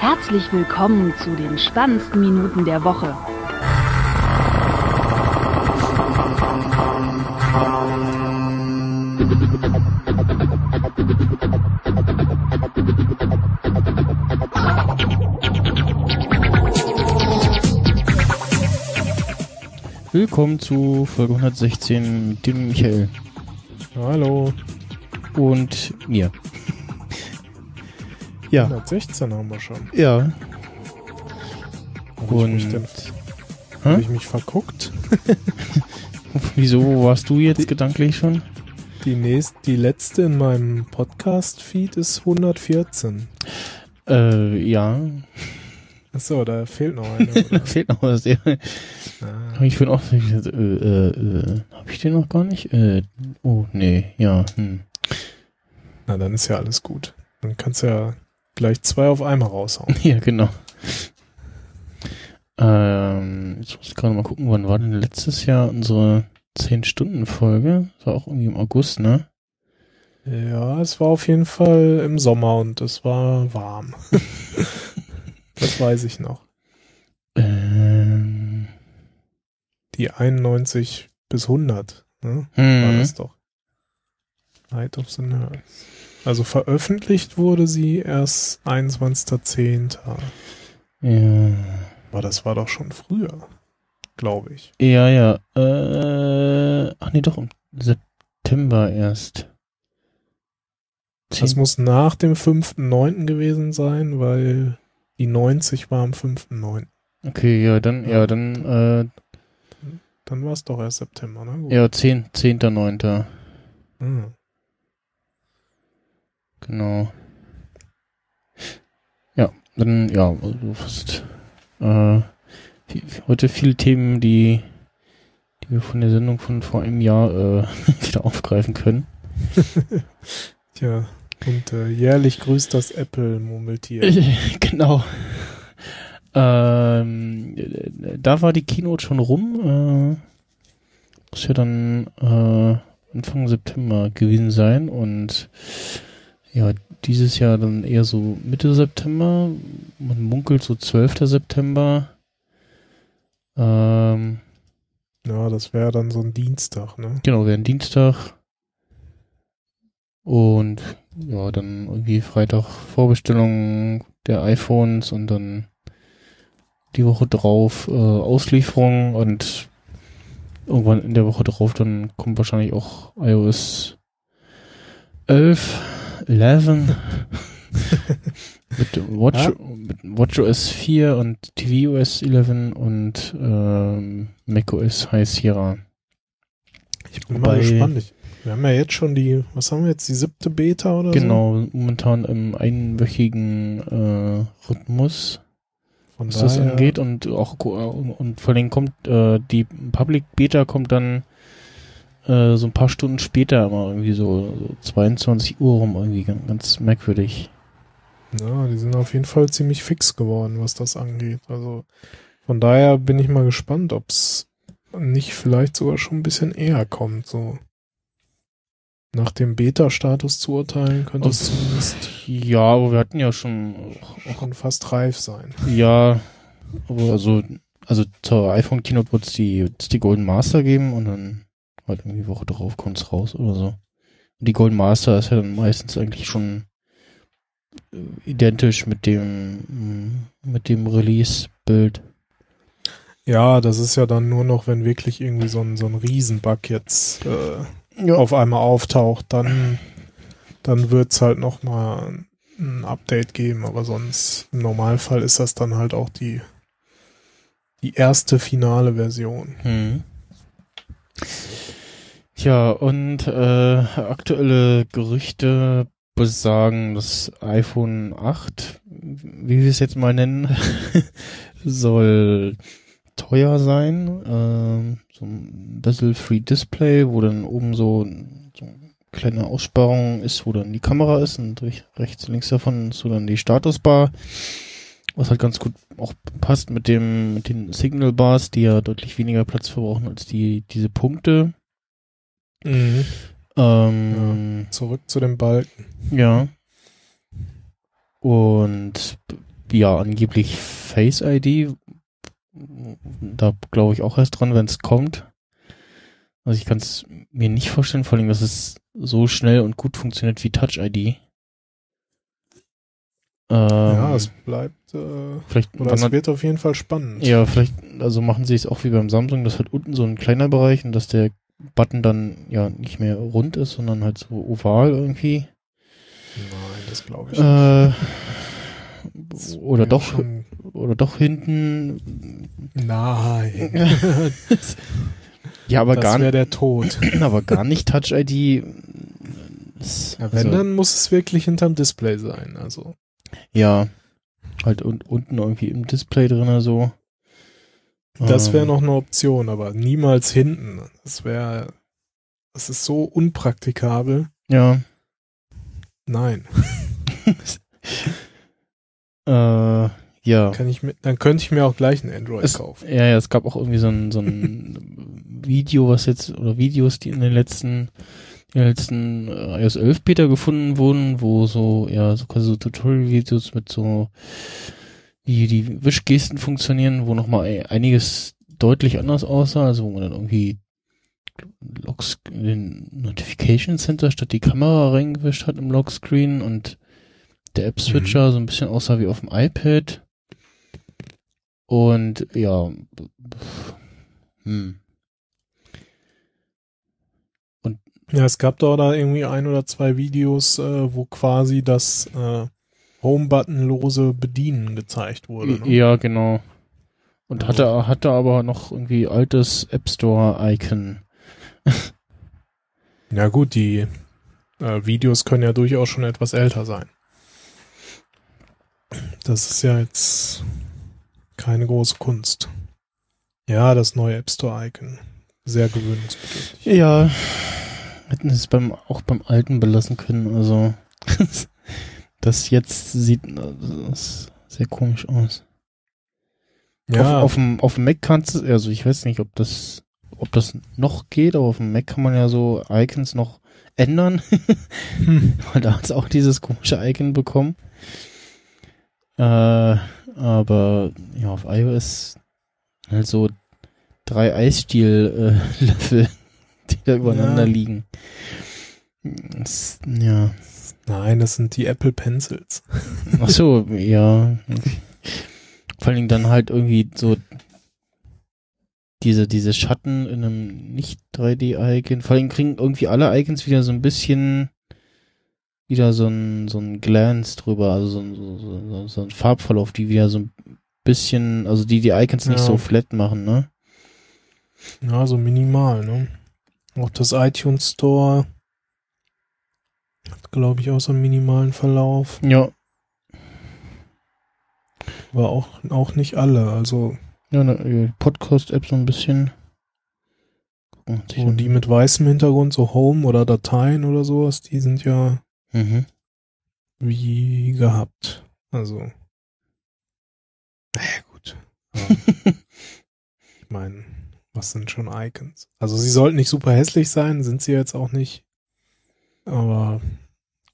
Herzlich willkommen zu den spannendsten Minuten der Woche. Willkommen zu Folge 116 mit dem Michael Hallo. und mir. Ja, 116 haben wir schon. ja. Hab ich mich Und denn, Hä? hab ich mich verguckt? wieso wo warst du jetzt gedanklich schon? Die nächste, die letzte in meinem Podcast-Feed ist 114. Äh, ja, Achso, da fehlt noch eine. Oder? fehlt noch was. Ja. Ah, ich vorhin auch äh, äh, äh, hab ich den noch gar nicht? Äh, oh, nee, ja, hm. na, dann ist ja alles gut. Dann kannst du ja gleich zwei auf einmal raushauen. Ja, genau. Ähm, jetzt muss ich gerade mal gucken, wann war denn letztes Jahr unsere 10-Stunden-Folge? Das war auch irgendwie im August, ne? Ja, es war auf jeden Fall im Sommer und es war warm. das weiß ich noch. Ähm, Die 91 bis 100, ne? war hm. das doch. Night of the Nerds. Also veröffentlicht wurde sie erst 21.10. Ja, Aber das war doch schon früher, glaube ich. ja, ja. Äh, ach nee, doch im September erst. Das muss nach dem 5.9. gewesen sein, weil die 90 war am 5.9. Okay, ja, dann, ja, dann, äh, Dann war es doch erst September, ne? Gut. ja, 10, 10.9. Hm. Genau. Ja, dann, ja, also fast, äh, viel, heute viele Themen, die, die wir von der Sendung von vor einem Jahr, äh, wieder aufgreifen können. Tja, und äh, jährlich grüßt das Apple-Murmeltier. genau. Ähm, da war die Keynote schon rum. Äh, muss ja dann äh, Anfang September gewesen sein und ja, dieses Jahr dann eher so Mitte September. Man munkelt so 12. September. Ähm, Ja, das wäre dann so ein Dienstag, ne? Genau, wäre ein Dienstag. Und ja, dann irgendwie Freitag Vorbestellung der iPhones und dann die Woche drauf äh, Auslieferung und irgendwann in der Woche drauf dann kommt wahrscheinlich auch iOS 11, 11 mit Watch, Ja. mit WatchOS 4 und tvOS 11 und ähm, macOS High Sierra. Ich bin Wobei- mal gespannt. Ich, wir haben ja jetzt schon die, was haben wir jetzt, die siebte Beta oder so? Genau, momentan im einwöchigen äh, Rhythmus, Von was das daher- angeht und auch und vor allem kommt äh, die Public Beta kommt dann äh, so ein paar Stunden später immer irgendwie so, so 22 Uhr rum irgendwie ganz, ganz merkwürdig. Ja, die sind auf jeden Fall ziemlich fix geworden, was das angeht. Also von daher bin ich mal gespannt, ob es nicht vielleicht sogar schon ein bisschen eher kommt. So nach dem Beta-Status zu urteilen, könnte es zumindest Ja, aber wir hatten ja schon auch, schon fast reif sein. ja, aber also also zur iPhone Keynote wird es die, die Golden Master geben und dann halt irgendwie Woche drauf kommt's raus oder so. Und die Golden Master ist ja dann meistens eigentlich schon äh, identisch mit dem mm, mit dem Release-Bild. Ja, das ist ja dann nur noch, wenn wirklich irgendwie so ein, so ein Riesenbug jetzt äh, Ja. auf einmal auftaucht, dann, dann wird's halt nochmal ein Update geben, aber sonst im Normalfall ist das dann halt auch die, die erste finale Version. Hm. Ja, und äh, aktuelle Gerüchte besagen, das iPhone 8, wie wir es jetzt mal nennen, soll teuer sein. Ähm, so ein Bezel-Free Display, wo dann oben so, so eine kleine Aussparung ist, wo dann die Kamera ist und rechts und links davon ist so dann die Statusbar. Was halt ganz gut auch passt mit dem, mit den Signal Bars, die ja deutlich weniger Platz verbrauchen als die, diese Punkte. Mhm. Ähm, Zurück zu den Balken. ja. Und ja angeblich Face ID. Da glaube ich auch erst dran, wenn es kommt. Also ich kann es mir nicht vorstellen, vor allem, dass es so schnell und gut funktioniert wie Touch ID. Ähm, ja, es bleibt, äh, vielleicht oder es wird auf jeden Fall spannend. Ja, vielleicht, also machen sie es auch wie beim Samsung, dass halt unten so ein kleiner Bereich und dass der Button dann ja nicht mehr rund ist, sondern halt so oval irgendwie. Nein, das glaube ich nicht. Äh, oder doch, oder doch hinten. Nein. ja, aber das gar wäre der Tod. Aber gar nicht Touch ID. Ja, wenn, also, dann muss es wirklich hinterm Display sein, also. Ja. Halt und unten irgendwie im Display drin so. Das wäre ähm. noch eine Option, aber niemals hinten. Das wäre, das ist so unpraktikabel. Ja. Nein. äh, ja. Kann ich mit, dann könnte ich mir auch gleich ein Android es, kaufen. Ja, ja, es gab auch irgendwie so ein, so ein Video, was jetzt, oder Videos, die in den letzten, die letzten äh, iOS 11 Beta gefunden wurden, wo so, ja, so quasi so Tutorial-Videos mit so, wie die Wischgesten funktionieren, wo nochmal einiges deutlich anders aussah, also wo man dann irgendwie Logs den Notification Center statt die Kamera reingewischt hat im Lockscreen und der App Switcher mhm. so ein bisschen aussah wie auf dem iPad. Und ja, hm. Und ja, es gab da, da irgendwie ein oder zwei Videos, äh, wo quasi das äh, Home-Button-lose Bedienen gezeigt wurde. Ne? Ja, genau. Und also. hatte, hatte aber noch irgendwie altes App Store-Icon. ja gut, die äh, Videos können ja durchaus schon etwas älter sein. Das ist ja jetzt keine große Kunst. Ja, das neue App Store Icon. Sehr gewöhnungsbedürftig. Ja, hätten es beim, auch beim alten belassen können. Also, das jetzt sieht das sehr komisch aus. Ja. Auf, auf, dem, auf dem Mac kannst du, also ich weiß nicht, ob das, ob das noch geht, aber auf dem Mac kann man ja so Icons noch ändern. hm. Weil da hat es auch dieses komische Icon bekommen. Äh, aber ja, auf iOS halt so drei Eisstiel-Löffel, äh, die da übereinander ja. liegen. Das, ja. Nein, das sind die Apple Pencils. Ach so, ja. Vor allen Dingen dann halt irgendwie so diese, diese Schatten in einem nicht 3D-Icon. Vor allem kriegen irgendwie alle Icons wieder so ein bisschen wieder so ein, so ein Glance drüber, also so ein, so, so, ein Farbverlauf, die wieder so ein bisschen, also die die Icons ja. nicht so flat machen, ne? Ja, so minimal, ne? Auch das iTunes Store glaube ich, einen minimalen Verlauf. Ja. Aber auch, auch nicht alle, also. Ja, ne, Podcast-App so ein bisschen. So, die mit weißem Hintergrund, so Home oder Dateien oder sowas, die sind ja Mhm. Wie gehabt. Also. Naja, gut. ich meine, was sind schon Icons? Also sie sollten nicht super hässlich sein, sind sie jetzt auch nicht. Aber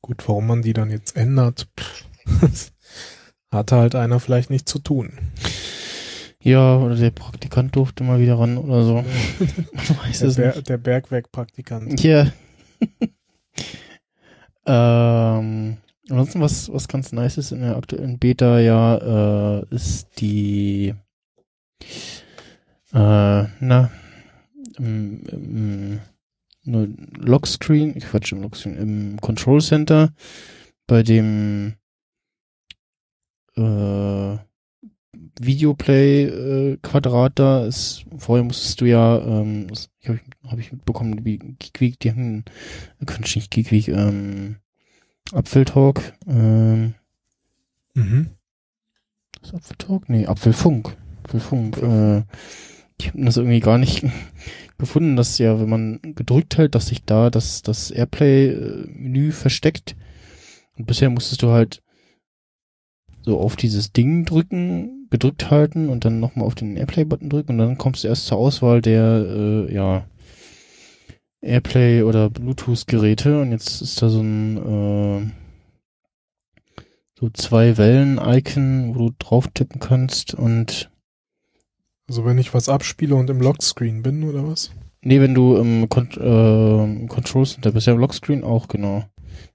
gut, warum man die dann jetzt ändert, hatte halt einer vielleicht nicht zu tun. Ja, oder der Praktikant durfte mal wieder ran oder so. Weiß der, es Ber nicht. der Bergwerkpraktikant. Ja. Ähm, ansonsten, was, was ganz nice ist in der aktuellen Beta, ja, äh, ist die, äh, na, im, im, nur Lockscreen, ich Quatsch, im Lockscreen, im Control Center, bei dem, äh, Videoplay äh, da ist, vorher musstest du ja, ähm, habe ich, hab ich mitbekommen, wie Geekweek, die haben, Quatsch, nicht Geekweek, ähm, Apfeltalk, ähm, mhm. Was Apfeltalk? Nee, Apfelfunk. Apfelfunk, äh, ich habe das irgendwie gar nicht gefunden, dass ja, wenn man gedrückt hält, dass sich da das, das Airplay-Menü versteckt. Und bisher musstest du halt so auf dieses Ding drücken, gedrückt halten und dann nochmal auf den Airplay-Button drücken und dann kommst du erst zur Auswahl der, äh, ja, Airplay oder Bluetooth-Geräte und jetzt ist da so ein, äh, so zwei Wellen-Icon, wo du drauf tippen kannst und Also wenn ich was abspiele und im Lockscreen bin, oder was? nee, wenn du im, Con äh, Control Center bist, ja im Lockscreen auch, genau.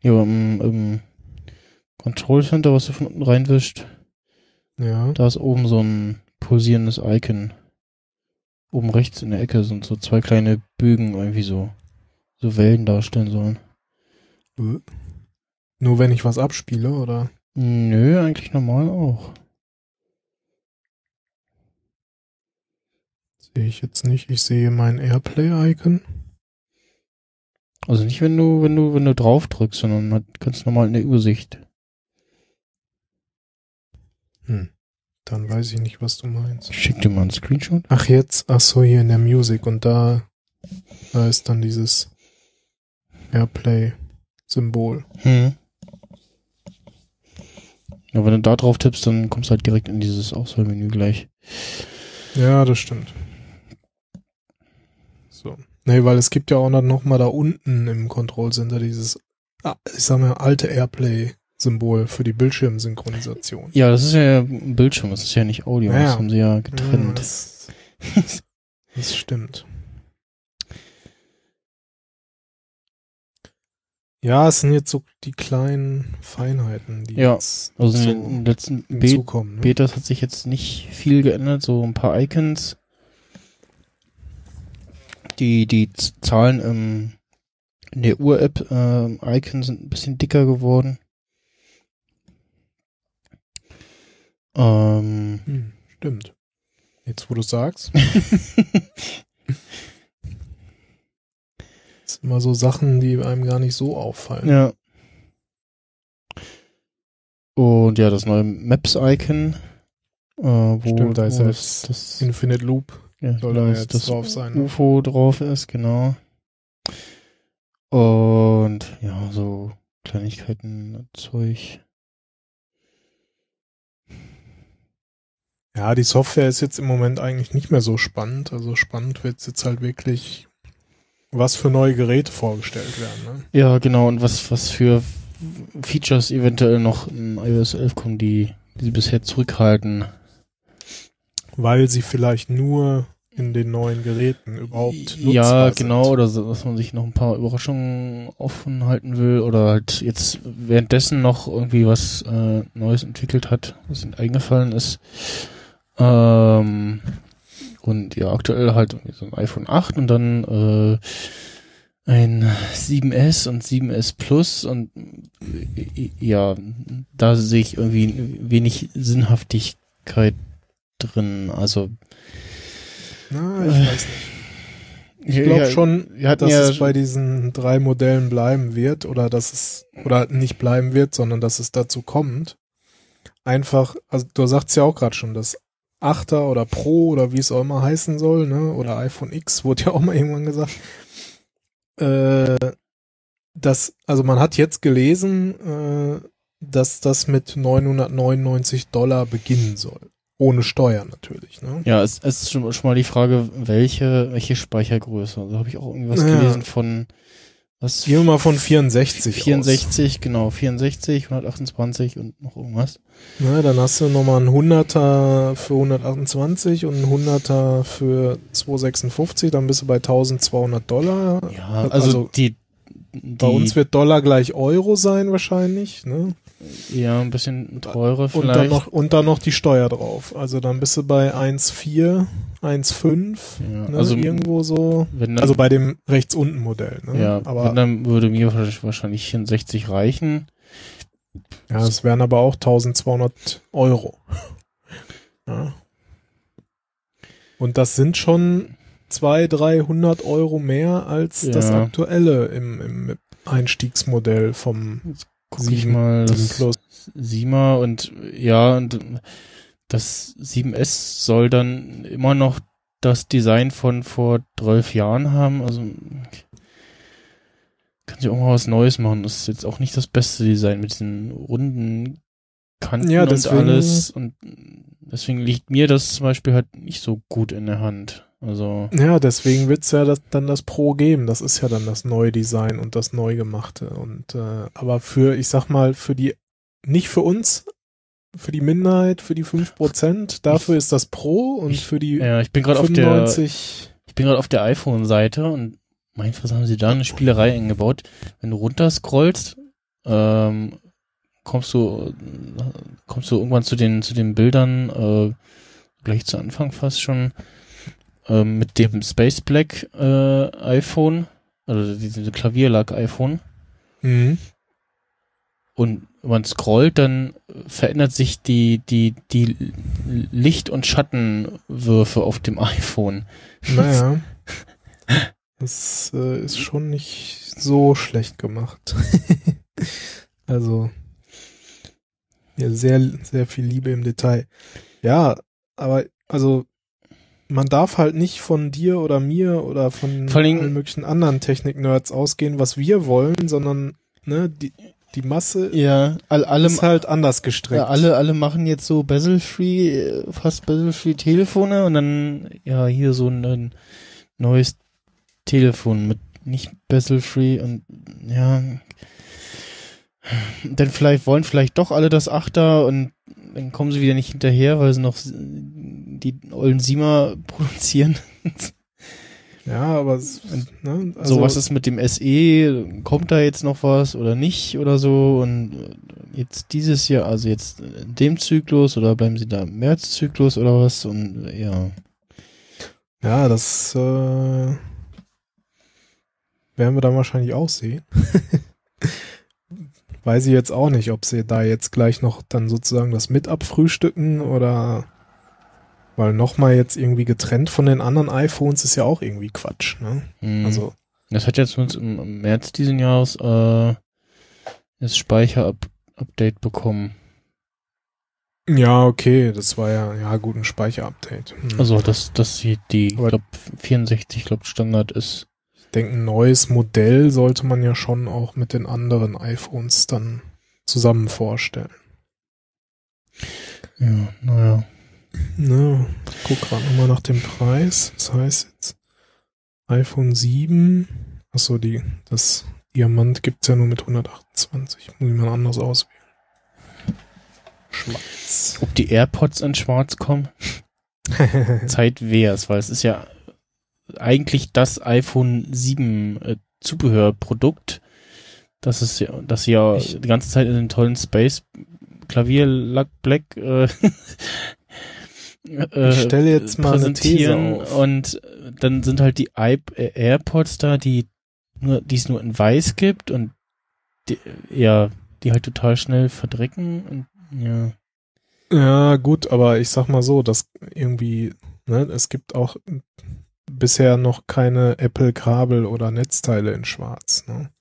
Nee, aber im, im Control Center, was du von unten reinwischst, Ja. da ist oben so ein pulsierendes Icon. Oben rechts in der Ecke sind so zwei kleine Bögen irgendwie so, so Wellen darstellen sollen. Nur wenn ich was abspiele, oder? Nö, eigentlich normal auch. Sehe ich jetzt nicht. Ich sehe mein Airplay-Icon. Also nicht, wenn du, wenn du, wenn du drauf drückst, sondern ganz normal in der Übersicht. Hm. Dann weiß ich nicht, was du meinst. Ich schick dir mal einen Screenshot. Ach jetzt, ach so, hier in der Music und da, da ist dann dieses Airplay-Symbol. Hm. Ja, wenn du da drauf tippst, dann kommst du halt direkt in dieses Auswahlmenü gleich. Ja, das stimmt. Nee, weil es gibt ja auch noch mal da unten im Control Center dieses, ah, ich sag mal, alte Airplay-Symbol für die Bildschirmsynchronisation. Ja, das ist ja ein Bildschirm, das ist ja nicht Audio, Ja, das haben sie ja Ja, getrennt. das, das stimmt. Ja, es sind jetzt so die kleinen Feinheiten, die Ja, jetzt also in den letzten Be. Ne? Betas hat sich jetzt nicht viel geändert, so ein paar Icons. Die, die Zahlen im, in der Uhr-App, ähm, Icon sind ein bisschen dicker geworden. Ähm, Hm, stimmt. Jetzt, wo du sagst, sind immer so Sachen, die einem gar nicht so auffallen. ja. Und ja, das neue Maps-Icon, äh, wo, Stimmt, da ist wo das, das, Infinite Loop ja, soll da genau, das, jetzt das drauf sein. ne? UFO drauf ist, genau. Und ja, so Kleinigkeiten, Zeug. Ja, die Software ist jetzt im Moment eigentlich nicht mehr so spannend. Also spannend wird jetzt halt wirklich, was für neue Geräte vorgestellt werden. Ne? Ja, genau, und was, was für Features eventuell noch in iOS 11 kommen, die, die sie bisher zurückhalten. Weil sie vielleicht nur in den neuen Geräten überhaupt nutzbar Ja, sind. genau, oder so, dass man sich noch ein paar Überraschungen offen halten will oder halt jetzt währenddessen noch irgendwie was äh, Neues entwickelt hat, was ihnen eingefallen ist. Ähm, und ja, aktuell halt irgendwie so ein iPhone 8 und dann äh, ein 7S und 7S Plus und äh, ja, da sehe ich irgendwie wenig Sinnhaftigkeit drin. Also Na, ich weiß nicht. ich glaube schon, wir hatten dass ja es bei diesen drei Modellen bleiben wird oder dass es, oder nicht bleiben wird, sondern dass es dazu kommt. Einfach, also du sagst ja auch gerade schon, das 8er oder Pro oder wie es auch immer heißen soll, ne? Oder iPhone X wurde ja auch mal irgendwann gesagt. Äh, das, also man hat jetzt gelesen, äh, dass das mit 999 Dollar beginnen soll. Ohne Steuern natürlich, ne? Ja, es, es ist schon, schon mal die Frage, welche, welche Speichergröße. Also habe ich auch irgendwas Ja. gelesen von was? Gehen wir mal von 64 aus. 64, genau, 64, 128 und noch irgendwas. Na, dann hast du nochmal einen 100er für 128 und einen 100er für 256, dann bist du bei 1200 Dollar. Ja, also, Also, die Bei uns wird Dollar gleich Euro sein wahrscheinlich, ne? ja ein bisschen teurer Und vielleicht. dann noch und dann noch die Steuer drauf. Also dann bist du bei 1,4, 1,5, ja, ne? also irgendwo so. dann, Also bei dem rechts unten Modell, ne? ja, aber dann würde mir wahrscheinlich- wahrscheinlich 64 reichen. ja, es wären aber auch 1200 Euro. Ja. Und das sind schon 200, 300 Euro mehr als das Ja. aktuelle im, im Einstiegsmodell vom Guck ich Sieben- mal, 7 das Plus. 7er und ja, und das 7S soll dann immer noch das Design von vor 12 Jahren haben. Also kann sich auch mal was Neues machen. Das ist jetzt auch nicht das beste Design mit diesen runden Kanten Ja, und deswegen- alles. Und deswegen liegt mir das zum Beispiel halt nicht so gut in der Hand. Also Ja, deswegen wird's ja das, dann das Pro geben. Das ist ja dann das neue Design und das neu gemachte. Und äh, aber für, ich sag mal, für die nicht für uns, für die Minderheit, für die 5%. Dafür ist das Pro und ich- für die Ja, ich bin gerade auf der, 95. ich bin gerade auf der iPhone-Seite und mein was haben sie da eine Spielerei eingebaut. Wenn du runterscrollst, ähm, kommst du, kommst du irgendwann zu den, zu den Bildern, äh, gleich zu Anfang fast schon, ähm, mit dem Space Black äh, iPhone, also diese Klavierlack-iPhone. Mhm. Und wenn man scrollt, dann verändert sich die, die, die Licht- und Schattenwürfe auf dem iPhone. Naja. Das äh, ist schon nicht so schlecht gemacht. also, ja, sehr, sehr viel Liebe im Detail. Ja, aber, also, man darf halt nicht von dir oder mir oder von allen möglichen anderen Technik-Nerds ausgehen, was wir wollen, sondern, ne, die, die Masse Ja, all, alle, ist halt anders gestrickt. ja, alle, alle machen jetzt so bezel-free, äh, fast bezel-free Telefone und dann, ja, hier so ein, ein neues Telefon mit nicht bezel-free und, ja, dann vielleicht wollen vielleicht doch alle das Achter und dann kommen sie wieder nicht hinterher, weil sie noch die ollen Siemer produzieren. Ja, aber, ne, also, so, was ist mit dem SE? Kommt da jetzt noch was oder nicht oder so? Und äh, jetzt dieses Jahr, also jetzt in dem Zyklus oder bleiben sie da im Märzzyklus oder was? Und äh, ja. Ja, das äh, werden wir dann wahrscheinlich auch sehen. Weiß ich jetzt auch nicht, ob sie da jetzt gleich noch dann sozusagen das mit abfrühstücken oder weil nochmal jetzt irgendwie getrennt von den anderen iPhones ist ja auch irgendwie Quatsch. Ne? Hm. Also das hat jetzt uns im, März diesen Jahres äh, das Speicher-Update bekommen. ja, okay, das war ja ja gut ein Speicherupdate. Hm. Also, dass, dass sie die, ich Aber- glaube, 64, glaube Standard ist. ich denke, ein neues Modell sollte man ja schon auch mit den anderen iPhones dann zusammen vorstellen. Ja, naja. Ich guck gerade nochmal nach dem Preis. Das heißt jetzt iPhone 7. Achso, die, das Diamant gibt's ja nur mit 128. Muss ich mal anders auswählen. Schwarz. Ob die AirPods in Schwarz kommen? Zeit wär's, weil es ist ja eigentlich das iPhone 7 äh, Zubehörprodukt, das ist ja, das ja Ich- die ganze Zeit in den tollen Space Klavierlack Black äh, äh, Ich stelle jetzt mal präsentieren und dann sind halt die äh, AirPods da, die nur die es nur in weiß gibt und die, ja, die halt total schnell verdrecken und ja. Ja, gut, aber ich sag mal so, dass irgendwie, ne, es gibt auch bisher noch keine Apple-Kabel oder Netzteile in Schwarz, ne?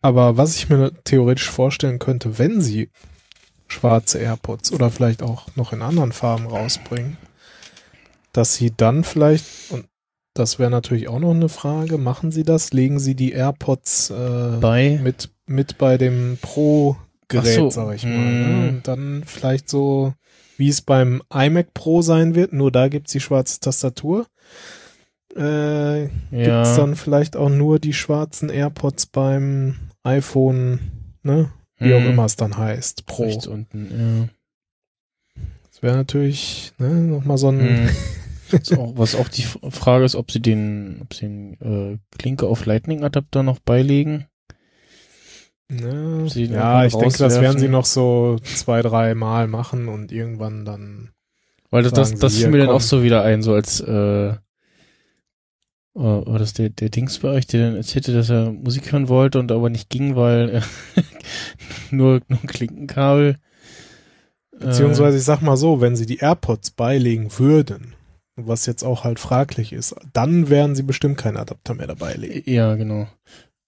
Aber was ich mir theoretisch vorstellen könnte, wenn sie schwarze AirPods oder vielleicht auch noch in anderen Farben rausbringen, dass sie dann vielleicht, und das wäre natürlich auch noch eine Frage, machen sie das? Legen sie die AirPods äh, Bei mit, mit bei dem Pro-Gerät, so, sag ich mal. mm. Ne? Und dann vielleicht so, wie es beim iMac Pro sein wird, nur da gibt's die schwarze Tastatur. Äh, ja. Gibt's dann vielleicht auch nur die schwarzen AirPods beim iPhone, ne? Wie auch Hm. immer es dann heißt, Pro. Rechts unten, Das wäre natürlich ne, nochmal so ja. ein. Hm. Was auch, was auch die Frage ist, ob sie den, ob sie den äh, Klinke auf Lightning Adapter noch beilegen. Ne, Sie ja, ich denke, das werden sie noch so zwei, drei Mal machen und irgendwann dann. Weil das, das, das fiel mir dann auch so wieder ein, so als äh, war das der, der Dings bei euch, der dann erzählte, dass er Musik hören wollte und aber nicht ging, weil nur, nur ein Klinkenkabel. Äh, Beziehungsweise, ich sag mal so, wenn sie die AirPods beilegen würden, was jetzt auch halt fraglich ist, dann werden sie bestimmt keinen Adapter mehr dabei legen. Ja, genau.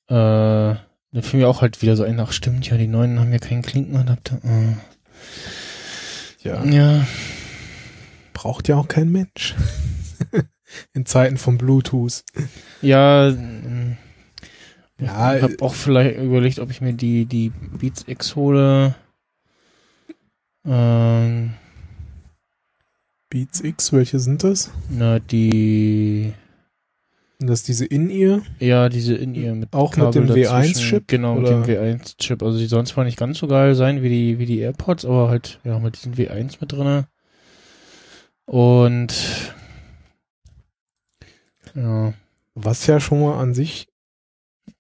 Äh, da fiel mir auch halt wieder so ein, ach stimmt, ja, die neuen haben ja keinen Klinkenadapter. Äh. Ja. Ja, Braucht ja auch kein Mensch. In Zeiten von Bluetooth. ja, Ja, ich habe auch vielleicht überlegt, ob ich mir die, die Beats X hole. Ähm, Beats X, welche sind das? na, die Das ist diese In-Ear. Ja, diese in ihr mit Auch mit dem Kabel W1-Chip, Genau, mit oder? dem W1-Chip. Also die sollen zwar nicht ganz so geil sein wie die, wie die AirPods, aber halt, ja, mit diesem W1 mit drinne. Und ja. Was ja schon mal an sich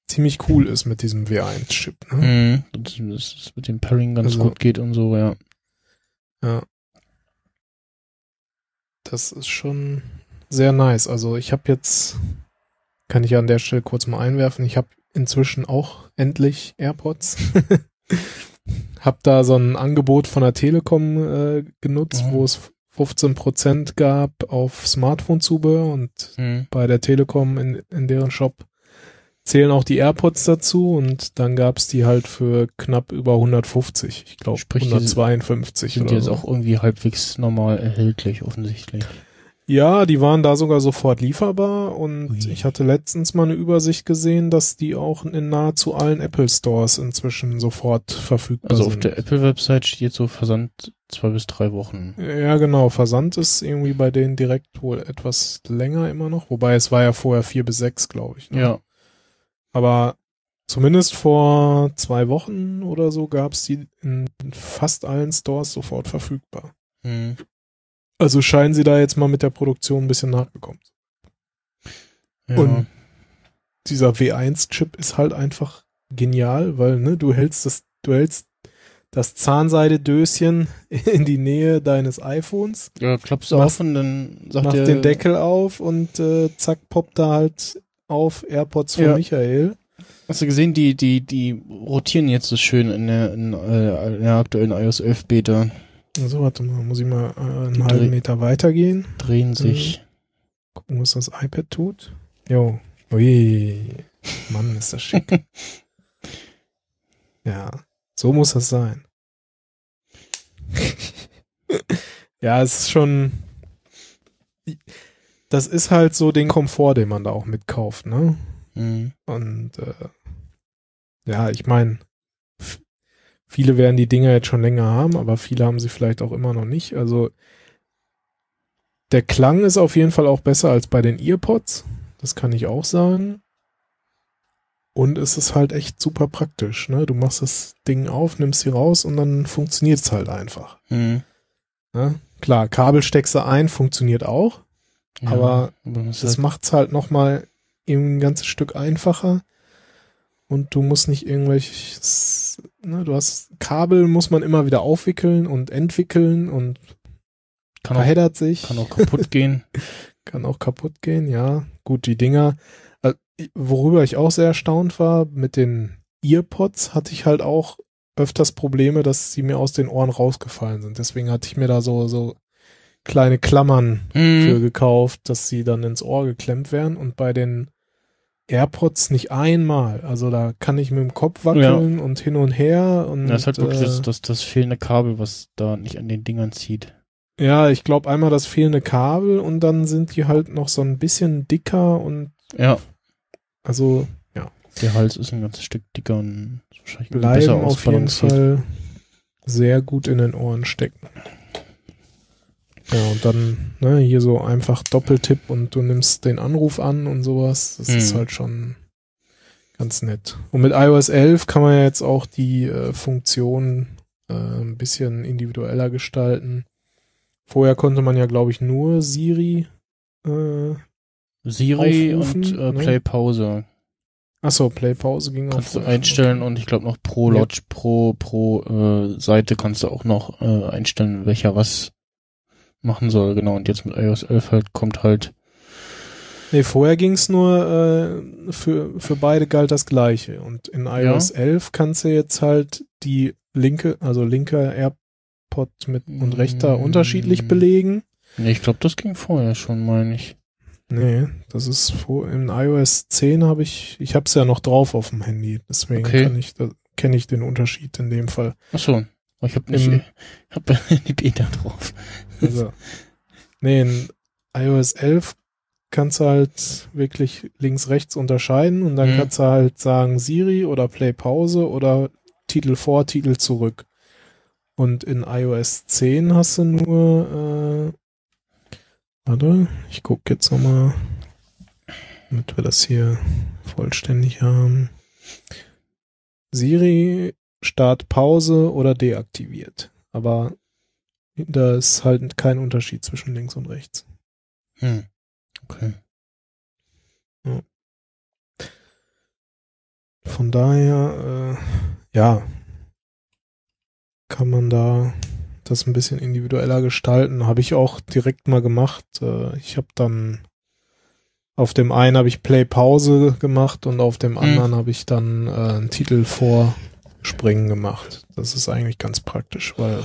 ziemlich cool ist mit diesem W1-Chip. Ne? Mhm. Dass es mit dem Pairing ganz Also- gut geht und so, ja. Ja. Das ist schon sehr nice. Also ich habe jetzt, kann ich an der Stelle kurz mal einwerfen, ich habe inzwischen auch endlich AirPods. hab da so ein Angebot von der Telekom äh, genutzt, Mhm. wo es 15% gab auf Smartphone-Zubehör und Mhm. bei der Telekom in, in deren Shop zählen auch die AirPods dazu und dann gab's die halt für knapp über 150. Ich glaube Sprich, die 152 Sind oder die jetzt so. auch irgendwie halbwegs normal erhältlich, offensichtlich. Ja, die waren da sogar sofort lieferbar und Ui. ich hatte letztens mal eine Übersicht gesehen, dass die auch in nahezu allen Apple Stores inzwischen sofort verfügbar Also auf sind. der Apple-Website steht so Versand zwei bis drei Wochen. ja, genau. Versand ist irgendwie bei denen direkt wohl etwas länger immer noch, wobei es war ja vorher vier bis sechs, glaube ich. ne? Ja. Aber zumindest vor zwei Wochen oder so gab's die in fast allen Stores sofort verfügbar. Mhm. Also scheinen sie da jetzt mal mit der Produktion ein bisschen nachgekommen. ja. Und dieser W1-Chip ist halt einfach genial, weil ne, du hältst das, du hältst das Zahnseidedöschen in die Nähe deines iPhones, ja, klappst du auf und dann sagt der, den Deckel auf und äh, zack poppt da halt auf AirPods von Ja. Michael. Hast du gesehen, die, die, die rotieren jetzt so schön in der, in, äh, in der aktuellen iOS 11 Beta. Also warte mal, muss ich mal äh, einen Die halben dreh- Meter weitergehen. Drehen sich. Gucken, was das iPad tut. Jo. Ui. Mann, ist das schick. ja, so muss das sein. ja, es ist schon. Das ist halt so den Komfort, den man da auch mitkauft, ne? Mhm. Und äh, ja, ich meine, viele werden die Dinger jetzt schon länger haben, aber viele haben sie vielleicht auch immer noch nicht. Also der Klang ist auf jeden Fall auch besser als bei den Earpods. Das kann ich auch sagen. Und es ist halt echt super praktisch. Ne? Du machst das Ding auf, nimmst sie raus und dann funktioniert es halt einfach. Mhm. Ne? Klar, Kabel steckst du ein, funktioniert auch. Ja, Aber das Das ist halt, macht's halt nochmal ein ganzes Stück einfacher. Und du musst nicht irgendwelches, ne, du hast Kabel muss man immer wieder aufwickeln und entwickeln und kann, auch, verheddert sich. kann auch kaputt gehen. Kann auch kaputt gehen, ja. Gut, die Dinger, worüber ich auch sehr erstaunt war, mit den Earpods hatte ich halt auch öfters Probleme, dass sie mir aus den Ohren rausgefallen sind. Deswegen hatte ich mir da so, so kleine Klammern für Mhm. gekauft, dass sie dann ins Ohr geklemmt werden und bei den AirPods nicht einmal. Also da kann ich mit dem Kopf wackeln und hin und her und Das ist halt wirklich äh, das, das, das fehlende Kabel, was da nicht an den Dingern zieht. ja, ich glaube einmal das fehlende Kabel und dann sind die halt noch so ein bisschen dicker und Ja, also der Hals ist ein ganzes Stück dicker und wahrscheinlich irgendwie besser bleiben auf jeden. Fall sehr gut in den Ohren stecken. Ja, und dann ne, hier so einfach Doppeltipp und du nimmst den Anruf an und sowas. Das ist Mhm. halt schon ganz nett. Und mit iOS 11 kann man ja jetzt auch die äh, Funktion äh, ein bisschen individueller gestalten. Vorher konnte man ja, glaube ich, nur Siri. Äh, Siri aufrufen, und äh, ne? Play Pause achso, Play-Pause ging auch kannst du einstellen und ich glaube noch pro Ja. Lodge, pro, pro äh, Seite kannst du auch noch äh, einstellen, welcher was machen soll. Genau, und jetzt mit iOS 11 halt kommt halt Nee, vorher ging's nur, äh, für, für beide galt das gleiche. Und in iOS 11 kannst du jetzt halt die linke, also linker AirPod mit und rechter Mm. unterschiedlich belegen. Nee, ich glaube, das ging vorher schon, meine ich. Nee, das ist vor, in iOS 10 habe ich, ich habe es ja noch drauf auf dem Handy, deswegen Okay. kann ich, da kenne ich den Unterschied in dem Fall. Ach so. Ich habe nicht, Im- ich hab die Beta drauf. Also, nee, in iOS 11 kannst du halt wirklich links, rechts unterscheiden und dann Mhm. kannst du halt sagen Siri oder Play Pause oder Titel vor, Titel zurück. Und in iOS 10 hast du nur, äh, warte, ich guck jetzt nochmal. damit wir das hier vollständig haben. Siri Start Pause oder deaktiviert. Aber da ist halt kein Unterschied zwischen links und rechts. Hm. Okay. Von daher, äh, ja, kann man da das ein bisschen individueller gestalten. Habe ich auch direkt mal gemacht. Äh, ich habe dann auf dem einen habe ich Play Pause gemacht und auf dem anderen habe ich dann äh, einen Titel vorspringen gemacht. Das ist eigentlich ganz praktisch, weil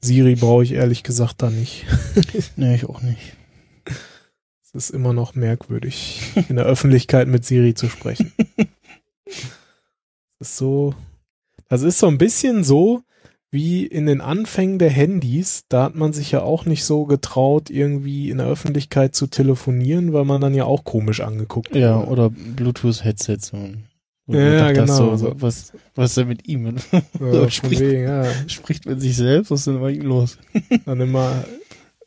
Siri brauche ich ehrlich gesagt da nicht. nee, ich auch nicht. Es ist immer noch merkwürdig, in der Öffentlichkeit mit Siri zu sprechen. Das ist so, das ist so ein bisschen so, wie in den Anfängen der Handys, da hat man sich ja auch nicht so getraut, irgendwie in der Öffentlichkeit zu telefonieren, weil man dann ja auch komisch angeguckt wurde. Ja, oder Bluetooth-Headsets. Und, und ja, genau. So, was, was ist denn mit ihm? Ja, spricht, wegen, ja. spricht mit sich selbst, was ist denn bei ihm los? Dann immer,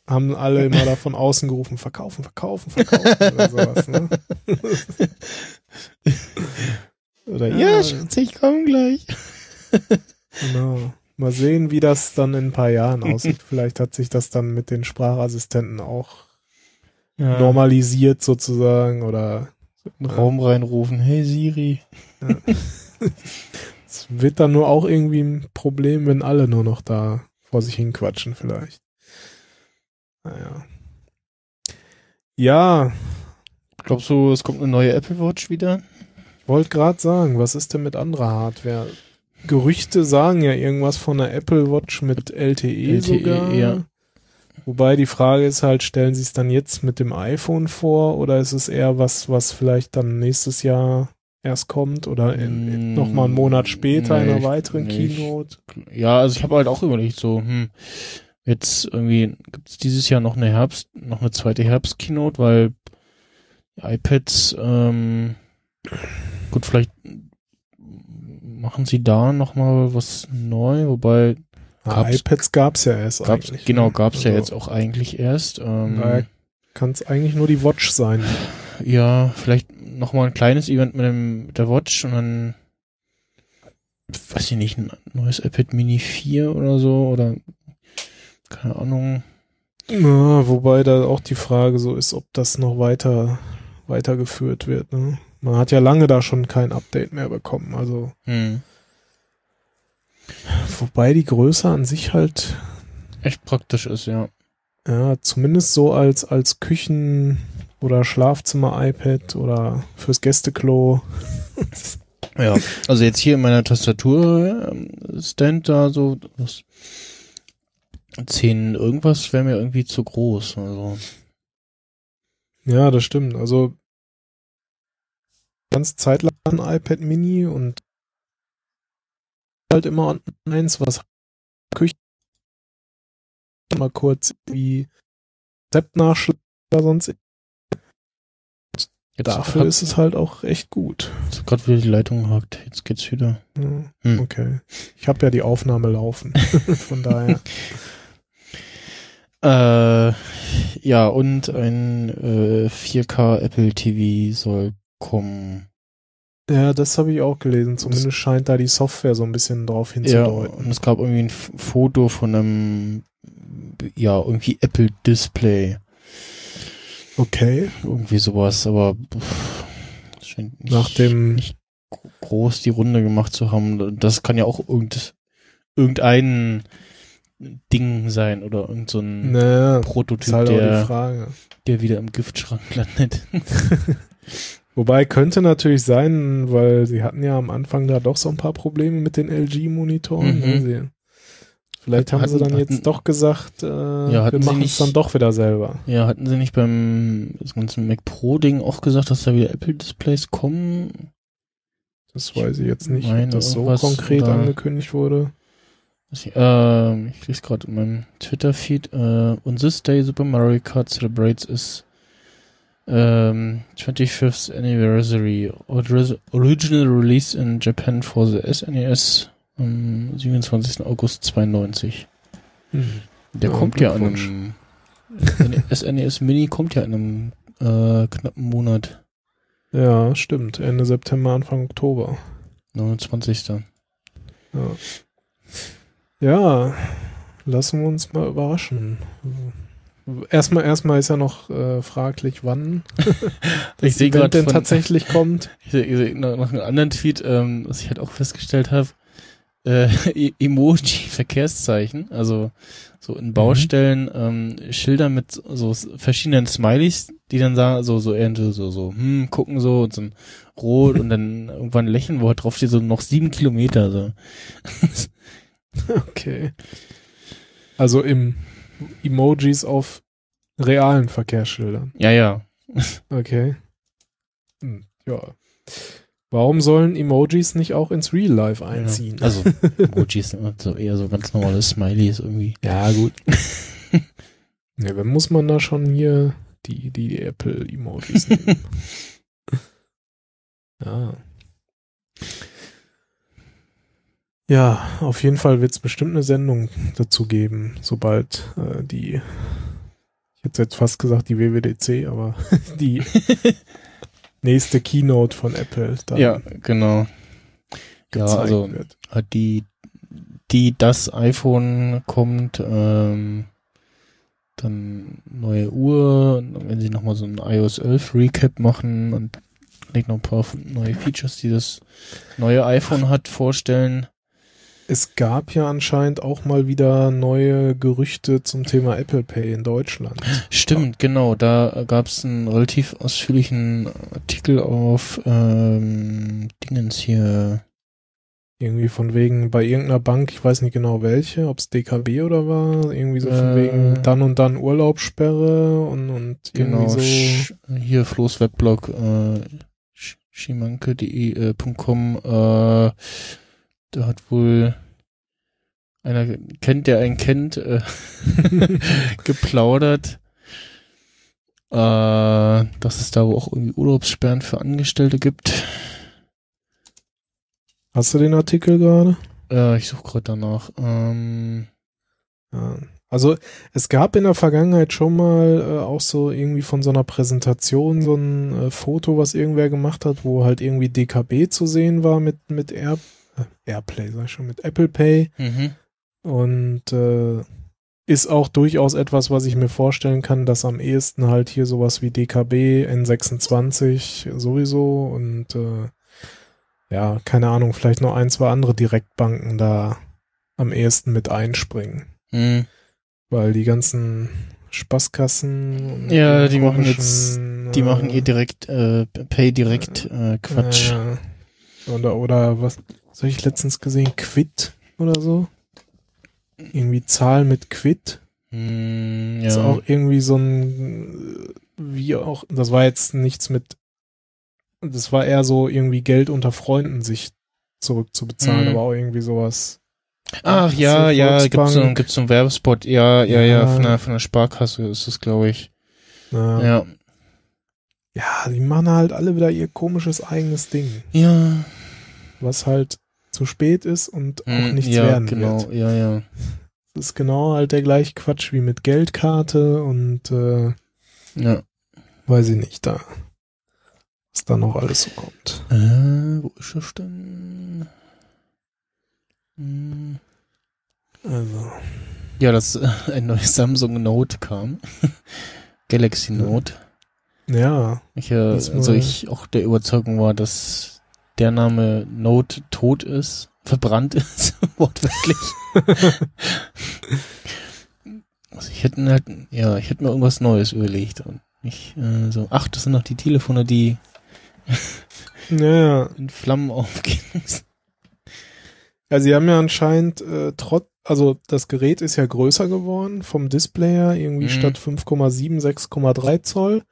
haben alle immer da von außen gerufen, verkaufen, verkaufen, verkaufen oder sowas, ne? oder, ja, ja Schatz, ich komme gleich. genau. Mal sehen, wie das dann in ein paar Jahren aussieht. Vielleicht hat sich das dann mit den Sprachassistenten auch ja. normalisiert sozusagen oder einen Raum reinrufen. Hey Siri. Ja. Es wird dann nur auch irgendwie ein Problem, wenn alle nur noch da vor sich hin quatschen vielleicht. Naja. Ja. Glaubst du, es kommt eine neue Apple Watch wieder? Ich wollte gerade sagen, was ist denn mit anderer Hardware? Gerüchte sagen ja irgendwas von einer Apple Watch mit LTE, LTE sogar. Ja. Wobei die Frage ist halt, stellen sie es dann jetzt mit dem iPhone vor oder ist es eher was, was vielleicht dann nächstes Jahr erst kommt oder in, in, mm, noch mal einen Monat später nee, in einer weiteren nee, Keynote? Ja, also ich habe halt auch überlegt so, hm, jetzt irgendwie gibt es dieses Jahr noch eine Herbst, noch eine zweite Herbst-Keynote, weil iPads, ähm, gut, vielleicht machen sie da nochmal was neu, wobei ja, iPads gab's ja erst gab's, eigentlich. Genau, ne? gab's also, ja jetzt auch eigentlich erst. Ähm, kann es eigentlich nur die Watch sein. Ja, vielleicht nochmal ein kleines Event mit, dem, mit der Watch und dann weiß ich nicht, ein neues iPad Mini 4 oder so oder keine Ahnung. Ja, wobei da auch die Frage so ist, ob das noch weiter weitergeführt wird. Ne? Man hat ja lange da schon kein Update mehr bekommen. Also hm. wobei die Größe an sich halt echt praktisch ist, ja. Ja, zumindest so als als Küchen oder Schlafzimmer-iPad oder fürs Gästeklo. ja, also jetzt hier in meiner Tastatur-Stand da so das 10 irgendwas wäre mir irgendwie zu groß. Also. Ja, das stimmt. Also ganz Zeit lang ein iPad Mini und halt immer eins, was Küche mal kurz wie Rezept nachschlagen oder sonst Jetzt Dafür ist es halt auch echt gut. Jetzt gerade wieder die Leitung hakt. Jetzt geht's wieder. Ja, hm. Okay. Ich habe ja die Aufnahme laufen. Von daher. Äh, ja, und ein äh, 4K Apple TV soll kommen. Ja, das habe ich auch gelesen. Zumindest das, scheint da die Software so ein bisschen drauf hinzudeuten. Ja, und es gab irgendwie ein Foto von einem, ja, irgendwie Apple Display. Okay. Irgendwie sowas, aber pff, scheint nicht, Nach dem nicht groß die Runde gemacht zu haben. Das kann ja auch irgend, irgendein Ding sein oder irgend so ein naja, Prototyp, halt der, der wieder im Giftschrank landet. Wobei könnte natürlich sein, weil sie hatten ja am Anfang da doch so ein paar Probleme mit den LG-Monitoren. Mhm. Vielleicht haben hatten, sie dann hatten, jetzt doch gesagt, äh, ja, wir machen es dann doch wieder selber. Ja, hatten sie nicht beim das ganze Mac Pro-Ding auch gesagt, dass da wieder Apple-Displays kommen? Das weiß ich jetzt nicht, meine, ob das so konkret angekündigt wurde. Ich, äh, ich lese gerade in meinem Twitter-Feed. Äh, on this day, Super Mario Kart celebrates its um, 25th anniversary. Original release in Japan for the SNES am 27. August 92. Hm. Der ja, kommt ja an einem SNES Mini kommt ja in einem äh, knappen Monat. Ja, stimmt. Ende September, Anfang Oktober. 29. Ja. Ja, lassen wir uns mal überraschen. Erstmal, erstmal ist ja noch äh, fraglich, wann Ich sehe Event denn von- tatsächlich kommt. Ich sehe ich noch einen anderen Tweet, ähm, was ich halt auch festgestellt habe. Äh, E- Emoji-Verkehrszeichen, also so in Baustellen ähm, Schilder mit so verschiedenen Smileys, die dann sagen, so, so irgendwie so, so, hm, gucken so und so ein Rot und dann irgendwann lächeln, wo halt drauf steht, so noch sieben Kilometer, so. Okay. Also im Emojis auf realen Verkehrsschildern. Ja, ja. Okay. Hm, ja. Warum sollen Emojis nicht auch ins Real Life einziehen? Ja. Also, Emojis sind so eher so ganz normale Smileys irgendwie. Ja, gut. ja, dann muss man da schon hier die, die Apple-Emojis nehmen. ja. Ja, auf jeden Fall wird es bestimmt eine Sendung dazu geben, sobald äh, die, ich hätte jetzt fast gesagt die WWDC, aber die nächste Keynote von Apple dann Ja, genau. Ja, also wird. die, die das iPhone kommt, ähm, dann neue Uhr, werden sie nochmal so ein iOS 11 Recap machen und vielleicht noch ein paar neue Features, die das neue iPhone hat, vorstellen. Es gab ja anscheinend auch mal wieder neue Gerüchte zum Thema Apple Pay in Deutschland. Stimmt, genau, da gab es einen relativ ausführlichen Artikel auf ähm, Dingens hier. Irgendwie von wegen bei irgendeiner Bank, ich weiß nicht genau welche, ob es DKB oder war, irgendwie so von Äh. wegen dann und dann Urlaubssperre und, und Genau, irgendwie so. Hier Flo's Weblog, äh, sch- schimanke.de.com, äh, da hat wohl einer kennt, der einen kennt, äh, geplaudert, äh, dass es da wohl auch irgendwie Urlaubssperren für Angestellte gibt. Hast du den Artikel gerade? Äh, ich suche gerade danach. Ähm, Ja. Also es gab in der Vergangenheit schon mal äh, auch so irgendwie von so einer Präsentation so ein äh, Foto, was irgendwer gemacht hat, wo halt irgendwie DKB zu sehen war mit mit Air, äh, Airplay, sag ich schon, mit Apple Pay. mhm. Und äh, ist auch durchaus etwas, was ich mir vorstellen kann, dass am ehesten halt hier sowas wie DKB, N26 sowieso und äh, ja, keine Ahnung, vielleicht noch ein, zwei andere Direktbanken da am ehesten mit einspringen. Mhm. Weil die ganzen Spaßkassen Ja, die machen komischen, Die äh, machen eh direkt, äh, Pay direkt, äh, Quatsch. Ja. Oder, oder was, was hab ich letztens gesehen? Quid oder so? Irgendwie Zahl mit Quid. Ist ja. auch irgendwie so ein, wie auch, das war jetzt nichts mit, das war eher so irgendwie Geld unter Freunden sich zurückzubezahlen, Mhm. aber auch irgendwie sowas. Ach ja, ja, gibt's so, gibt's so einen Werbespot, ja, ja, ja, Ja. von der, von der Sparkasse ist es, glaube ich. Ja. Ja. ja, die machen halt alle wieder ihr komisches eigenes Ding, Ja, was halt zu spät ist und auch hm, nichts ja, werden genau, wird. ja, ja. Das ist genau halt der gleiche Quatsch wie mit Geldkarte und äh, Ja. weiß ich nicht, da was da noch alles so kommt. Äh, wo ist das denn? Hm. Also, Ja, dass äh, ein neues Samsung Note kam. Galaxy. Note. ja, Ich, äh, also ich auch der Überzeugung war, dass der Name Note tot ist, verbrannt ist, wortwörtlich. also ich hätte halt, ja, ich hätte mir irgendwas Neues überlegt und nicht äh, so, ach, das sind noch die Telefone, die ja, in Flammen aufgehen. Ja, sie haben ja anscheinend äh, trotz, also das Gerät ist ja größer geworden vom Display her, irgendwie Mhm. statt 5,7, 6,3 Zoll.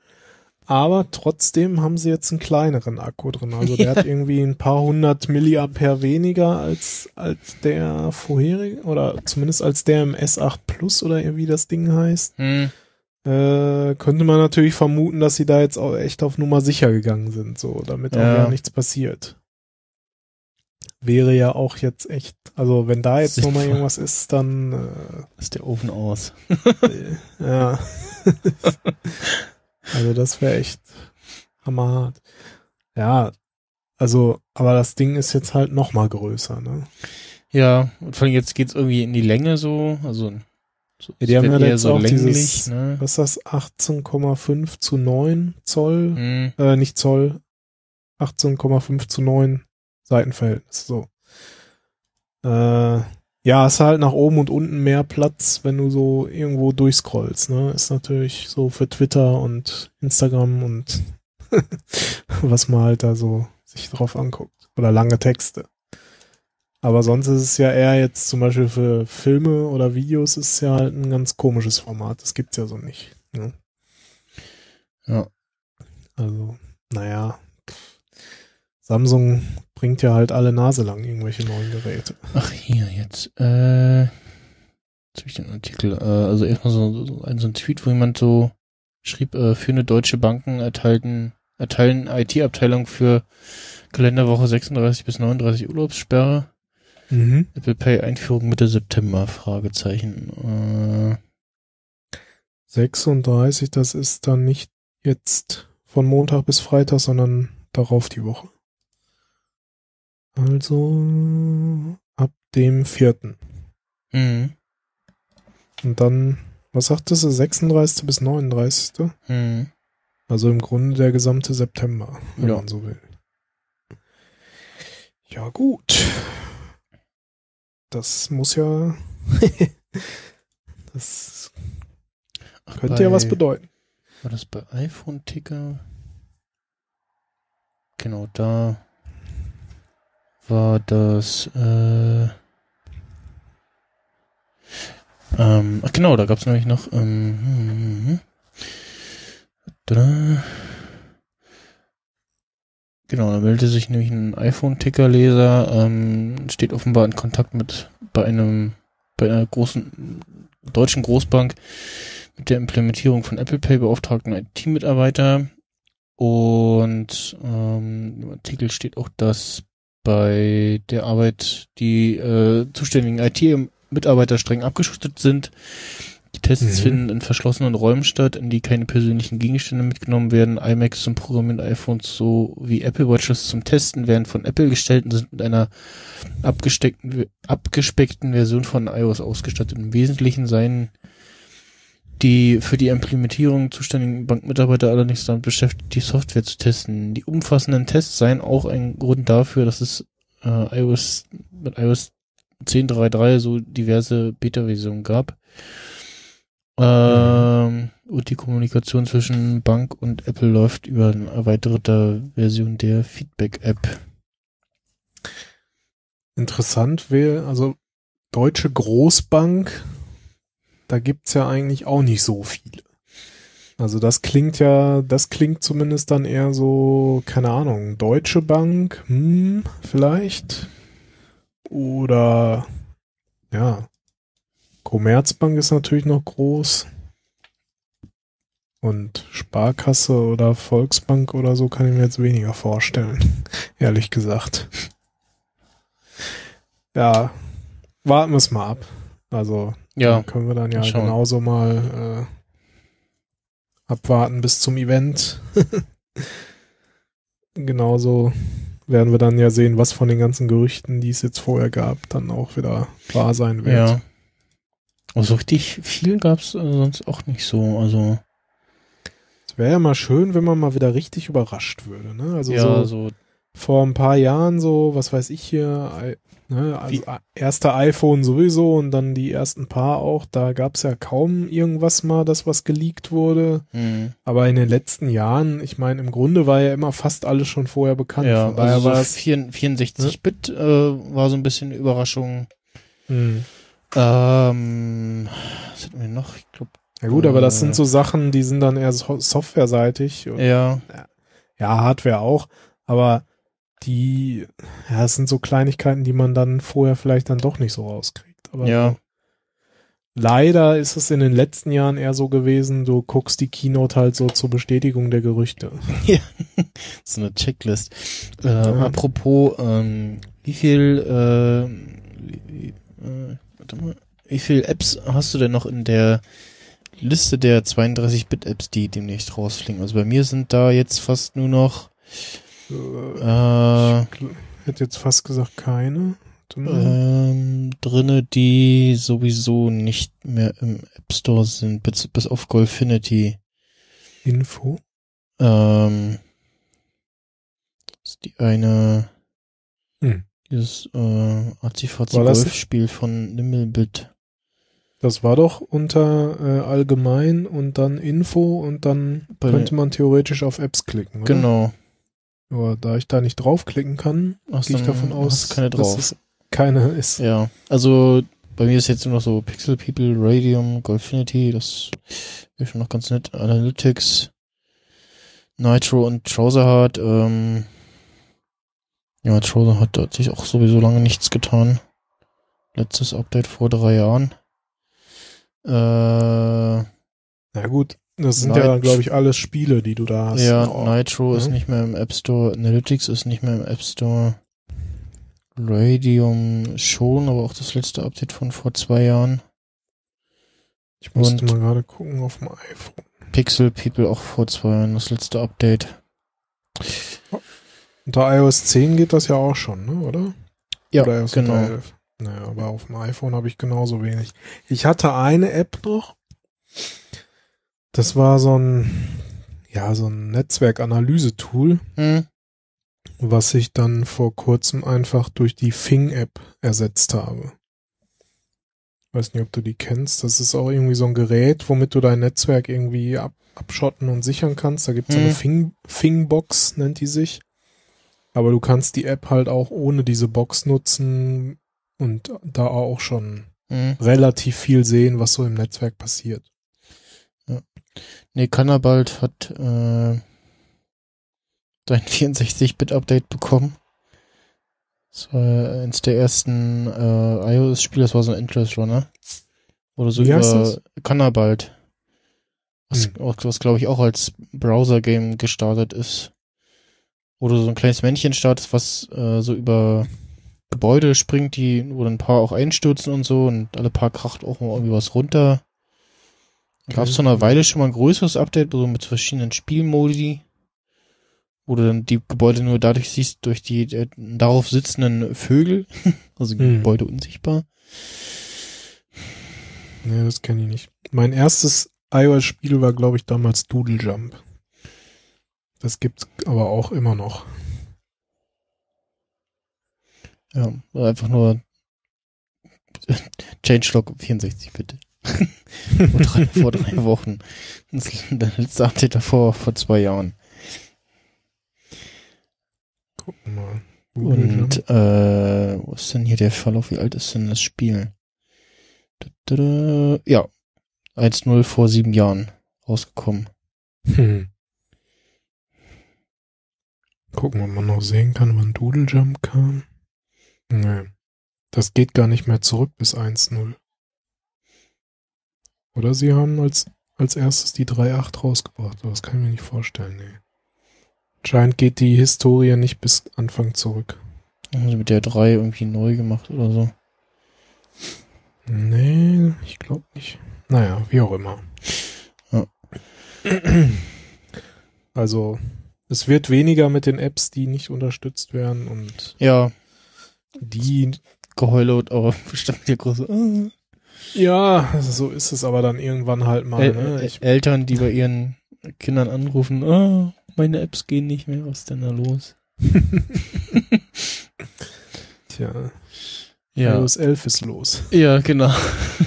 Aber trotzdem haben sie jetzt einen kleineren Akku drin. Also der Ja. hat irgendwie ein paar hundert Milliampere weniger als, als der vorherige, oder zumindest als der im S8 Plus oder wie das Ding heißt. Hm. Äh, könnte man natürlich vermuten, dass sie da jetzt auch echt auf Nummer sicher gegangen sind, so, damit auch Ja. ja nichts passiert. Wäre ja auch jetzt echt, also wenn da jetzt nochmal irgendwas ist, dann Ist der Ofen aus. äh, ja. also das wäre echt hammerhart. Ja, also, aber das Ding ist jetzt halt noch mal größer, ne? Ja, und vor allem jetzt geht's irgendwie in die Länge so, also so, Ja, die haben ja jetzt so auch länglich, dieses- ne? Was ist das? 18,5 zu 9 Zoll? Hm, Äh, nicht Zoll. 18,5 zu 9 Seitenverhältnis, so. Äh, ja, hast halt nach oben und unten mehr Platz, wenn du so irgendwo durchscrollst, ne? Ist natürlich so für Twitter und Instagram und was man halt da so sich drauf anguckt. Oder lange Texte. Aber sonst ist es ja eher jetzt zum Beispiel für Filme oder Videos ist es ja halt ein ganz komisches Format. Das gibt's ja so nicht. Ne? Ja. Also, naja. Samsung bringt ja halt alle Nase lang irgendwelche neuen Geräte. Ach, hier jetzt. Äh, jetzt habe ich den Artikel. Äh, also erstmal so, so, ein, so ein Tweet, wo jemand so schrieb, äh, führende deutsche Banken erteilten, erteilen IT-Abteilung für Kalenderwoche 36 bis 39 Urlaubssperre. Mhm. Apple Pay Einführung Mitte September, Fragezeichen. Äh, 36, das ist dann nicht jetzt von Montag bis Freitag, sondern darauf die Woche. Also ab dem vierten. hm, Und dann, was sagtest du, 36. bis 39.? hm. Also im Grunde der gesamte September, wenn Ja. man so will. Ja, gut. Das muss ja. das Ach, könnte ja bei- was bedeuten. War das bei iPhone-Ticker? Genau, da war das, äh, ähm, ach genau, da gab's nämlich noch, ähm, hm, hm, hm. Genau, da meldete sich nämlich ein iPhone-Ticker-Leser, ähm, steht offenbar in Kontakt mit bei einem, bei einer großen deutschen Großbank mit der Implementierung von Apple Pay beauftragten IT-Mitarbeiter. Und ähm, im Artikel steht auch, dass bei der Arbeit die äh, zuständigen IT-Mitarbeiter streng abgeschottet sind. Die Tests Mhm. finden in verschlossenen Räumen statt, in die keine persönlichen Gegenstände mitgenommen werden. iMacs zum Programmieren iPhones sowie Apple Watches zum Testen werden von Apple gestellt und sind mit einer abgesteckten, abgespeckten Version von iOS ausgestattet. Im Wesentlichen seien die für die Implementierung zuständigen Bankmitarbeiter allerdings damit beschäftigt, die Software zu testen. Die umfassenden Tests seien auch ein Grund dafür, dass es äh, iOS mit iOS 10.3.3 so diverse Beta-Versionen gab. Ähm, und die Kommunikation zwischen Bank und Apple läuft über eine erweiterte Version der Feedback-App. Interessant wäre, also Deutsche Großbank, da gibt's ja eigentlich auch nicht so viele. Also das klingt ja, das klingt zumindest dann eher so, keine Ahnung, Deutsche Bank, hm, vielleicht. Oder ja, Commerzbank ist natürlich noch groß. Und Sparkasse oder Volksbank oder so kann ich mir jetzt weniger vorstellen, ehrlich gesagt. Ja, warten wir es mal ab. Also Ja, dann können wir dann ja schauen. genauso mal äh, abwarten bis zum Event. genauso werden wir dann ja sehen, was von den ganzen Gerüchten, die es jetzt vorher gab, dann auch wieder wahr sein wird. ja. Aber so richtig viel gab's äh, sonst auch nicht so. Also Es wäre ja mal schön, wenn man mal wieder richtig überrascht würde. Ne? Also ja, so, so vor ein paar Jahren so, was weiß ich hier, ne, also a- erste iPhone sowieso und dann die ersten paar auch, da gab's ja kaum irgendwas mal, das was geleakt wurde. hm. Aber in den letzten Jahren, ich meine, im Grunde war ja immer fast alles schon vorher bekannt. Ja, Von daher also war so es. 64-Bit äh, war so ein bisschen eine Überraschung. Hm. Ähm, was hatten wir noch? Ich glaube, Ja gut, aber das Äh. sind so Sachen, die sind dann eher so softwareseitig. Ja, ja, Hardware auch. Aber die, ja, es sind so Kleinigkeiten, die man dann vorher vielleicht dann doch nicht so rauskriegt. Aber ja, leider ist es in den letzten Jahren eher so gewesen, du guckst die Keynote halt so zur Bestätigung der Gerüchte. so eine Checklist. Äh, Apropos, ähm, wie viel, äh, äh, warte mal, wie viel Apps hast du denn noch in der Liste der 32-Bit-Apps, die demnächst rausfliegen? Also bei mir sind da jetzt fast nur noch Äh, ich hätte jetzt fast gesagt keine. Ähm, drinne, die sowieso nicht mehr im App Store sind, bis, bis auf Golfinity. Info. Ähm, das ist die eine, Hm. dieses äh, Azifazi War das- Golfspiel von Nimmelbit. Das war doch unter äh, allgemein und dann Info und dann Bei- könnte man theoretisch auf Apps klicken. Oder? Genau. Aber da ich da nicht draufklicken kann, gehe ich davon aus, keine dass drauf. es keine ist. Ja, also bei mir ist jetzt nur noch so Pixel People, Radium, Golfinity, das wäre schon noch ganz nett. Analytics, Nitro und Trouserhard. Ähm, ja, Trouserhard hat sich auch sowieso lange nichts getan. Letztes Update vor drei Jahren. Äh, Na gut, das sind Night- ja, glaube ich, alles Spiele, die du da hast. ja, Oh. Nitro ist Ja. nicht mehr im App Store, Analytics ist nicht mehr im App Store. Radium schon, aber auch das letzte Update von vor zwei Jahren. Ich musste und- mal gerade gucken auf dem iPhone. Pixel People auch vor zwei Jahren, das letzte Update. Unter iOS 10 geht das ja auch schon, ne, oder? Ja, oder genau. 11. Naja, aber auf dem iPhone habe ich genauso wenig. Ich hatte eine App noch. Das war so ein, ja, so ein Netzwerkanalyse-Tool, Hm, was ich dann vor kurzem einfach durch die Fing-App ersetzt habe. Weiß nicht, ob du die kennst. Das ist auch irgendwie so ein Gerät, womit du dein Netzwerk irgendwie ab, abschotten und sichern kannst. Da gibt es so eine Hm. Fing, Fing-Box, nennt die sich. Aber du kannst die App halt auch ohne diese Box nutzen und da auch schon hm. relativ viel sehen, was so im Netzwerk passiert. Nee, Cannabalt hat äh, sein 64-Bit-Update bekommen. Das war eins der ersten äh, iOS-Spiele, das war so ein Interest Runner. Oder so Wie über das? Cannabalt. Was, Hm. auch- was glaube ich auch als Browser-Game gestartet ist. Du so ein kleines Männchen startest, was äh, so über Gebäude springt, die, wo dann ein paar auch einstürzen und so und alle paar kracht auch mal irgendwie was runter. Gab es vor einer Weile schon mal ein größeres Update, so mit verschiedenen Spielmodi, wo du dann die Gebäude nur dadurch siehst, durch die äh, darauf sitzenden Vögel, also Hm. Gebäude unsichtbar. Nee, das kenne ich nicht. Mein erstes iOS-Spiel war, glaube ich, damals Doodle Jump. Das gibt's aber auch immer noch. Ja, einfach nur Changelog 64 bitte. Vor, drei, vor drei Wochen. Das das letzte Update davor, vor zwei Jahren. Gucken wir mal. Und äh, wo ist denn hier der Verlauf? Wie alt ist denn das Spiel? Ja, 1-0 vor sieben Jahren rausgekommen. Hm. Gucken, ob man noch sehen kann, wann Doodle Jump kam. Nee. Das geht gar nicht mehr zurück bis 1.0. Oder sie haben als, als erstes die 3.8 rausgebracht, aber das kann ich mir nicht vorstellen, nee. Anscheinend geht die Historie nicht bis Anfang zurück. Also mit der 3 irgendwie neu gemacht oder so. Nee, ich glaube nicht. Naja, wie auch immer. Ja. Also, es wird weniger mit den Apps, die nicht unterstützt werden und Ja, die, Geheule und aber bestimmt der große ja, so ist es aber dann irgendwann halt mal, El ne? El Eltern, die bei ihren Kindern anrufen, oh, meine Apps gehen nicht mehr, was ist denn da los? tja, Ja, iOS 11 ist los. ja, genau.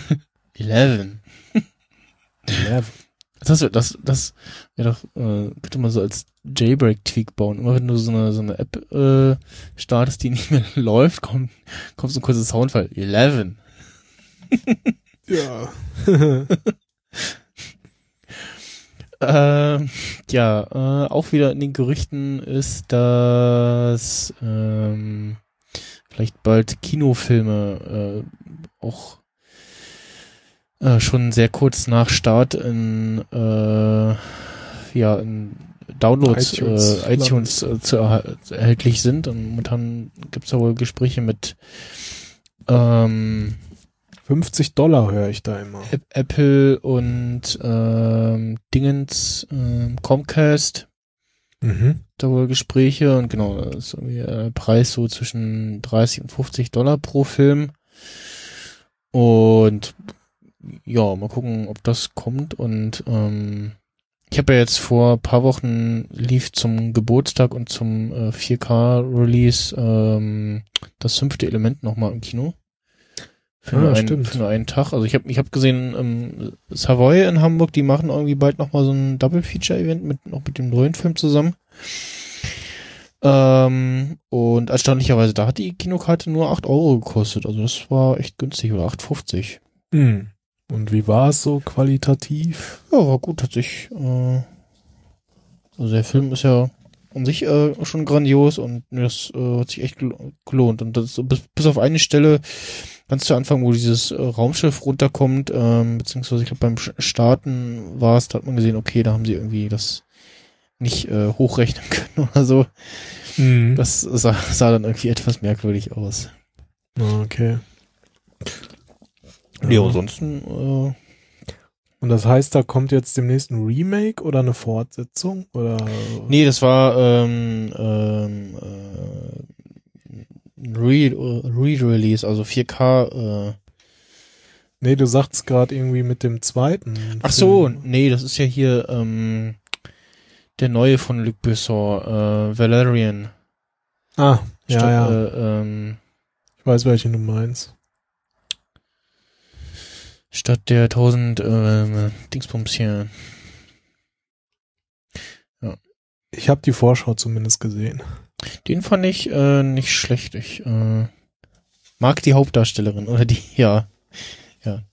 11. Das, wär- das, das wäre doch, äh, bitte mal so als Jailbreak-Tweak bauen. Immer wenn du so eine, so eine App äh, startest, die nicht mehr läuft, kommt, kommt so ein kurzer Soundfall. 11. Ja. Ähm, ja, äh, auch wieder in den Gerüchten ist, dass ähm, vielleicht bald Kinofilme äh, auch äh, schon sehr kurz nach Start in äh, ja in Downloads iTunes äh, iTunes äh, zu erhal- erhältlich sind und momentan gibt es ja wohl Gespräche mit ähm, 50 Dollar höre ich da immer. App- Apple und ähm, Dingens, ähm, Comcast Mhm. da wohl Gespräche und genau, ist irgendwie äh, Preis so zwischen 30 und 50 Dollar pro Film. Und ja, mal gucken, ob das kommt. Und ähm, ich habe ja jetzt vor paar Wochen lief zum Geburtstag und zum äh, 4K-Release ähm, das fünfte Element nochmal im Kino. Für, Ah, nur einen, für nur einen Tag. Also ich habe ich hab gesehen, ähm, Savoy in Hamburg, die machen irgendwie bald nochmal so ein Double-Feature-Event mit noch mit dem neuen Film zusammen. Ähm, und erstaunlicherweise, da hat die Kinokarte nur 8 Euro gekostet. Also das war echt günstig oder 8,50. Mhm. Und wie war es so qualitativ? Ja, war gut, hat sich, äh, also der Film ist ja an sich äh, schon grandios und das äh, hat sich echt gel- gelohnt. Und das bis, bis auf eine Stelle, ganz zu Anfang, wo dieses äh, Raumschiff runterkommt, ähm, beziehungsweise ich glaube beim Starten war es, da hat man gesehen, okay, da haben sie irgendwie das nicht äh, hochrechnen können oder so. Mhm. Das sah, sah dann irgendwie etwas merkwürdig aus. Okay. Ja, ansonsten, äh, Und das heißt, da kommt jetzt demnächst ein Remake oder eine Fortsetzung? Oder Nee, das war ähm, ähm, äh, ein Re- Re-Release, also 4K. Äh. Nee, du sagst gerade irgendwie mit dem zweiten. Ach so, Film. nee, das ist ja hier ähm, der neue von Luc Besson, äh, Valerian. Ah, ja, Statt, ja. Äh, ähm, Ich weiß, welchen du meinst. statt der 1000 ähm, Dingsbums hier. Ich habe die Vorschau zumindest gesehen. Den fand ich äh, nicht schlecht. Ich äh, mag die Hauptdarstellerin oder die, ja, ja,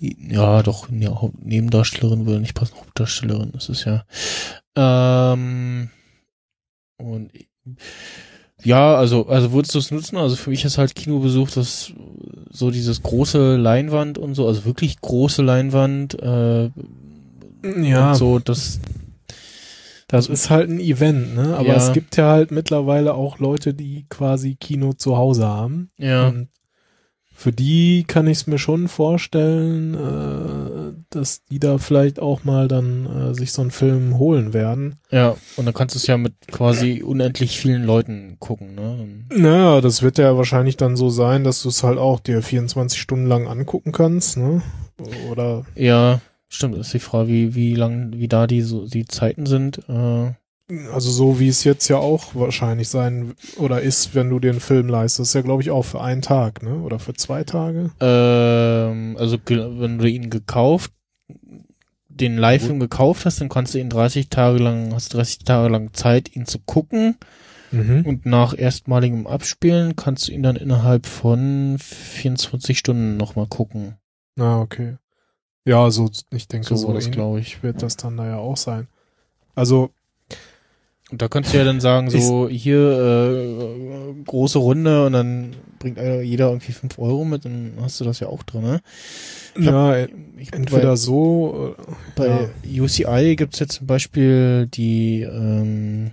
die, ja, doch, ja, Haupt- Nebendarstellerin würde nicht passen, Hauptdarstellerin. Ist ja, ähm, und ja, also, also würdest du es nutzen? Also für mich ist halt Kinobesuch das so dieses große Leinwand und so, also wirklich große Leinwand. Äh, Ja, so, das das ist halt ein Event, ne? Aber Ja. es gibt ja halt mittlerweile auch Leute, die quasi Kino zu Hause haben. ja. Und für die kann ich es mir schon vorstellen, äh, dass die da vielleicht auch mal dann äh, sich so einen Film holen werden. Ja, und dann kannst du es ja mit quasi unendlich vielen Leuten gucken, ne? Naja, das wird ja wahrscheinlich dann so sein, dass du es halt auch dir 24 Stunden lang angucken kannst, ne? Oder Ja, stimmt, ist die Frage, wie, wie lang, wie da die so die Zeiten sind. Äh, also so wie es jetzt ja auch wahrscheinlich sein oder ist, wenn du einen Film leistest. Ist ja, glaube ich, auch für einen Tag, ne? Oder für zwei Tage. ähm, also wenn du ihn gekauft, den Live-Film gekauft hast, dann kannst du ihn 30 Tage lang, hast 30 Tage lang Zeit, ihn zu gucken. Mhm. Und nach erstmaligem Abspielen kannst du ihn dann innerhalb von 24 Stunden nochmal gucken. Ah, okay. Ja, so, ich denke, So so, das, glaube ich. wird das dann da ja auch sein. Also, Und da kannst du ja dann sagen, so hier äh, große Runde und dann bringt jeder irgendwie 5 Euro mit, dann hast du das ja auch drin, ne? Ich hab- ja, e- Ich, entweder bei, so, äh, bei UCI gibt's jetzt zum Beispiel die ähm,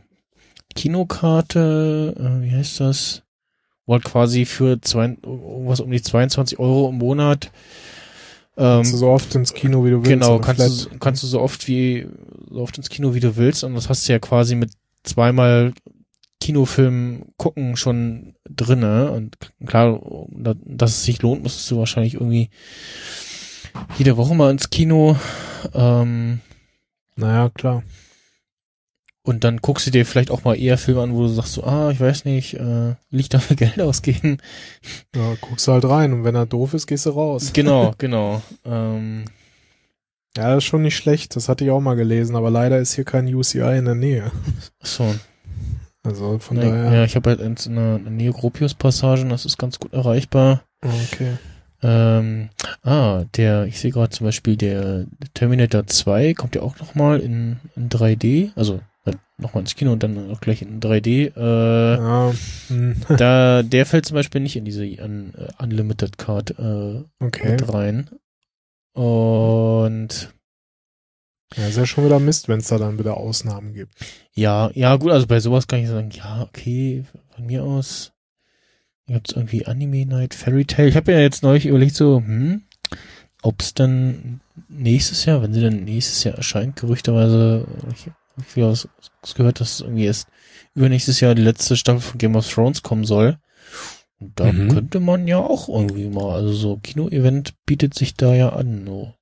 Kinokarte, äh, wie heißt das? Wo halt quasi für zwei, irgendwas um die 22 Euro im Monat kannst du so oft ins Kino, wie du willst. Genau, kannst du, kannst du so oft wie so oft ins Kino wie du willst und das hast du ja quasi mit zweimal Kinofilm gucken schon drinne und klar, da- dass es sich lohnt, müsstest du wahrscheinlich irgendwie jede Woche mal ins Kino ähm, Naja, klar. Und dann guckst du dir vielleicht auch mal eher Filme an, wo du sagst so, ah, ich weiß nicht, äh, ich dafür Geld ausgeben? Ja, guckst halt rein und wenn er doof ist, gehst du raus. genau, genau. Ähm, Ja, das ist schon nicht schlecht. Das hatte ich auch mal gelesen, aber leider ist hier kein UCI in der Nähe. so, Also von ne, daher. ja, ich habe halt eins in der, in der Nähe Gropius-Passagen, das ist ganz gut erreichbar. Okay. Ähm, ah, der, ich sehe gerade zum Beispiel der Terminator 2 kommt ja auch nochmal in, in 3D, also nochmal ins Kino und dann auch gleich in 3D. Äh, Ja, hm, da, der fällt zum Beispiel nicht in diese un, äh, Unlimited Card äh, okay. mit rein. Und Ja, ist ja schon wieder Mist, wenn es da dann wieder Ausnahmen gibt. ja, ja gut, also bei sowas kann ich sagen, ja, okay, von mir aus gibt's irgendwie Anime Night, Fairy Tale. Ich habe ja jetzt neulich überlegt so, hm, ob's dann nächstes Jahr, wenn sie dann nächstes Jahr erscheint, gerüchterweise, aus, aus gehört, dass irgendwie erst übernächstes Jahr die letzte Staffel von Game of Thrones kommen soll. Und da Mhm. könnte man ja auch irgendwie mal, also so Kino-Event bietet sich da ja an. So.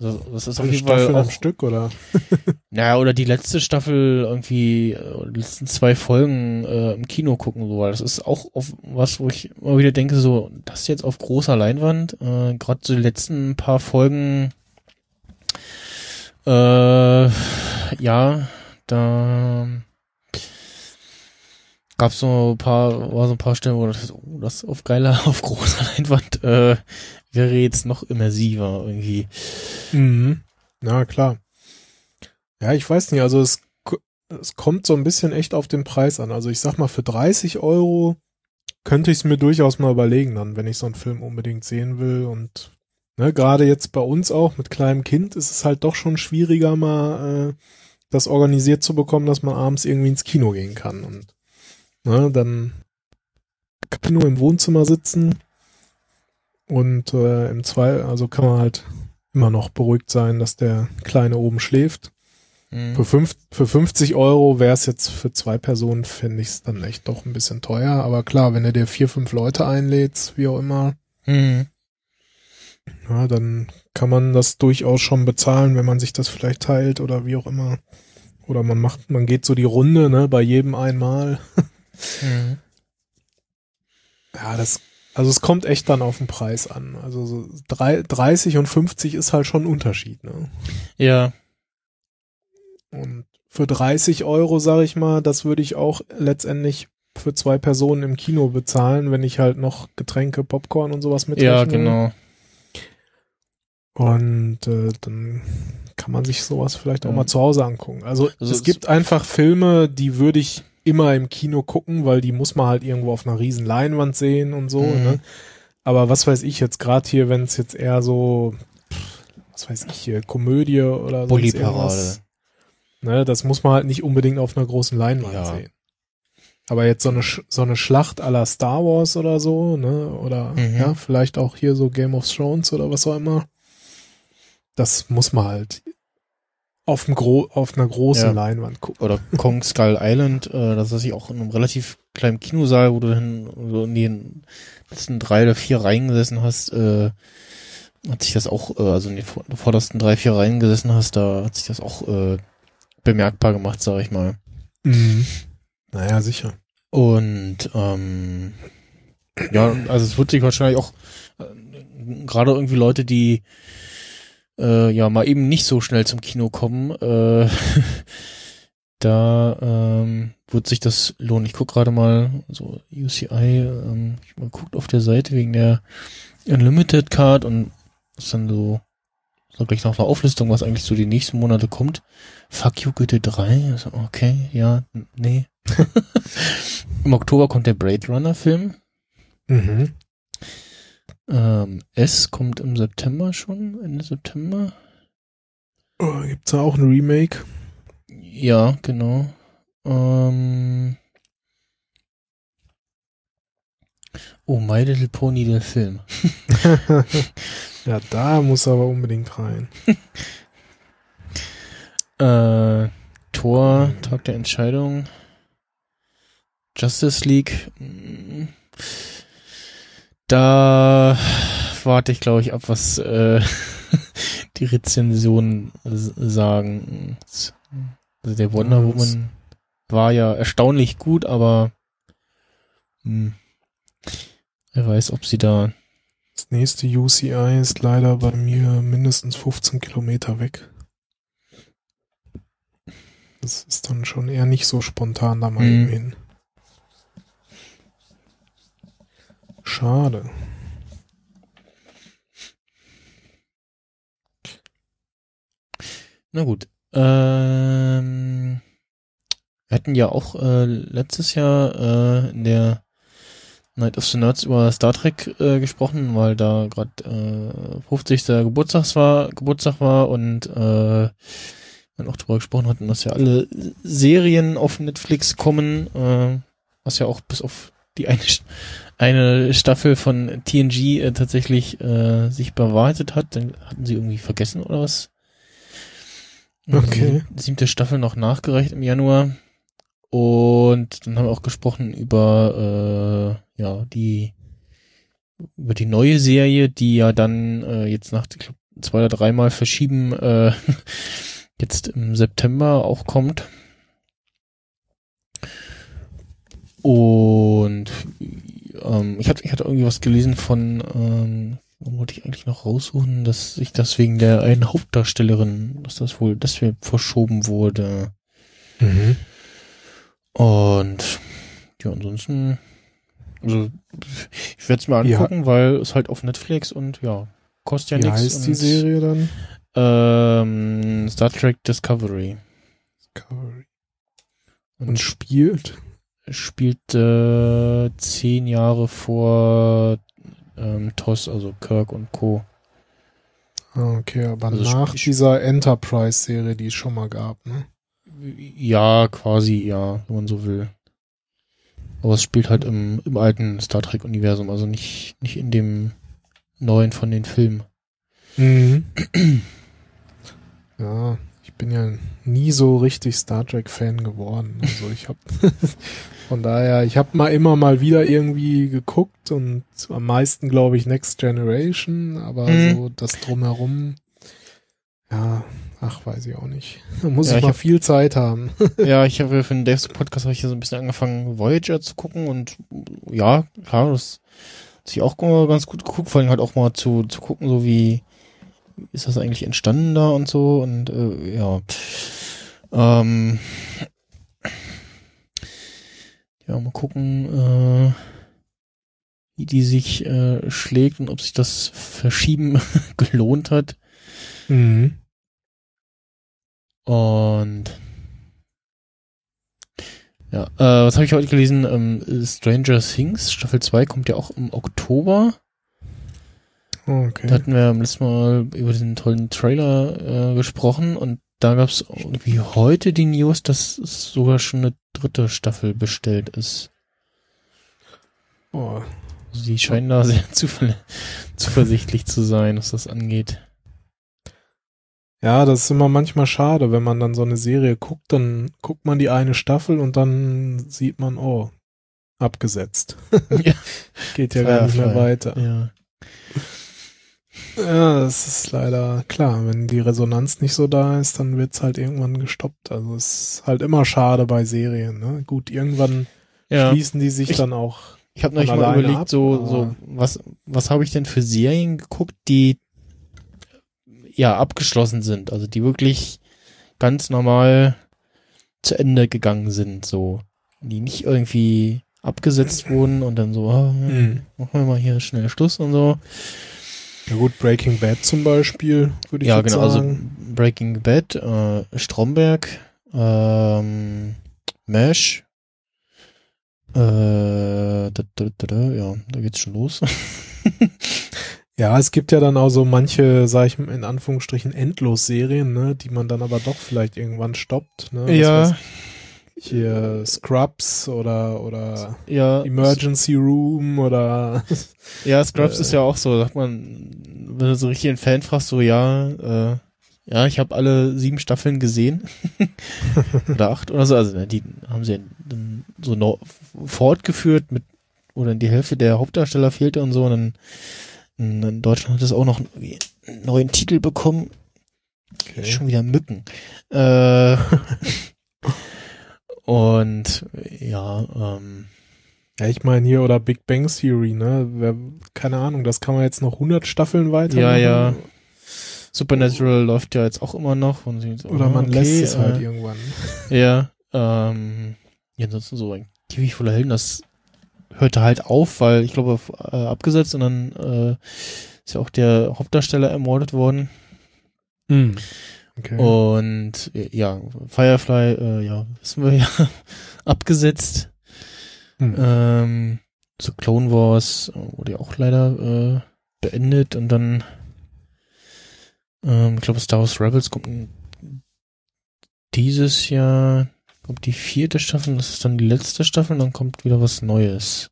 Also das ist auf jeden Fall Staffeln am auch, Stück, oder? naja, oder die letzte Staffel irgendwie, äh, die letzten zwei Folgen äh, im Kino gucken, so, weil das ist auch auf was, wo ich immer wieder denke, so, das jetzt auf großer Leinwand, äh, gerade so die letzten paar Folgen, äh, ja, da gab's so ein paar, war so ein paar Stellen, wo das, oh, das auf geiler, auf großer Leinwand, äh, wäre jetzt noch immersiver irgendwie. Mhm. Na klar. Ja, ich weiß nicht, also es, es kommt so ein bisschen echt auf den Preis an. Also ich sag mal, für 30 Euro könnte ich es mir durchaus mal überlegen, dann, wenn ich so einen Film unbedingt sehen will. Und ne, gerade jetzt bei uns auch mit kleinem Kind ist es halt doch schon schwieriger, mal äh, das organisiert zu bekommen, dass man abends irgendwie ins Kino gehen kann. Und ne, dann kann man nur im Wohnzimmer sitzen und äh, im Zwei, also kann man halt immer noch beruhigt sein, dass der Kleine oben schläft. Mhm. Für, fünf, für 50 Euro wäre es jetzt für zwei Personen, finde ich es dann echt doch ein bisschen teuer. Aber klar, wenn du dir vier, fünf Leute einlädst, wie auch immer, Mhm. Ja, dann kann man das durchaus schon bezahlen, wenn man sich das vielleicht teilt oder wie auch immer. Oder man macht, man geht so die Runde, ne, bei jedem einmal. Mhm. Ja, das, also es kommt echt dann auf den Preis an. Also so drei, 30 und 50 ist halt schon ein Unterschied, ne? Ja, Und für 30 Euro, sag ich mal, das würde ich auch letztendlich für zwei Personen im Kino bezahlen, wenn ich halt noch Getränke, Popcorn und sowas mit ja, genau. Und äh, dann kann man sich sowas vielleicht auch mal zu Hause angucken. Also, Also es gibt einfach Filme, die würde ich immer im Kino gucken, weil die muss man halt irgendwo auf einer riesen Leinwand sehen und so. Mhm. Ne? Aber was weiß ich jetzt gerade hier, wenn es jetzt eher so, was weiß ich hier, Komödie oder irgendwas, Ne, das muss man halt nicht unbedingt auf einer großen Leinwand Ja. sehen. Aber jetzt so eine, so eine Schlacht la Star Wars oder so, ne, oder Mhm. ja, vielleicht auch hier so Game of Thrones oder was auch immer. Das muss man halt auf, dem Gro auf einer großen Ja. Leinwand gucken. Oder Kong Skull Island, äh, das ist ja auch in einem relativ kleinen Kinosaal, wo du dann so in den letzten drei oder vier Reihen gesessen hast, äh, hat sich das auch, äh, also in den vor- vordersten drei, vier Reihen gesessen hast, da hat sich das auch äh, bemerkbar gemacht, sag ich mal. Mhm. Naja, sicher. Und ähm, ja, also es wird sich wahrscheinlich auch äh, gerade irgendwie Leute, die äh, ja mal eben nicht so schnell zum Kino kommen, äh, da ähm, wird sich das lohnen. Ich guck gerade mal so UCI, ähm, ich mal guckt auf der Seite wegen der Unlimited Card und ist dann so so gleich noch eine Auflistung, was eigentlich so die nächsten Monate kommt. Fuck You Goethe 3. Also, okay, ja, nee. Im Oktober kommt der Blade Runner Film. Mhm. Ähm, S kommt im September schon, Ende September. Oh, gibt's da auch ein Remake? Ja, genau. Ähm, oh, My Little Pony, der Film. ja, da muss er aber unbedingt rein. Äh, Tor, Tag der Entscheidung. Justice League. mm, Da warte ich, glaube ich, ab, was äh, die Rezensionen sagen. Also der Wonder Woman war ja erstaunlich gut, aber hm, wer weiß, ob sie da Das nächste UCI ist leider bei mir mindestens 15 Kilometer weg. Das ist dann schon eher nicht so spontan da mal eben hin. Schade. Na gut. Ähm, wir hatten ja auch äh, letztes Jahr äh, in der Night of the Nerds über Star Trek äh, gesprochen, weil da gerade äh, 50. Geburtstags war, Geburtstag war und äh, wir auch darüber gesprochen hatten, dass ja alle Serien auf Netflix kommen, äh, was ja auch bis auf die eine, eine Staffel von TNG äh, tatsächlich äh, sich bewahrheitet hat. Dann hatten sie irgendwie vergessen oder was? Okay. Die siebte Staffel noch nachgereicht im Januar. Und dann haben wir auch gesprochen über äh, ja die über die neue Serie, die ja dann äh, jetzt nach ich glaub, zwei oder dreimal verschieben äh, jetzt im September auch kommt. Und ähm, ich, hatte, ich hatte irgendwie was gelesen von, ähm, wo wollte ich eigentlich noch raussuchen, dass sich das wegen der einen Hauptdarstellerin, dass das wohl deswegen verschoben wurde. Mhm. Und ja, ansonsten, also ich werde es mir Ja. angucken, weil es halt auf Netflix und ja, kostet ja Wie nichts. heißt die Serie dann? Ähm, Star Trek Discovery. Discovery. Und Und spielt? Spielt äh, zehn Jahre vor ähm, TOS, also Kirk und Co. Okay, aber Also nach dieser Enterprise-Serie, die es schon mal gab, ne? Ja, quasi, ja, wenn man so will. Aber es spielt halt im, im alten Star Trek-Universum, also nicht, nicht in dem neuen von den Filmen. Mhm. ja, ich bin ja nie so richtig Star Trek-Fan geworden. Also ich habe von daher, ich habe mal immer mal wieder irgendwie geguckt und am meisten glaube ich Next Generation, aber Mhm. so das drumherum, ja, ach, weiß ich auch nicht. Da muss Ja, ich ich mal hab- viel Zeit haben. ja, ich habe für den Dave's Podcast habe ich hier so ein bisschen angefangen, Voyager zu gucken und ja, klar, das hat sich auch ganz gut geguckt, vor allem halt auch mal zu, zu gucken, so wie ist das eigentlich entstanden da und so und äh, ja. Ähm, ja, mal gucken, äh, wie die sich äh, schlägt und ob sich das Verschieben gelohnt hat. Mhm. Und ja, äh, was habe ich heute gelesen? Ähm, Stranger Things, Staffel 2 kommt ja auch im Oktober. Okay. Da hatten wir beim letzten Mal über diesen tollen Trailer äh, gesprochen und da gab es irgendwie heute die News, dass es sogar schon eine dritte Staffel bestellt ist. Boah. Die scheinen da sehr zuver zuversichtlich zu sein, was das angeht. Ja, das ist immer manchmal schade, wenn man dann so eine Serie guckt, dann guckt man die eine Staffel und dann sieht man, oh, abgesetzt. Ja. Geht ja gar nicht mehr weiter. Ja. Ja, das ist leider klar. Wenn die Resonanz nicht so da ist, dann wird's halt irgendwann gestoppt. Also es ist halt immer schade bei Serien. Ne? Gut, irgendwann ja. schließen die sich Ich- dann auch. Ich habe neulich mal überlegt, ab, so, so, was, was habe ich denn für Serien geguckt, die ja abgeschlossen sind, also die wirklich ganz normal zu Ende gegangen sind, so, die nicht irgendwie abgesetzt wurden und dann so, Mhm. machen wir mal hier schnell Schluss und so. Ja gut, Breaking Bad zum Beispiel, würde ich ja, jetzt genau, also sagen. Breaking Bad, äh, Stromberg, ähm, Mesh, äh, da, da, da, ja, da geht's schon los. Ja, es gibt ja dann auch so manche, sag ich mal, in Anführungsstrichen Endlos-Serien, ne, die man dann aber doch vielleicht irgendwann stoppt. Ne? Was weiß ja, ich, Hier Scrubs oder oder ja. Emergency Room oder Ja, Scrubs Äh, ist ja auch so, sagt man, wenn du so richtig einen Fan fragst, so ja, äh, ja, ich habe alle sieben Staffeln gesehen. oder acht oder so. Also ne, die haben sie dann so no fortgeführt mit, oder die Hälfte der Hauptdarsteller fehlte und so. Und dann in, in Deutschland hat es auch noch einen neuen Titel bekommen. okay. Schon wieder Mücken. Äh, und ja, ähm, Ja, ich meine hier oder Big Bang Theory, ne? Keine Ahnung, das kann man jetzt noch 100 Staffeln weiter Ja, ja. Supernatural läuft ja jetzt auch immer noch. Und so, Oder man okay, lässt es halt äh, irgendwann. Ja, ähm, ja, ansonsten so ein Käfig voller Helden, das hörte halt auf, weil ich glaube, äh, abgesetzt und dann äh, ist ja auch der Hauptdarsteller ermordet worden. Hm. Okay. Und ja, Firefly, äh, ja, wissen wir ja, abgesetzt. Hm. Ähm, so Clone Wars äh, wurde ja auch leider äh, beendet und dann ähm, ich glaube Star Wars Rebels kommt dieses Jahr kommt die vierte Staffel, das ist dann die letzte Staffel und dann kommt wieder was Neues.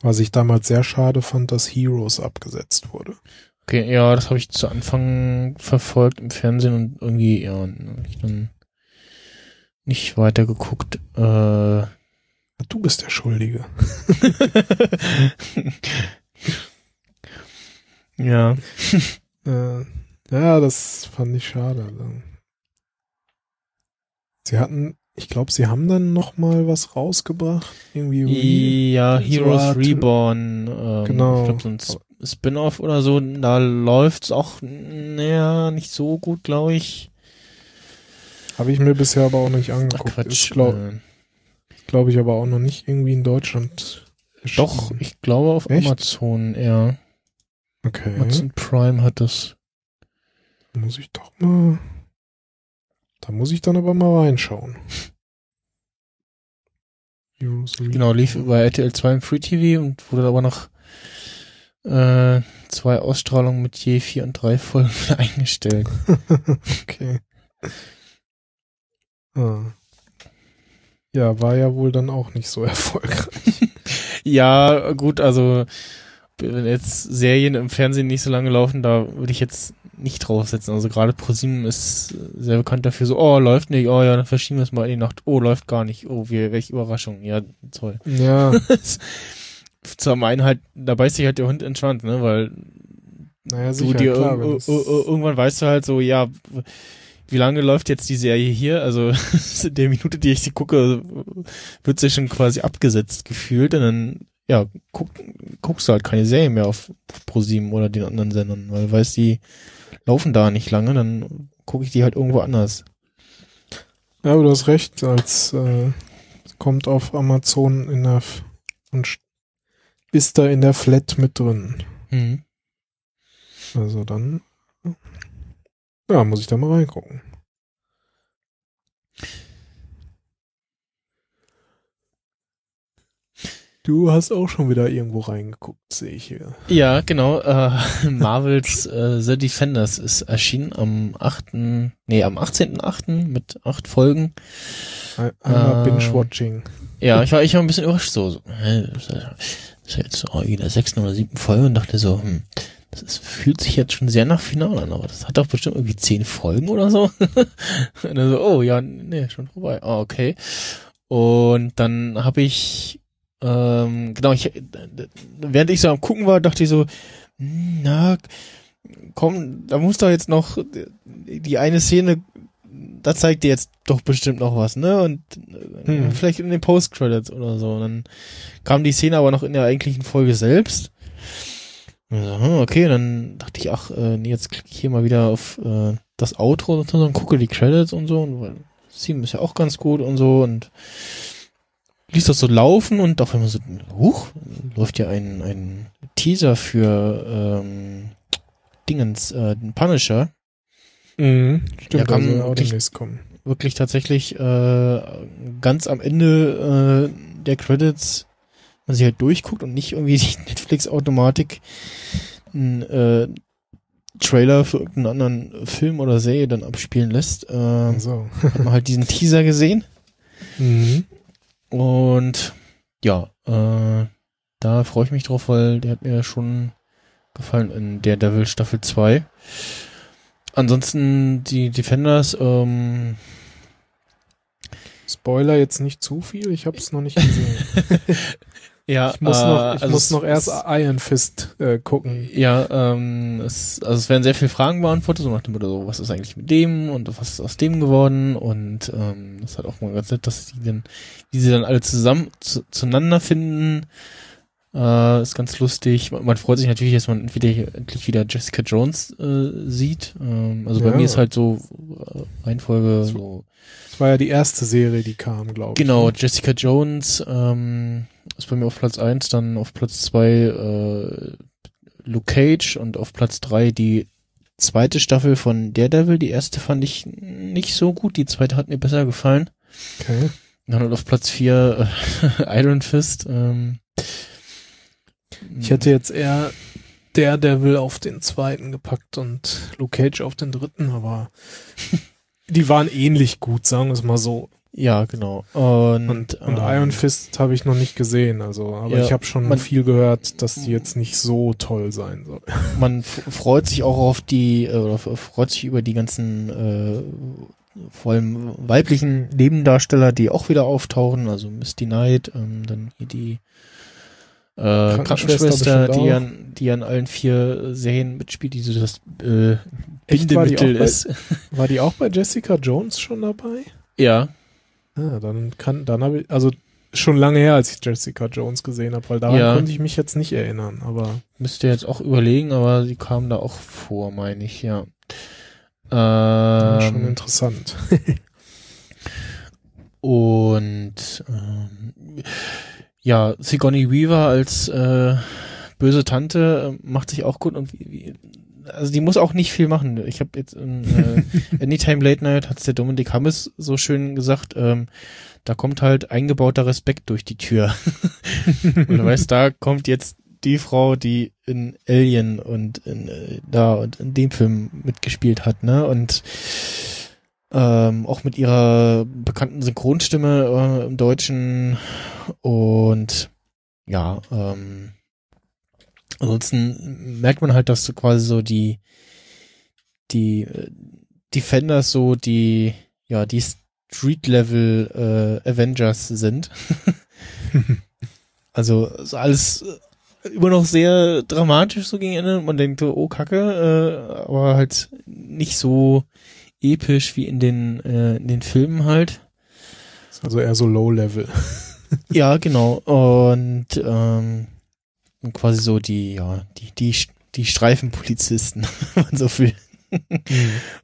Was ich damals sehr schade fand, dass Heroes abgesetzt wurde. Okay, ja, das habe ich zu Anfang verfolgt im Fernsehen und irgendwie, ja, ich dann nicht weiter geguckt. Äh, Du bist der Schuldige. ja. Äh, ja, das fand ich schade. Also. Sie hatten, ich glaube, sie haben dann noch mal was rausgebracht. Irgendwie Re Ja, so Heroes Art- Reborn. Ähm, Genau. Ich glaube, so ein Spin-off oder so, da läuft's auch, naja, nicht so gut, glaube ich. habe ich mir bisher aber auch nicht Ach, angeguckt. Quatsch. Ist, glaube glaub ich, aber auch noch nicht irgendwie in Deutschland. doch, erschienen. ich glaube auf Echt? Amazon, ja. Okay. Amazon Prime hat das. Muss ich doch mal. Da muss ich dann aber mal reinschauen. Genau, lief über RTL 2 im Free TV und wurde aber noch äh, zwei Ausstrahlungen mit je vier und drei Folgen eingestellt. okay. Ah. Ja, war ja wohl dann auch nicht so erfolgreich. Ja, gut, also wenn jetzt Serien im Fernsehen nicht so lange laufen, da würde ich jetzt nicht draufsetzen. Also gerade ProSieben ist sehr bekannt dafür, so, oh, läuft nicht, oh ja, dann verschieben wir es mal in die Nacht. Oh, läuft gar nicht. Oh, wir, welche Überraschung. Ja, toll. ja, Zum einen halt, da beißt sich halt der Hund in den Schwanz, ne, weil naja, du sicher, dir klar. ir- wenn ir- es- ir- irgendwann weißt du halt so, ja, wie lange läuft jetzt die Serie hier? Also in der Minute, die ich sie gucke, wird sie schon quasi abgesetzt gefühlt und dann ja, guck, guckst du halt keine Serie mehr auf ProSieben oder den anderen Sendern, weil du weißt, die laufen da nicht lange, dann gucke ich die halt irgendwo anders. Ja, aber du hast recht, als äh, es kommt auf Amazon in der und ist da in der Flat mit drin. Mhm. Also dann ja, muss ich da mal reingucken. Du hast auch schon wieder irgendwo reingeguckt, sehe ich hier. Ja, genau. Äh, Marvels äh, The Defenders ist erschienen am 8., nee, am 18.8. mit acht Folgen. Ein- Einmal Äh, Binge-Watching. Ja, ich war, ich war ein bisschen überrascht, so, so jetzt so in der sechsten oder siebten Folge und dachte so, hm, das ist, fühlt sich jetzt schon sehr nach Finale an, aber das hat doch bestimmt irgendwie zehn Folgen oder so. und dann so, oh ja, nee, schon vorbei. Ah, okay. Und dann habe ich, ähm, genau, ich, während ich so am gucken war, dachte ich so, hm, na, komm, da muss doch jetzt noch die eine Szene, da zeigt dir jetzt doch bestimmt noch was, ne? Und äh, Hm. vielleicht in den Post-Credits oder so. Und dann kam die Szene aber noch in der eigentlichen Folge selbst. Und so, hm, okay, dann dachte ich, ach, äh, nee, jetzt klicke ich hier mal wieder auf äh, das Outro und so und gucke die Credits und so. Und Steam ist ja auch ganz gut und so und ließ das so laufen und auf einmal so, huch, läuft ja ein, ein Teaser für ähm, Dingens, äh, den Punisher. Mhm. Stimmt, Ja, kann also auch wirklich- demnächst kommen. wirklich tatsächlich äh, ganz am Ende äh, der Credits man sich halt durchguckt und nicht irgendwie die Netflix-Automatik einen äh, Trailer für irgendeinen anderen Film oder Serie dann abspielen lässt. Äh, So. hat man halt diesen Teaser gesehen Mhm. und ja, äh, da freue ich mich drauf, weil der hat mir schon gefallen in der Devil Staffel 2. Ansonsten die Defenders, ähm, Spoiler jetzt nicht zu viel, ich habe es noch nicht gesehen. ja, Ich muss äh, noch, ich also muss noch erst Iron Fist äh, gucken. Ja, ähm, es, also es werden sehr viele Fragen beantwortet, so nach dem Motto, so, was ist eigentlich mit dem und was ist aus dem geworden und ähm, das hat auch mal ganz nett, dass die dann, wie sie dann alle zusammen zu, zueinander finden, äh, ist ganz lustig. Man, man freut sich natürlich, dass man hier endlich wieder Jessica Jones äh, sieht. Ähm, also bei Ja. mir ist halt so äh, Reihenfolge so Das war ja die erste Serie, die kam, glaube ich. Genau, ne? Jessica Jones ähm, ist bei mir auf Platz eins, dann auf Platz zwei äh, Luke Cage und auf Platz drei die zweite Staffel von Daredevil. Die erste fand ich nicht so gut, die zweite hat mir besser gefallen. Okay. Dann halt auf Platz vier äh, Iron Fist. Ähm, Ich hätte jetzt eher Daredevil auf den zweiten gepackt und Luke Cage auf den dritten, aber die waren ähnlich gut, sagen wir es mal so. Ja, genau. Und, Und, und ähm, Iron Fist habe ich noch nicht gesehen, also, aber Ja, ich habe schon man- viel gehört, dass die jetzt nicht so toll sein soll. man freut sich auch auf die, äh, oder freut sich über die ganzen, äh, vor allem weiblichen Nebendarsteller, die auch wieder auftauchen, also Misty Knight, ähm, dann hier die äh, Krankenschwester die an, die an allen vier Serien mitspielt, die so das äh, Bindemittel bei- ist. War die auch bei Jessica Jones schon dabei? Ja, Ah, dann kann, dann habe ich, also schon lange her, als ich Jessica Jones gesehen habe, weil daran Ja. konnte ich mich jetzt nicht erinnern, aber müsst ihr jetzt auch überlegen, aber sie kam da auch vor, meine ich, ja. schon Ähm, interessant. Und ähm, ja, Sigourney Weaver als äh, böse Tante äh, macht sich auch gut und wie, wie, also die muss auch nicht viel machen. Ich habe jetzt in äh, Anytime Late Night hat's der Dominik Hammes so schön gesagt, ähm, da kommt halt eingebauter Respekt durch die Tür. und du weißt, da kommt jetzt die Frau, die in Alien und in, äh, da und in dem Film mitgespielt hat, ne? Und ähm, auch mit ihrer bekannten Synchronstimme äh, im Deutschen und ja, ähm, ansonsten merkt man halt, dass so quasi so die die äh, Defenders so die ja die Street Level äh, Avengers sind. also so alles äh, immer noch sehr dramatisch so gegen Ende. Man denkt so, oh Kacke, äh, aber halt nicht so episch wie in den äh, in den Filmen halt. Also eher so Low Level. Ja, genau. Und ähm, quasi so die ja die die die Streifenpolizisten, wenn man so will.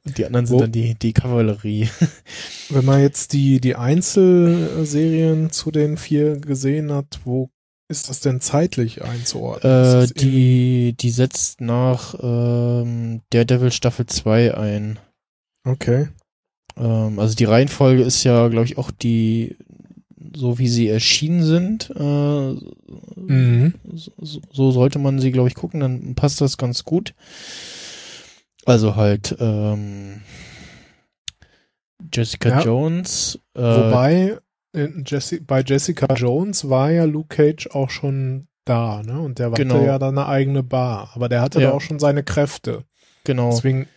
Und die anderen sind Wo- dann die die Kavallerie. Wenn man jetzt die, die Einzelserien zu den vier gesehen hat, wo ist das denn zeitlich einzuordnen? Äh, die die setzt nach ähm, Daredevil Staffel 2 ein. Okay. Ähm, also die Reihenfolge ist ja, glaube ich, auch die, so wie sie erschienen sind. Äh, Mhm. so, so sollte man sie, glaube ich, gucken, dann passt das ganz gut. Also halt ähm, Jessica Ja. Jones. Äh, Wobei in Jessi bei Jessica Jones war ja Luke Cage auch schon da, ne? Und der hatte Genau. ja dann eine eigene Bar, aber der hatte Ja. da auch schon seine Kräfte. genau. Deswegen,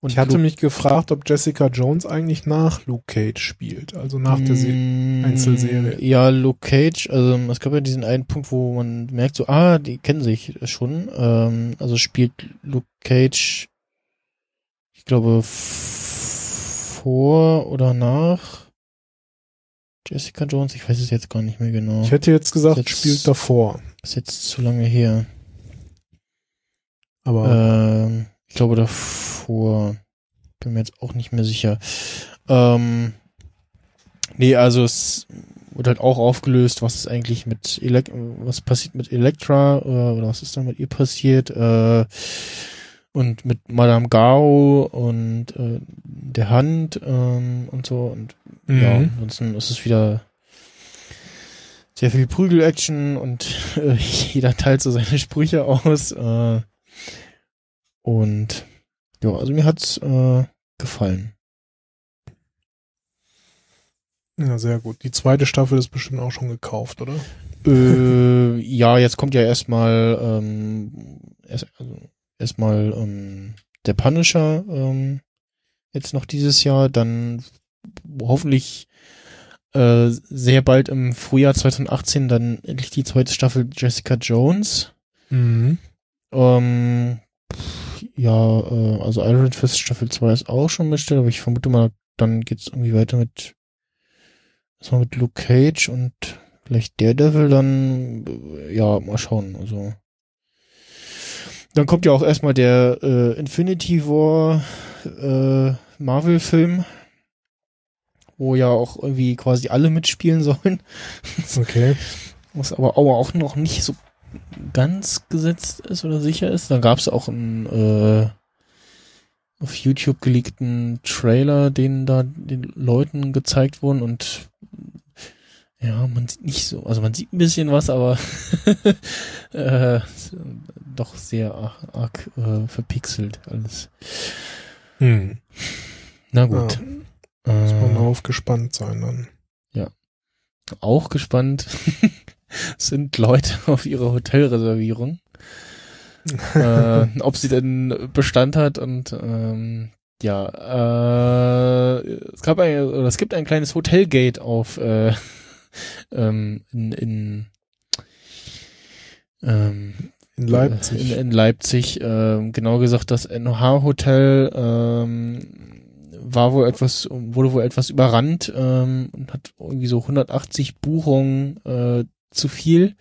Und ich hatte Luke- mich gefragt, ob Jessica Jones eigentlich nach Luke Cage spielt, also nach der Se Mm, Einzelserie. Ja, Luke Cage, also es gab ja diesen einen Punkt, wo man merkt so, ah, die kennen sich schon. Ähm, also spielt Luke Cage, ich glaube, vor oder nach Jessica Jones, ich weiß es jetzt gar nicht mehr genau. Ich hätte jetzt gesagt, Jetzt- spielt davor, ist jetzt zu lange her. aber Ähm, ich glaube davor. Bin mir jetzt auch nicht mehr sicher. Ähm, nee, also es wird halt auch aufgelöst, was ist eigentlich mit Elek was passiert mit Elektra äh, oder was ist da mit ihr passiert äh, und mit Madame Gao und äh, der Hand ähm, und so und ja, Mhm. ansonsten ist es wieder sehr viel Prügel-Action und äh, jeder teilt so seine Sprüche aus. Äh, und ja, also mir hat's äh, gefallen. ja, sehr gut. Die zweite Staffel ist bestimmt auch schon gekauft, oder? äh, ja, jetzt kommt ja erstmal ähm, erst, also erstmal ähm, der Punisher ähm, jetzt noch dieses Jahr, dann hoffentlich äh, sehr bald im Frühjahr 2018 dann endlich die zweite Staffel Jessica Jones. Mhm. Ähm, ja, äh, also Iron Fist Staffel 2 ist auch schon bestellt, aber ich vermute mal, dann geht's irgendwie weiter mit erstmal mit Luke Cage und vielleicht Daredevil dann, äh, ja, mal schauen, also. Dann kommt ja auch erstmal der äh, Infinity War äh, Marvel-Film, wo ja auch irgendwie quasi alle mitspielen sollen. Okay. was aber auch noch nicht so ganz gesetzt ist oder sicher ist. Dann gab es auch einen äh, auf YouTube geleakten Trailer, den da den Leuten gezeigt wurden und ja, man sieht nicht so, also man sieht ein bisschen was, aber äh, doch sehr arg, arg äh, verpixelt alles. Hm. Na gut. Ja, muss man äh, gespannt sein dann. auch gespannt sind Leute auf ihre Hotelreservierung. äh, ob sie denn Bestand hat und ähm, ja, äh, es gab ein, oder es gibt ein kleines Hotelgate auf äh, ähm, in, in ähm, In Leipzig. In, in Leipzig, ähm, genau gesagt, das NH Hotel ähm, war wohl etwas, wurde wohl etwas überrannt ähm, und hat irgendwie so 180 Buchungen äh, zu viel.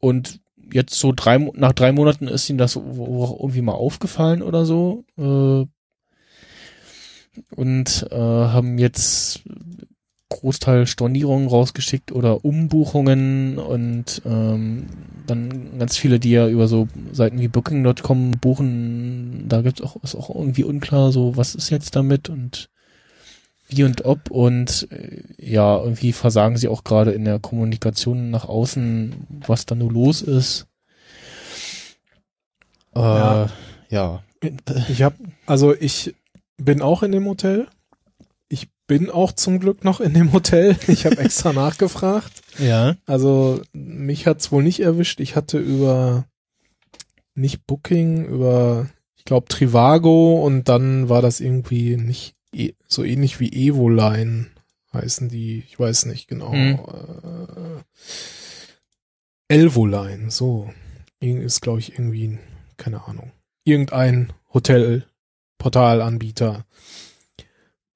Und jetzt so drei, nach drei Monaten ist ihm das irgendwie mal aufgefallen oder so. Äh, und äh, haben jetzt Großteil Stornierungen rausgeschickt oder Umbuchungen und ähm, dann ganz viele, die ja über so Seiten wie Booking.com buchen, da gibt's auch, ist auch irgendwie unklar, so was ist jetzt damit und wie und ob und äh, ja, irgendwie versagen sie auch gerade in der Kommunikation nach außen, was da nur los ist. Äh, ja. ja. Ich habe, also ich bin auch in dem Hotel. Ich bin auch zum Glück noch in dem Hotel. Ich habe extra nachgefragt. Ja. Also mich hat's wohl nicht erwischt. Ich hatte über nicht Booking, über ich glaube Trivago und dann war das irgendwie nicht e so ähnlich wie Evoline heißen die, ich weiß nicht genau. Mhm. Äh, Elvoline, so ist glaube ich irgendwie keine Ahnung. Irgendein Hotelportalanbieter.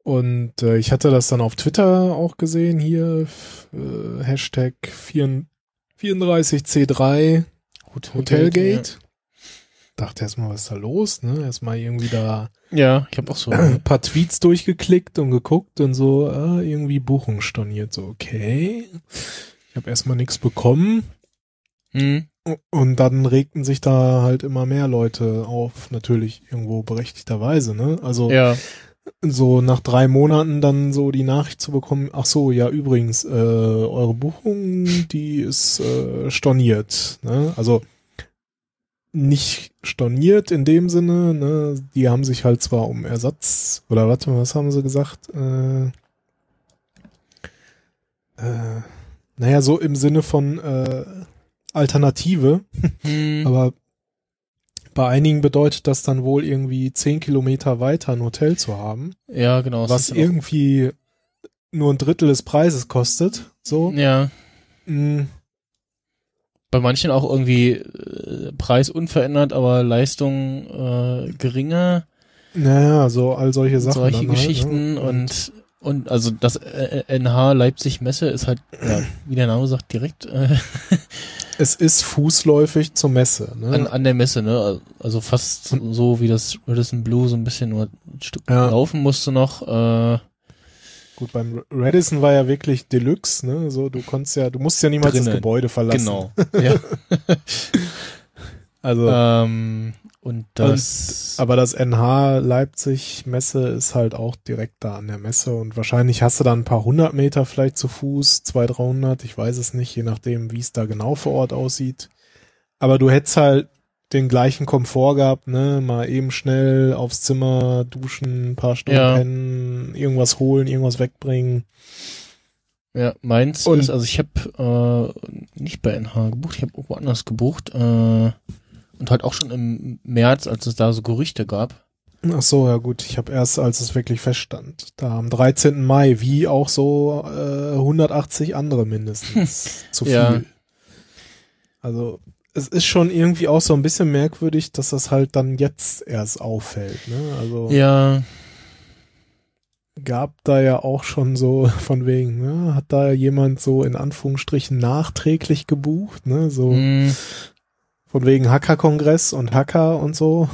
Und äh, ich hatte das dann auf Twitter auch gesehen hier, äh, Hashtag 34C3 Hotelgate. Hotelgate. Ja. Dachte erstmal, was ist da los? Ne? Erstmal irgendwie da ja, ich habe auch so ein paar Tweets durchgeklickt und geguckt und so äh, irgendwie Buchung storniert. So, okay. Ich habe erstmal nichts bekommen. Mhm. Und dann regten sich da halt immer mehr Leute auf, natürlich irgendwo berechtigterweise, ne? Also ja so nach drei Monaten dann so die Nachricht zu bekommen, ach so, ja übrigens, äh, eure Buchung, die ist äh, storniert. Ne? Also nicht storniert in dem Sinne, ne? die haben sich halt zwar um Ersatz, oder warte mal, was haben sie gesagt? Äh, äh, naja, so im Sinne von äh, Alternative, hm. aber bei einigen bedeutet das dann wohl irgendwie zehn Kilometer weiter ein Hotel zu haben. Ja, genau. Was irgendwie nur ein Drittel des Preises kostet. So. Ja. Mhm. Bei manchen auch irgendwie äh, Preis unverändert, aber Leistung äh, geringer. Naja, so all solche Sachen. Solche Geschichten halt, ne? und und also das NH Leipzig Messe ist halt, ja, wie der Name sagt, direkt. Äh, es ist fußläufig zur Messe. Ne? An, an der Messe, ne? Also fast so wie das Radisson Blue, so ein bisschen nur ein Stück ja. laufen musste noch. Äh, Gut, beim Radisson war ja wirklich Deluxe, ne? So, du konntest ja, du musst ja niemals drinnen. das Gebäude verlassen. Genau. ja. also. Ähm, und das. Und, aber das NH Leipzig Messe ist halt auch direkt da an der Messe und wahrscheinlich hast du dann ein paar hundert Meter vielleicht zu Fuß, zwei, dreihundert, ich weiß es nicht, je nachdem, wie es da genau vor Ort aussieht. Aber du hättest halt den gleichen Komfort gehabt, ne, mal eben schnell aufs Zimmer duschen, ein paar Stunden ja. pennen, irgendwas holen, irgendwas wegbringen. Ja, meins und ist, also ich habe äh, nicht bei NH gebucht, ich habe woanders gebucht. Äh, und halt auch schon im März, als es da so Gerüchte gab. Ach so, ja gut. Ich habe erst, als es wirklich feststand, da am 13. Mai, wie auch so äh, 180 andere mindestens. zu viel. Ja. Also es ist schon irgendwie auch so ein bisschen merkwürdig, dass das halt dann jetzt erst auffällt. Ne? Also ja. gab da ja auch schon so von wegen, ne? hat da jemand so in Anführungsstrichen nachträglich gebucht, ne? So mm. Von wegen Hacker-Kongress und Hacker und so.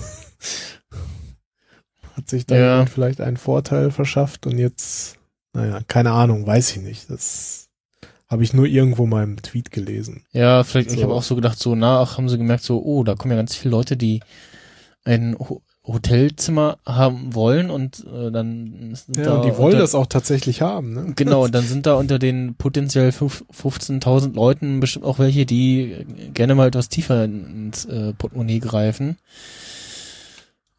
Hat sich da ja. vielleicht einen Vorteil verschafft und jetzt, naja, keine Ahnung, weiß ich nicht. Das habe ich nur irgendwo mal im Tweet gelesen. Ja, vielleicht, so. ich habe auch so gedacht, so nach haben sie gemerkt, so, oh, da kommen ja ganz viele Leute, die ein Hotelzimmer haben wollen und äh, dann sind ja, da und die wollen das auch tatsächlich haben, ne? Genau, und dann sind da unter den potenziell 15.000 Leuten bestimmt auch welche, die gerne mal etwas tiefer ins äh, Portemonnaie greifen.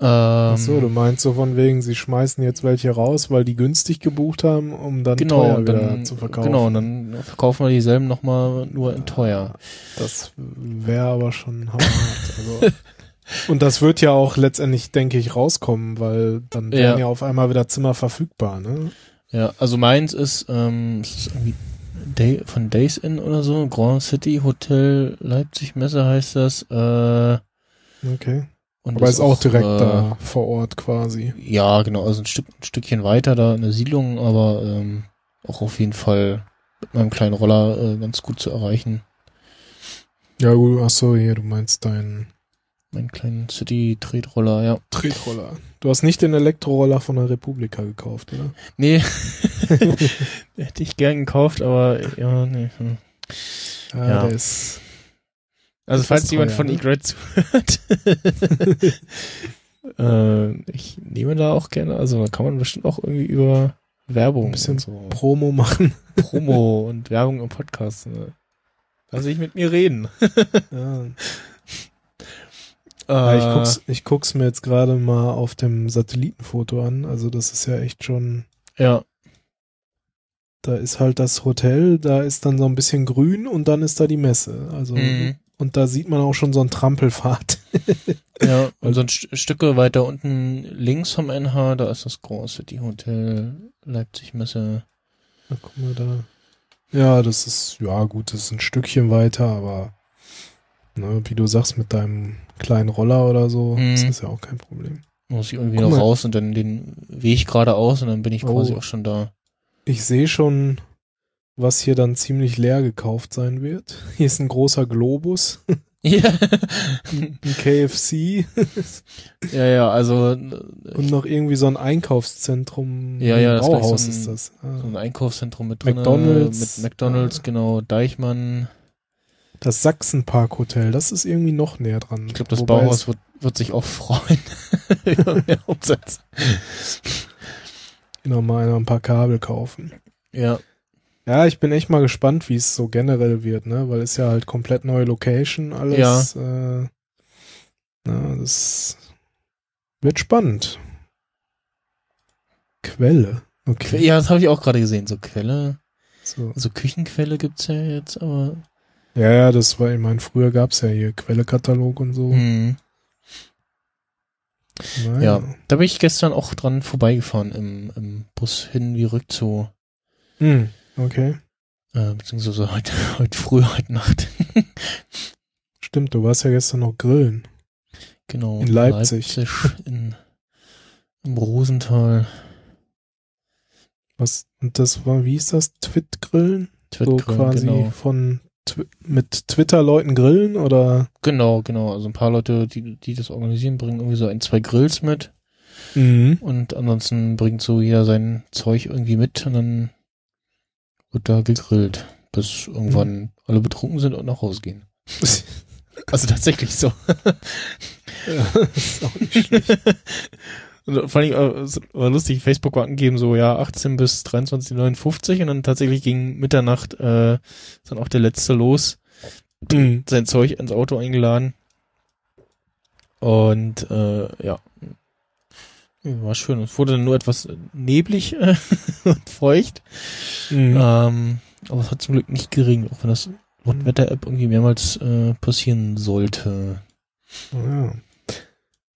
Ähm, Ach so, du meinst so von wegen, sie schmeißen jetzt welche raus, weil die günstig gebucht haben, um dann genau, teuer dann, zu verkaufen. genau, und dann verkaufen wir dieselben nochmal nur in teuer. Das wäre aber schon hart. Also, und das wird ja auch letztendlich, denke ich, rauskommen, weil dann werden Ja. ja auf einmal wieder Zimmer verfügbar, ne? Ja, also meins ist, ähm, es ist irgendwie Day, von Days Inn oder so, Grand City Hotel Leipzig Messe heißt das. Äh, Okay. Und Aber ist auch direkt äh, da vor Ort quasi. Ja, genau, also ein, Stück, ein Stückchen weiter da eine Siedlung, aber ähm, auch auf jeden Fall mit meinem kleinen Roller äh, ganz gut zu erreichen. Ja, gut, ach so, hier, du meinst deinen Meinen kleinen City-Tretroller, ja. Tretroller. Du hast nicht den Elektroroller von der Republika gekauft, oder? Nee, hätte ich gern gekauft, aber ja, nee. hm. Ja, Ja. der ist. Also falls jemand teuer, von ne? Egret zuhört, äh, ich nehme da auch gerne, also da kann man bestimmt auch irgendwie über Werbung Ein bisschen so Promo machen. Promo und Werbung im Podcast. Ne? Lass ich mit mir reden. Ja. Äh, ich, guck's, ich guck's mir jetzt gerade mal auf dem Satellitenfoto an. Also das ist ja echt schon, ja, da ist halt das Hotel, da ist dann so ein bisschen grün und dann ist da die Messe. Also mhm. Und da sieht man auch schon so einen Trampelpfad. ja, und so ein St Stücke weiter unten links vom NH, da ist das Grand City Hotel Leipzig Messe. Na, guck mal da. Ja, das ist, ja gut, das ist ein Stückchen weiter, aber ne, wie du sagst, mit deinem kleinen Roller oder so, Mhm. ist das ja auch kein Problem. Muss ich irgendwie Guck noch mal. raus und dann den Weg geradeaus und dann bin ich quasi Oh. auch schon da. Ich sehe schon, was hier dann ziemlich leer gekauft sein wird. Hier ist ein großer Globus, Ja, ein KFC ja, ja, also und noch irgendwie so ein Einkaufszentrum. Ja, ja, das ist Bauhaus so ein- ist das. so Ah. ein Einkaufszentrum mit drin. McDonald's. Mit McDonalds, Ah. genau, Deichmann. Das Sachsenpark Hotel, das ist irgendwie noch näher dran. Ich glaube, das Wobei Bauhaus wird, wird sich auch freuen über mehr Umsatz. es noch mal einer ein paar Kabel kaufen. Ja, Ja, ich bin echt mal gespannt, wie es so generell wird, ne? Weil es ja halt komplett neue Location, alles. Äh, na, das wird spannend. Quelle. Okay. ja, das habe ich auch gerade gesehen. So Quelle, So. so Küchenquelle gibt's ja jetzt, aber Ja, ja, das war, ich meine, früher gab's ja hier Quellekatalog und so. hm. Naja. ja, da bin ich gestern auch dran vorbeigefahren im, im Bus hin wie rückzu, Hm, okay. äh, beziehungsweise heute, heute früh, heute Nacht. Stimmt, du warst ja gestern noch grillen. genau. In Leipzig. Leipzig in, Im Rosental. Was, und das war, wie ist das? Twit-Grillen? So Twitgrillen, quasi genau. von Twi mit Twitter-Leuten grillen oder? Genau, genau. Also ein paar Leute, die, die das organisieren, bringen irgendwie so ein, zwei Grills mit. Mhm. Und ansonsten bringt so jeder sein Zeug irgendwie mit und dann wird da gegrillt, bis irgendwann alle betrunken sind und nach Hause gehen. Also tatsächlich so. ja, das ist auch nicht schlecht. Und vor allem, äh, es war lustig, Facebook war angegeben, so ja, 18 bis 23.59 und dann tatsächlich gegen Mitternacht äh, ist dann auch der letzte los, Mhm. sein Zeug ins Auto eingeladen. Und äh, ja. Ja, War schön. Es wurde dann nur etwas neblig äh, und feucht. Mhm. Ähm, aber es hat zum Glück nicht geregnet, auch wenn das laut Wetter-App irgendwie mehrmals äh, passieren sollte. Ja.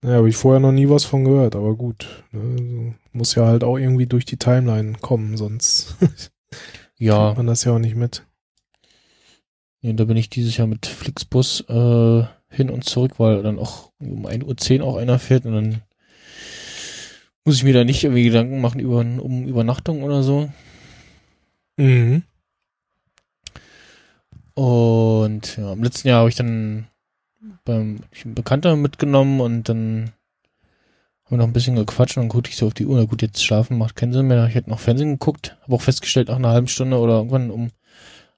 Ja, habe ich vorher noch nie was von gehört, aber gut. Ne, muss ja halt auch irgendwie durch die Timeline kommen, sonst Ja, man das ja auch nicht mit. ja, da bin ich dieses Jahr mit Flixbus äh, hin und zurück, weil dann auch um 1.10 Uhr auch einer fährt und dann muss ich mir da nicht irgendwie Gedanken machen über um Übernachtung oder so. Mhm. Und ja, im letzten Jahr habe ich dann beim ich einen Bekannter mitgenommen und dann haben wir noch ein bisschen gequatscht und dann guckte ich so auf die Uhr. Na gut, jetzt schlafen macht keinen Sinn mehr. Ich hätte noch Fernsehen geguckt, habe auch festgestellt, nach einer halben Stunde oder irgendwann um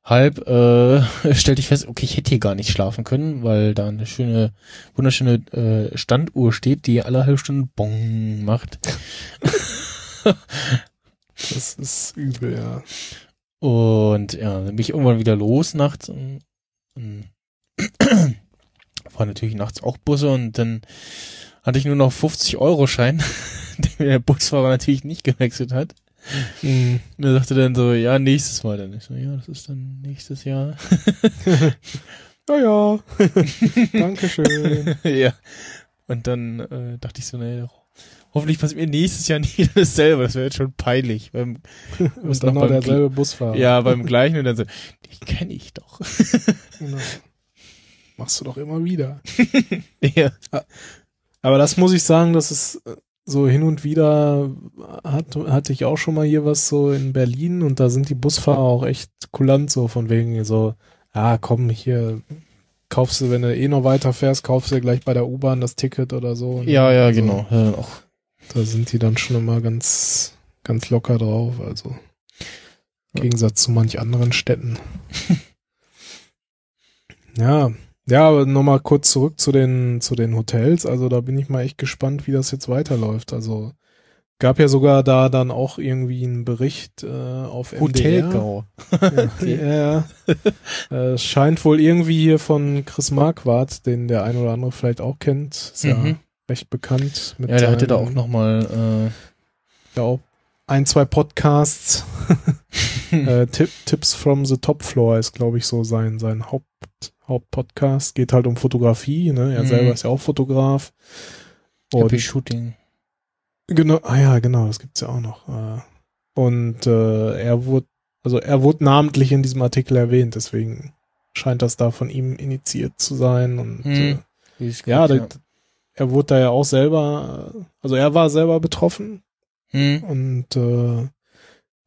halb äh, stellte ich fest, okay, ich hätte hier gar nicht schlafen können, weil da eine schöne, wunderschöne äh, Standuhr steht, die alle halbe Stunde Bong macht. Das ist übel, ja. Und ja, dann bin ich irgendwann wieder los nachts und, und fahren natürlich nachts auch Busse und dann hatte ich nur noch 50 Euro Schein, den mir der Busfahrer natürlich nicht gewechselt hat. Mhm. Und er sagte dann so, ja, nächstes Mal dann. Ich so, ja, das ist dann nächstes Jahr. Ja, ja. Dankeschön. ja. Und dann äh, dachte ich so, nee, hoffentlich passiert mir nächstes Jahr nie dasselbe. Das wäre jetzt schon peinlich. Beim, Und dann noch noch derselbe Busfahrer. ja, beim gleichen und dann so, die kenne ich doch. Genau. Machst du doch immer wieder. ja. Aber das muss ich sagen, das ist äh, so hin und wieder hat, hatte ich auch schon mal hier was so in Berlin und da sind die Busfahrer auch echt kulant so von wegen so, ja komm hier, kaufst du, wenn du eh noch weiter fährst, kaufst du gleich bei der U-Bahn das Ticket oder so. Ja, ja, Also, genau. Ja, auch. Da sind die dann schon immer ganz, ganz locker drauf, also im Gegensatz zu manch anderen Städten. ja, ja, aber nochmal kurz zurück zu den, zu den Hotels. Also da bin ich mal echt gespannt, wie das jetzt weiterläuft. Also gab ja sogar da dann auch irgendwie einen Bericht äh, auf MDR. Hotelgau. Ja, ja. Äh, Es scheint wohl irgendwie hier von Chris Marquardt, den der ein oder andere vielleicht auch kennt. Ist ja Mhm. recht bekannt. Mit Ja, der hatte da auch nochmal, ja auch ein, zwei Podcasts. äh, Tipp, Tipps from the Top Floor ist, glaube ich, so sein, sein Haupt, Hauptpodcast. Geht halt um Fotografie, ne? Er Mhm. selber ist ja auch Fotograf. Und Happy Shooting. genau, ah ja, genau, das gibt's ja auch noch. Äh, Und äh, er wurde, also er wurde namentlich in diesem Artikel erwähnt, deswegen scheint das da von ihm initiiert zu sein. Und Mhm. äh, es ja, geht, da, er wurde da ja auch selber, also er war selber betroffen Hm. und äh,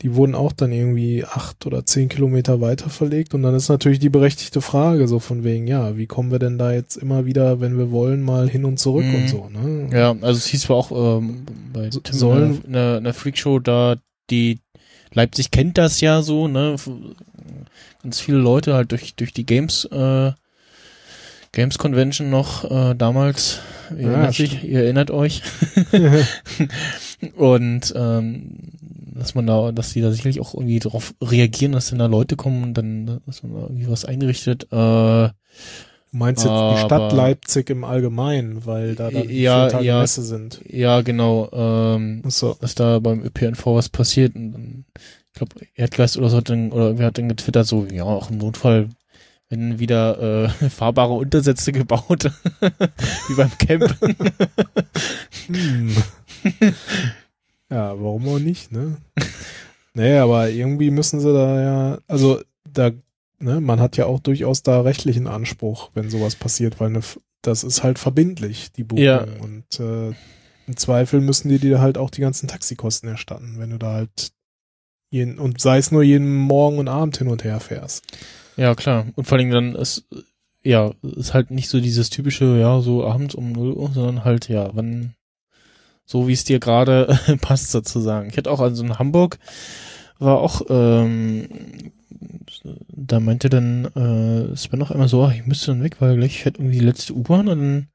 die wurden auch dann irgendwie acht oder zehn Kilometer weiter verlegt. Und dann ist natürlich die berechtigte Frage, so von wegen, ja, wie kommen wir denn da jetzt immer wieder, wenn wir wollen, mal hin und zurück Mhm. und so, ne? Ja, also es hieß zwar auch ähm, bei So- Tim sollen- in der, in der Freakshow, da die Leipzig kennt das ja so, ne? Ganz viele Leute halt durch, durch die Games, äh, Games Convention noch äh, damals. Ihr, Ja, erinnert sich, ihr erinnert euch. Und ähm, dass man da, dass die da sicherlich auch irgendwie darauf reagieren, dass dann da Leute kommen und dann, dass man da irgendwie was einrichtet. Äh, Du meinst jetzt die Stadt Aber- Leipzig im Allgemeinen, weil da dann Ja, Tage ja. Messe sind. ja, genau. Ähm, Achso. dass da beim ÖPNV was passiert. Und dann, ich glaube, Erdgeist oder so hat dann, oder irgendwer hat dann getwittert, so, ja, auch im Notfall werden wieder äh, fahrbare Untersätze gebaut, wie beim Camp. Hm. ja, warum auch nicht, ne? Nee, aber irgendwie müssen sie da ja, also da, ne, man hat ja auch durchaus da rechtlichen Anspruch, wenn sowas passiert, weil ne, das ist halt verbindlich, die Buchung. Ja. Und äh, im Zweifel müssen die dir halt auch die ganzen Taxikosten erstatten, wenn du da halt jeden, und sei es nur jeden Morgen und Abend hin und her fährst. Ja, klar. Und vor allem dann ist, ja, ist halt nicht so dieses typische, ja, so abends um 0 Uhr, sondern halt, ja, wann, so wie es dir gerade passt sozusagen. Ich hatte auch also in Hamburg, war auch, ähm, da meinte dann äh, Sven noch einmal so, ach, ich müsste dann weg, weil gleich fährt irgendwie die letzte U-Bahn und dann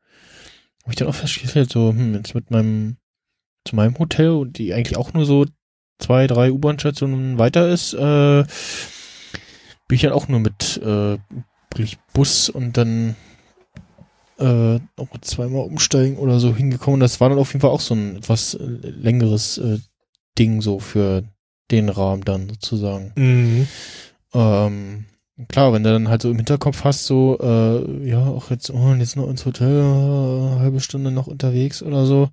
habe ich dann auch festgestellt, so, hm, jetzt mit meinem, zu meinem Hotel, die eigentlich auch nur so zwei, drei U-Bahn-Stationen weiter ist, äh, bin ich dann auch nur mit äh, Bus und dann äh, zweimal umsteigen oder so hingekommen. Das war dann auf jeden Fall auch so ein etwas äh, längeres äh, Ding so für den Rahmen dann sozusagen. Mhm. Ähm, klar, wenn du dann halt so im Hinterkopf hast, so, äh, ja, auch jetzt, oh, jetzt noch ins Hotel, äh, halbe Stunde noch unterwegs oder so.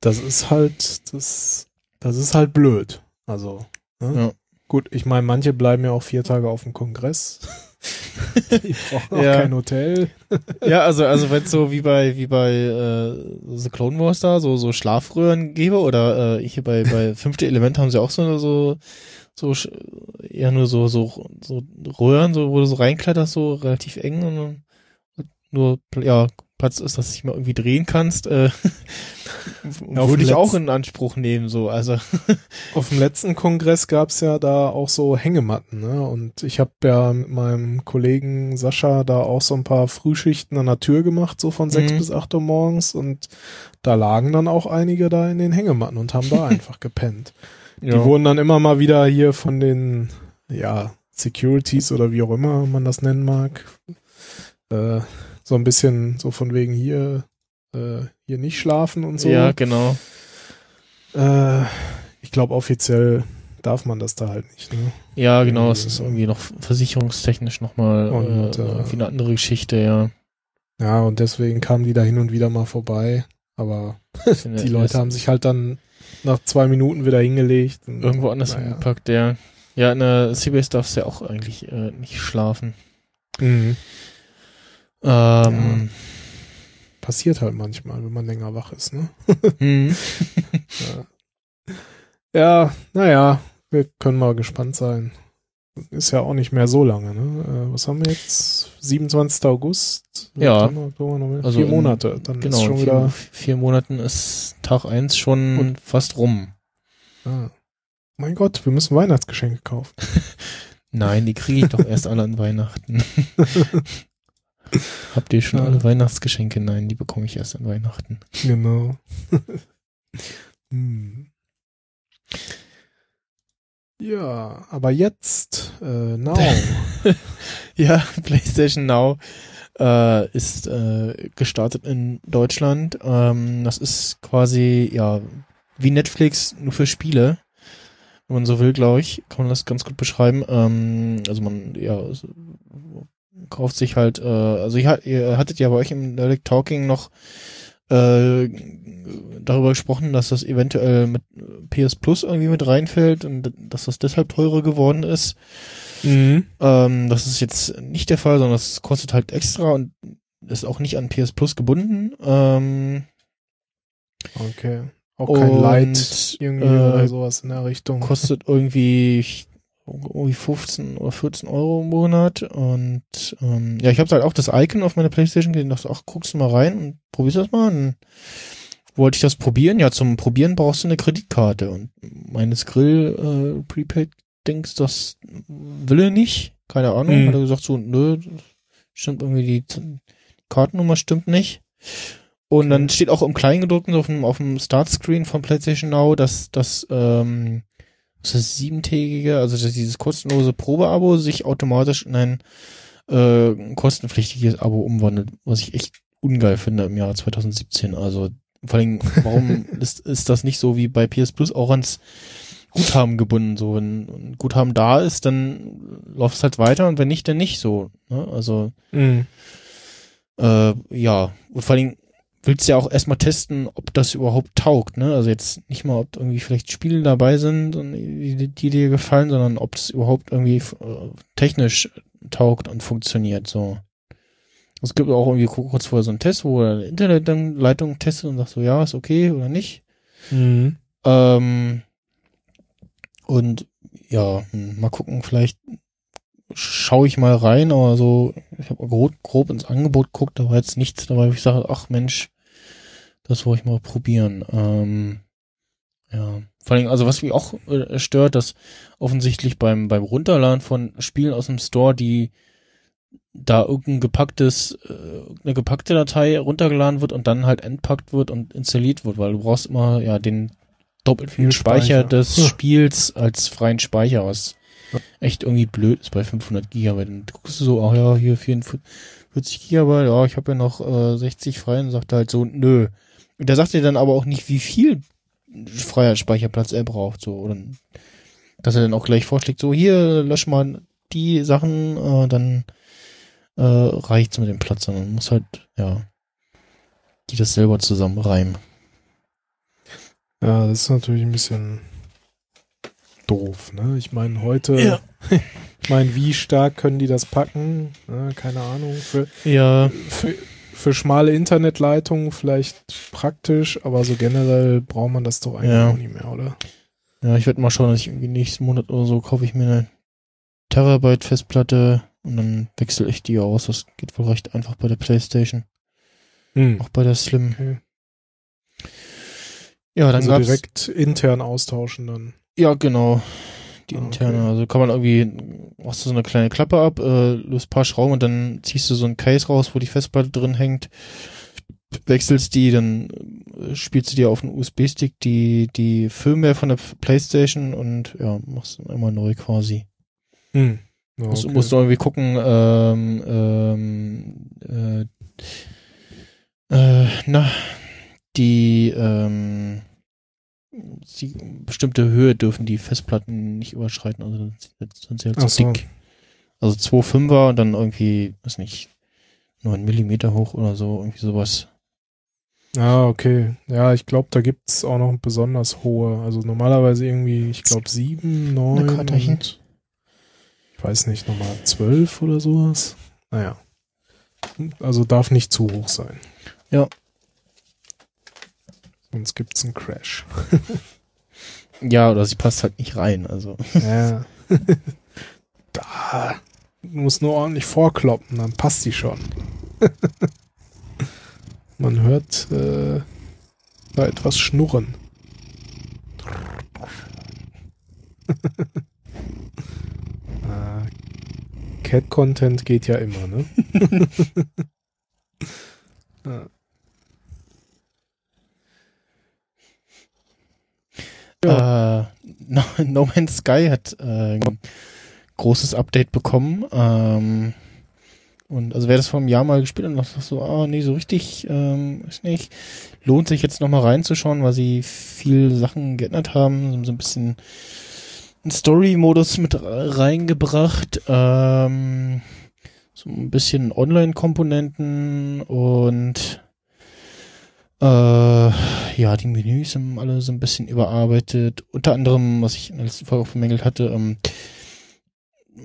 Das ist halt, das, das ist halt blöd. Also, ne? Ja. Gut, ich meine, manche bleiben ja auch vier Tage auf dem Kongress. Die brauchen auch Ja. kein Hotel. Ja, also, also wenn es so wie bei, wie bei äh, The Clone Wars da, so, so Schlafröhren gäbe, oder äh, hier bei, bei Fünfte Element haben sie auch so, so, so eher nur so, so, so Röhren, so, wo du so reinkletterst, so relativ eng und dann nur, ja, Platz ist, dass du dich mal irgendwie drehen kannst, äh, Ja, würde ich auch in Anspruch nehmen, so, also. Auf dem letzten Kongress gab's ja da auch so Hängematten, ne? Und ich habe ja mit meinem Kollegen Sascha da auch so ein paar Frühschichten an der Tür gemacht, so von sechs Mhm. bis acht Uhr morgens. Und da lagen dann auch einige da in den Hängematten und haben da einfach gepennt. Die wurden dann immer mal wieder hier von den, ja, Securities oder wie auch immer man das nennen mag, äh, so ein bisschen so von wegen hier, äh, hier nicht schlafen und so. Ja, genau. Äh, ich glaube, offiziell darf man das da halt nicht. Ne? Ja, genau. Es ist irgendwie noch versicherungstechnisch nochmal Und, äh, äh, irgendwie eine andere Geschichte, ja. Ja, und deswegen kamen die da hin und wieder mal vorbei. Aber die Leute haben sich halt dann nach zwei Minuten wieder hingelegt. Und, irgendwo anders naja. hingepackt, ja. Ja, in der CBS darfst du ja auch eigentlich äh, nicht schlafen. Mhm. Ähm, Passiert halt manchmal, wenn man länger wach ist, ne? hm. Ja, ja naja, wir können mal gespannt sein. Ist ja auch nicht mehr so lange, ne? Äh, was haben wir jetzt? 27. August? Ja. Oktober, November? Also Vier in- Monate. Dann Genau, ist schon in vier, wieder. vier Monaten ist Tag eins schon Und- fast rum. Ah. Mein Gott, wir müssen Weihnachtsgeschenke kaufen. Nein, die kriege ich doch erst alle an Weihnachten. Habt ihr schon Ja. alle Weihnachtsgeschenke? Nein, die bekomme ich erst an Weihnachten. Genau. hm. Ja, aber jetzt, äh, now. Ja, PlayStation Now äh, ist äh, gestartet in Deutschland. Ähm, das ist quasi, ja, wie Netflix, nur für Spiele. Wenn man so will, glaube ich, kann man das ganz gut beschreiben. Ähm, also man, ja, kauft sich halt, äh, also ihr, ihr hattet ja bei euch im Direct Talking noch äh, darüber gesprochen, dass das eventuell mit PS Plus irgendwie mit reinfällt und dass das deshalb teurer geworden ist. mhm. Ähm, das ist jetzt nicht der Fall, sondern das kostet halt extra und ist auch nicht an PS Plus gebunden. Ähm, Okay. Auch kein Und, Light irgendwie äh, oder sowas in der Richtung. kostet irgendwie, irgendwie 15 oder 14 Euro im Monat. Und ähm, ja, ich habe halt auch das Icon auf meiner Playstation gesehen, dachte, ach, guckst du mal rein und probierst das mal. Und wollte ich das probieren. Ja, zum Probieren brauchst du eine Kreditkarte. Und meines Grill äh, Prepaid-Dings, das will er nicht. Keine Ahnung. Mhm. Hat er gesagt, so, nö, stimmt irgendwie, die Kartennummer stimmt nicht. Und dann steht auch im Kleingedruckten auf dem, auf dem Startscreen von PlayStation Now, dass das, ähm, dass das siebentägige, also dass dieses kostenlose Probeabo sich automatisch in ein äh, kostenpflichtiges Abo umwandelt, was ich echt ungeil finde im Jahr 2017. Also vor allem, warum ist, ist das nicht so wie bei PS Plus auch ans Guthaben gebunden? So, wenn ein Guthaben da ist, dann läuft es halt weiter und wenn nicht, dann nicht so. Ne? Also Mhm. äh, ja, und vor allem willst du ja auch erstmal testen, ob das überhaupt taugt, ne? Also jetzt nicht mal, ob irgendwie vielleicht Spiele dabei sind, und die, die dir gefallen, sondern ob es überhaupt irgendwie äh, technisch taugt und funktioniert, so. Es gibt auch irgendwie kurz vorher so einen Test, wo eine Internetleitung testet und sagt so, ja, ist okay oder nicht. Mhm. Ähm, und ja, mal gucken, vielleicht schaue ich mal rein, aber so, ich habe grob, grob ins Angebot geguckt, da war jetzt nichts dabei, wo ich sage, ach Mensch, das wollte ich mal probieren. Ähm, ja, vor allem, also was mich auch äh, stört, dass offensichtlich beim, beim Runterladen von Spielen aus dem Store, die da irgendein gepacktes, äh, eine gepackte Datei runtergeladen wird und dann halt entpackt wird und installiert wird, weil du brauchst immer ja den doppelt viel Speicher, Speicher. des Hm. Spiels als freien Speicher, was echt irgendwie blöd ist bei 500 Gigabyte. Dann guckst du so, ach ja, hier 44 Gigabyte, ja, ich habe ja noch äh, 60 frei und sagt halt so, nö. Und der sagt dir dann aber auch nicht, wie viel freier Speicherplatz er braucht, so, oder dass er dann auch gleich vorschlägt, so, hier, lösch mal die Sachen, äh, dann äh, reicht's mit dem Platz, sondern man muss halt, ja, die das selber zusammen reimen. Ja, das ist natürlich ein bisschen doof, ne? Ich meine, heute, Ja. ich meine, wie stark können die das packen? Ne? Keine Ahnung. Für, Ja, für, für schmale Internetleitungen vielleicht praktisch, aber so generell braucht man das doch eigentlich Ja. auch nicht mehr, oder? ja, ich werde mal schauen, dass ich irgendwie nächsten Monat oder so kaufe ich mir eine Terabyte Festplatte und dann wechsle ich die aus. Das geht wohl recht einfach bei der Playstation, Hm. auch bei der Slim. Okay. Ja, dann Also direkt intern austauschen dann. Ja, genau. Die Ah, interne. okay. Also kann man irgendwie, machst du so eine kleine Klappe ab, äh, löst ein paar Schrauben und dann ziehst du so ein Case raus, wo die Festplatte drin hängt, wechselst die, dann äh, spielst du dir auf einen USB-Stick die, die Firmware von der Playstation und ja, machst dann immer neu quasi. Hm. Ja, Musst, okay. musst du irgendwie gucken, ähm, ähm, äh, Äh, na, die, ähm, die bestimmte Höhe dürfen die Festplatten nicht überschreiten, also dann sind sie halt Ach so dick. Also 2,5er und dann irgendwie, weiß nicht, 9 Millimeter hoch oder so, irgendwie sowas. Ah, okay. Ja, ich glaube, da gibt's auch noch besonders hohe. Also normalerweise irgendwie, ich glaube, sieben, neun. Karteichen. und Ich weiß nicht, nochmal zwölf oder sowas. Naja. Also darf nicht zu hoch sein. Ja. Sonst gibt's einen Crash. Ja, oder sie passt halt nicht rein, also. Ja. da. Du musst nur ordentlich vorkloppen, dann passt die schon. Man hört äh, da etwas schnurren. äh, Cat-Content geht ja immer, ne? ja. Äh, no, no Man's Sky hat äh, ein großes Update bekommen. Ähm, und also wer das vor einem Jahr mal gespielt hat und dachte so, ah nee, so richtig, ähm, ist nicht, lohnt sich jetzt nochmal reinzuschauen, weil sie viel Sachen geändert haben, so ein bisschen einen Story-Modus mit reingebracht, ähm, so ein bisschen Online-Komponenten und äh, ja, die Menüs sind alle so ein bisschen überarbeitet. Unter anderem, was ich in der letzten Folge auch bemängelt hatte, ähm,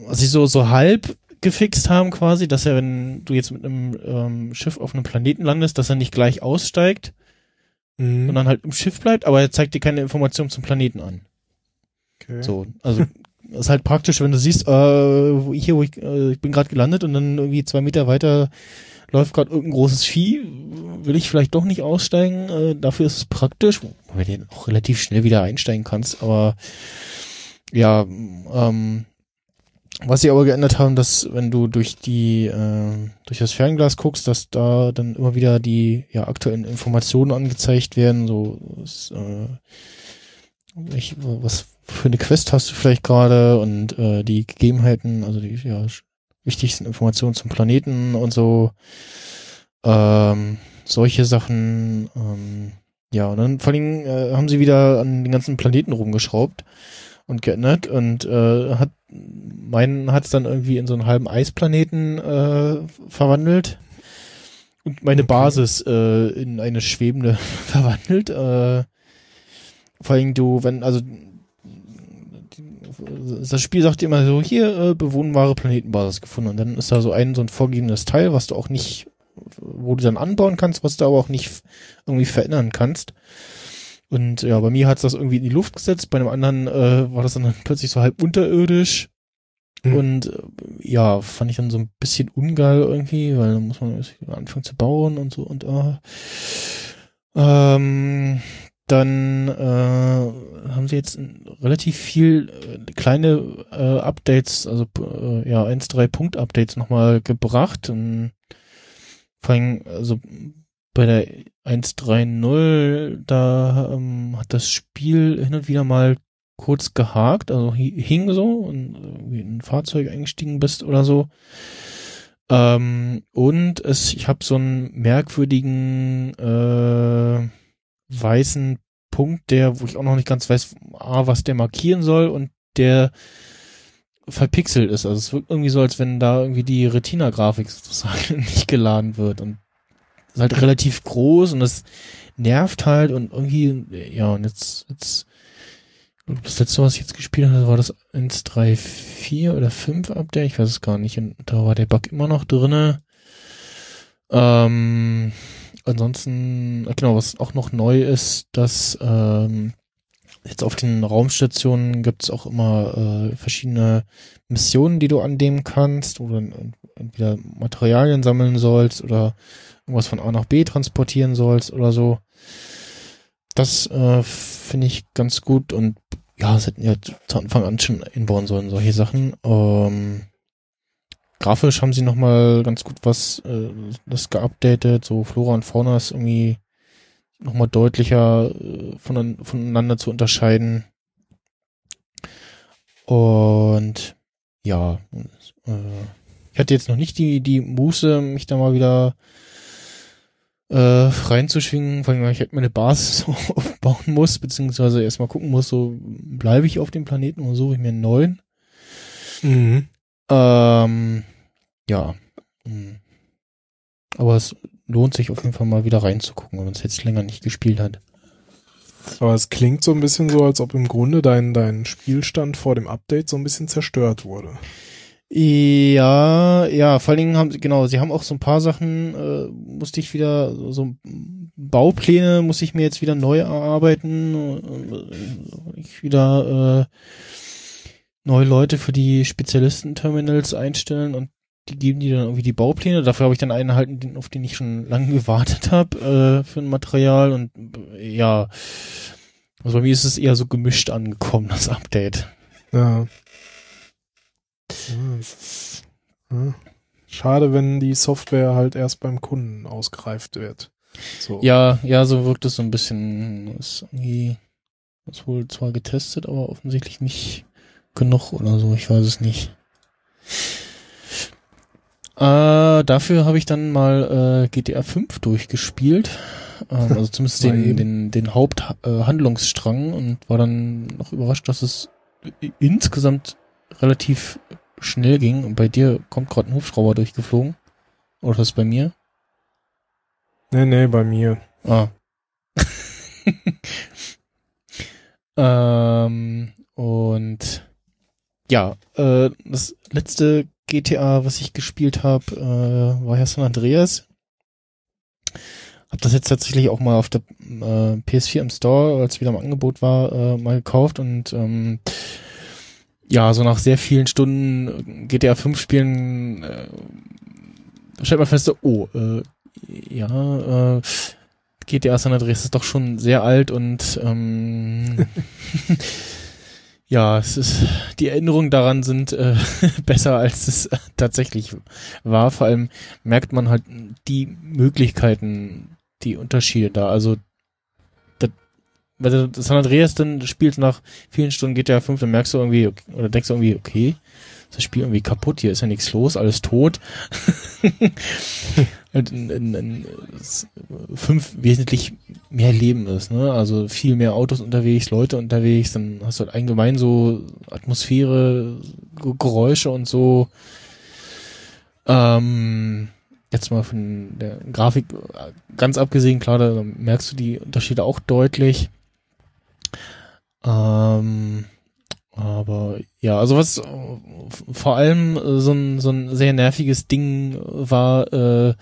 was sie so, so halb gefixt haben quasi, dass er, wenn du jetzt mit einem ähm, Schiff auf einem Planeten landest, dass er nicht gleich aussteigt, Mhm. sondern halt im Schiff bleibt, aber er zeigt dir keine Informationen zum Planeten an. Okay. So, also ist halt praktisch, wenn du siehst, äh, hier, wo ich, äh, ich bin gerade gelandet und dann irgendwie zwei Meter weiter läuft gerade irgendein großes Vieh, will ich vielleicht doch nicht aussteigen. Äh, dafür ist es praktisch, weil du auch relativ schnell wieder einsteigen kannst. Aber ja, ähm, was sie aber geändert haben, dass wenn du durch die äh, durch das Fernglas guckst, dass da dann immer wieder die ja aktuellen Informationen angezeigt werden, so was, äh, welch, was für eine Quest hast du vielleicht gerade und äh, die Gegebenheiten, also die ja wichtigsten Informationen zum Planeten und so. Ähm, solche Sachen, ähm, ja, und dann vor allem äh, haben sie wieder an den ganzen Planeten rumgeschraubt und geändert und äh, hat meinen hat es dann irgendwie in so einen halben Eisplaneten äh, verwandelt und meine Okay. Basis äh, in eine schwebende verwandelt. Äh, vor allem du, wenn, also das Spiel sagt dir immer so, hier äh, bewohnbare Planetenbasis gefunden und dann ist da so ein so ein vorgegebenes Teil, was du auch nicht, wo du dann anbauen kannst, was du aber auch nicht irgendwie verändern kannst. Und ja, bei mir hat's das irgendwie in die Luft gesetzt, bei einem anderen äh, war das dann plötzlich so halb unterirdisch. Hm. Und äh, ja, fand ich dann so ein bisschen ungeil irgendwie, weil dann muss man anfangen zu bauen und so und äh, ähm, dann äh, haben sie jetzt relativ viel äh, kleine äh, Updates, also äh, ja, 1-3 Punkt-Updates nochmal gebracht. Und vor allem, also bei der 1.3.0, da ähm, hat das Spiel hin und wieder mal kurz gehakt, also hi- hing so und irgendwie in ein Fahrzeug eingestiegen bist oder so. Ähm, und es, ich habe so einen merkwürdigen äh, weißen Punkt, der, wo ich auch noch nicht ganz weiß, A, was der markieren soll und der verpixelt ist. Also es wirkt irgendwie so, als wenn da irgendwie die Retina-Grafik sozusagen nicht geladen wird und ist halt relativ groß und das nervt halt und irgendwie, ja, und jetzt, jetzt, das letzte, was ich jetzt gespielt habe, war das 1.3.4 oder 5 Update, ich weiß es gar nicht, und da war der Bug immer noch drinne. Ähm, ansonsten, äh, genau, was auch noch neu ist, dass ähm, jetzt auf den Raumstationen gibt es auch immer äh, verschiedene Missionen, die du annehmen kannst, wo du entweder Materialien sammeln sollst oder irgendwas von A nach B transportieren sollst oder so. Das äh, finde ich ganz gut und ja, es hätten ja zu Anfang an schon einbauen sollen, solche Sachen. Ähm, grafisch haben sie nochmal ganz gut was, äh, das geupdatet, so Flora und Fauna ist irgendwie nochmal deutlicher äh, vonein- voneinander zu unterscheiden. Und ja, äh, ich hatte jetzt noch nicht die, die Muße, mich da mal wieder äh, reinzuschwingen, weil ich halt meine Basis aufbauen muss, beziehungsweise erstmal gucken muss, so bleibe ich auf dem Planeten oder suche ich mir einen neuen. Mhm. Ähm, ja. Hm. Aber es lohnt sich auf jeden Fall mal wieder reinzugucken, wenn man es jetzt länger nicht gespielt hat. Aber es klingt so ein bisschen so, als ob im Grunde dein, dein Spielstand vor dem Update so ein bisschen zerstört wurde. Ja, ja, vor allen Dingen haben sie, genau, sie haben auch so ein paar Sachen, äh, musste ich wieder, so Baupläne muss ich mir jetzt wieder neu erarbeiten, äh, ich wieder äh, neue Leute für die Spezialisten-Terminals einstellen und die geben die dann irgendwie die Baupläne. Dafür habe ich dann einen erhalten, auf den ich schon lange gewartet habe äh, für ein Material und äh, ja, also bei mir ist es eher so gemischt angekommen, das Update. Ja. Ja. Schade, wenn die Software halt erst beim Kunden ausgereift wird. So. Ja, ja, so wirkt es so ein bisschen. Ist irgendwie ist wohl zwar getestet, aber offensichtlich nicht genug oder so. Ich weiß es nicht. Äh, dafür habe ich dann mal äh, GTA 5 durchgespielt. Ähm, also zumindest den, den, den Haupthandlungsstrang äh, und war dann noch überrascht, dass es insgesamt relativ schnell ging. Und bei dir kommt gerade ein Hubschrauber durchgeflogen. Oder ist das bei mir? Nee, nee, bei mir. Ah. ähm, und ja, äh, das letzte GTA, was ich gespielt habe, äh, war ja San Andreas. Hab das jetzt tatsächlich auch mal auf der äh, PS4 im Store, als es wieder im Angebot war, äh, mal gekauft und ähm, ja, so nach sehr vielen Stunden GTA 5 Spielen äh, stellt man fest, oh, äh, ja, äh, GTA San Andreas ist doch schon sehr alt und ähm, ja, es ist die Erinnerungen daran sind äh, besser als es tatsächlich war. Vor allem merkt man halt die Möglichkeiten, die Unterschiede da. Also wenn du San Andreas dann spielst nach vielen Stunden GTA 5, dann merkst du irgendwie, oder denkst du irgendwie, okay, das Spiel irgendwie kaputt, hier ist ja nichts los, alles tot. in, in, in, fünf wesentlich mehr Leben ist, ne? Also viel mehr Autos unterwegs, Leute unterwegs, dann hast du halt allgemein so Atmosphäre, Geräusche und so. Ähm, jetzt mal von der Grafik ganz abgesehen, klar, da merkst du die Unterschiede auch deutlich. Ähm, aber ja, also was vor allem so ein, so ein sehr nerviges Ding war, äh,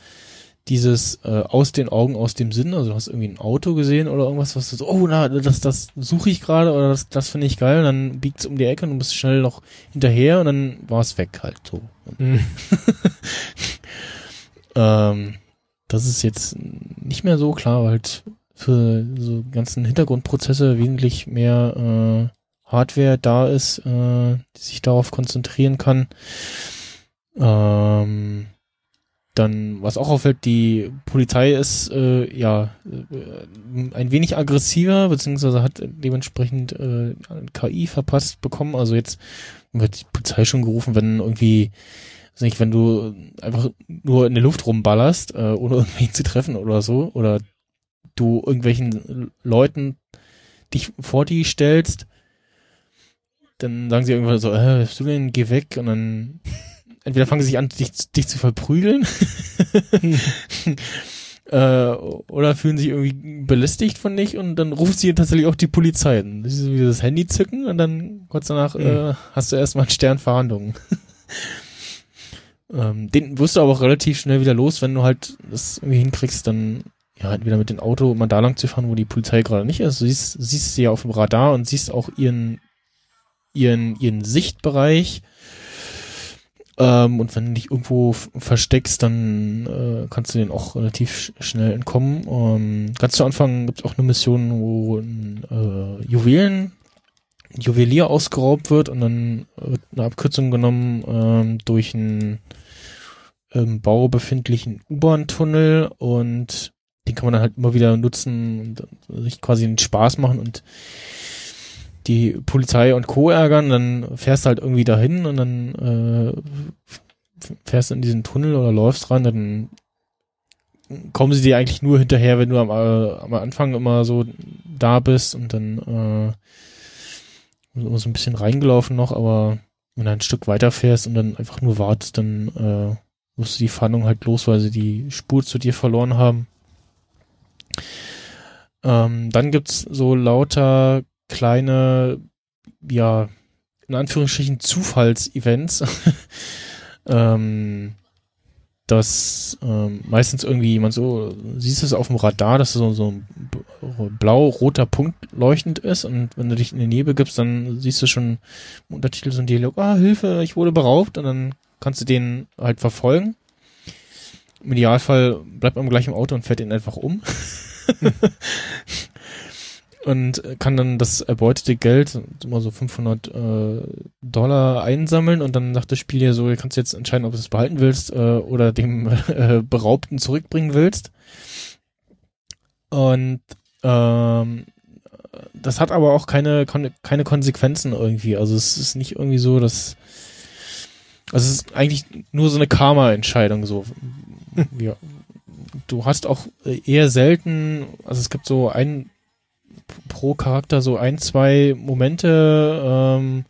dieses äh, aus den Augen, aus dem Sinn. Also du hast irgendwie ein Auto gesehen oder irgendwas, was du so, oh, na, das, das suche ich gerade oder das, das finde ich geil. Und dann biegt's um die Ecke und du bist schnell noch hinterher und dann war es weg halt so. Mhm. ähm, das ist jetzt nicht mehr so klar, weil halt für so ganzen Hintergrundprozesse wesentlich mehr äh, Hardware da ist, äh, die sich darauf konzentrieren kann. Ähm, dann, was auch auffällt, die Polizei ist äh, ja äh, ein wenig aggressiver, beziehungsweise hat dementsprechend äh, KI verpasst bekommen. Also jetzt wird die Polizei schon gerufen, wenn irgendwie, weiß nicht, wenn du einfach nur in der Luft rumballerst, äh, ohne irgendwie zu treffen oder so, oder du irgendwelchen Leuten dich vor die stellst, dann sagen sie irgendwann so, äh, bist du denn, geh weg und dann entweder fangen sie sich an, dich, dich zu verprügeln äh, oder fühlen sich irgendwie belästigt von dich und dann ruft sie tatsächlich auch die Polizei. Das ist wie das Handy zücken und dann kurz danach mhm. äh, hast du erstmal einen Stern Verhandlungen. ähm, den wirst du aber auch relativ schnell wieder los, wenn du halt das irgendwie hinkriegst, dann ja, entweder mit dem Auto mal da lang zu fahren, wo die Polizei gerade nicht ist. Du siehst, siehst sie ja auf dem Radar und siehst auch ihren, ihren, ihren Sichtbereich. Ähm, und wenn du dich irgendwo versteckst, dann äh, kannst du den auch relativ sch schnell entkommen. Ähm, ganz zu Anfang gibt es auch eine Mission, wo ein äh, Juwelen, ein Juwelier ausgeraubt wird und dann wird eine Abkürzung genommen ähm, durch einen im Bau befindlichen U-Bahn-Tunnel und den kann man dann halt immer wieder nutzen und sich quasi einen Spaß machen und die Polizei und Co. ärgern, dann fährst du halt irgendwie dahin und dann äh, fährst du in diesen Tunnel oder läufst rein, dann kommen sie dir eigentlich nur hinterher, wenn du am, äh, am Anfang immer so da bist und dann äh, so ein bisschen reingelaufen noch, aber wenn du ein Stück weiter fährst und dann einfach nur wartest, dann äh, musst du die Fahndung halt los, weil sie die Spur zu dir verloren haben. Ähm, dann gibt's so lauter kleine, ja, in Anführungsstrichen Zufallsevents. ähm, dass ähm, meistens irgendwie jemand so, siehst es auf dem Radar, dass so, so ein blau-roter Punkt leuchtend ist und wenn du dich in den Nebel gibst, dann siehst du schon im Untertitel so ein Dialog, ah, Hilfe, ich wurde beraubt und dann kannst du den halt verfolgen. Im Idealfall bleibt man gleich im Auto und fährt ihn einfach um. und kann dann das erbeutete Geld, immer so 500 äh, Dollar einsammeln und dann sagt das Spiel dir so, du kannst jetzt entscheiden, ob du es behalten willst äh, oder dem äh, Beraubten zurückbringen willst. Und ähm, das hat aber auch keine keine Konsequenzen irgendwie. Also es ist nicht irgendwie so, dass also es ist eigentlich nur so eine Karma-Entscheidung so. Ja. Du hast auch eher selten, also es gibt so ein pro Charakter so ein, zwei Momente, ähm,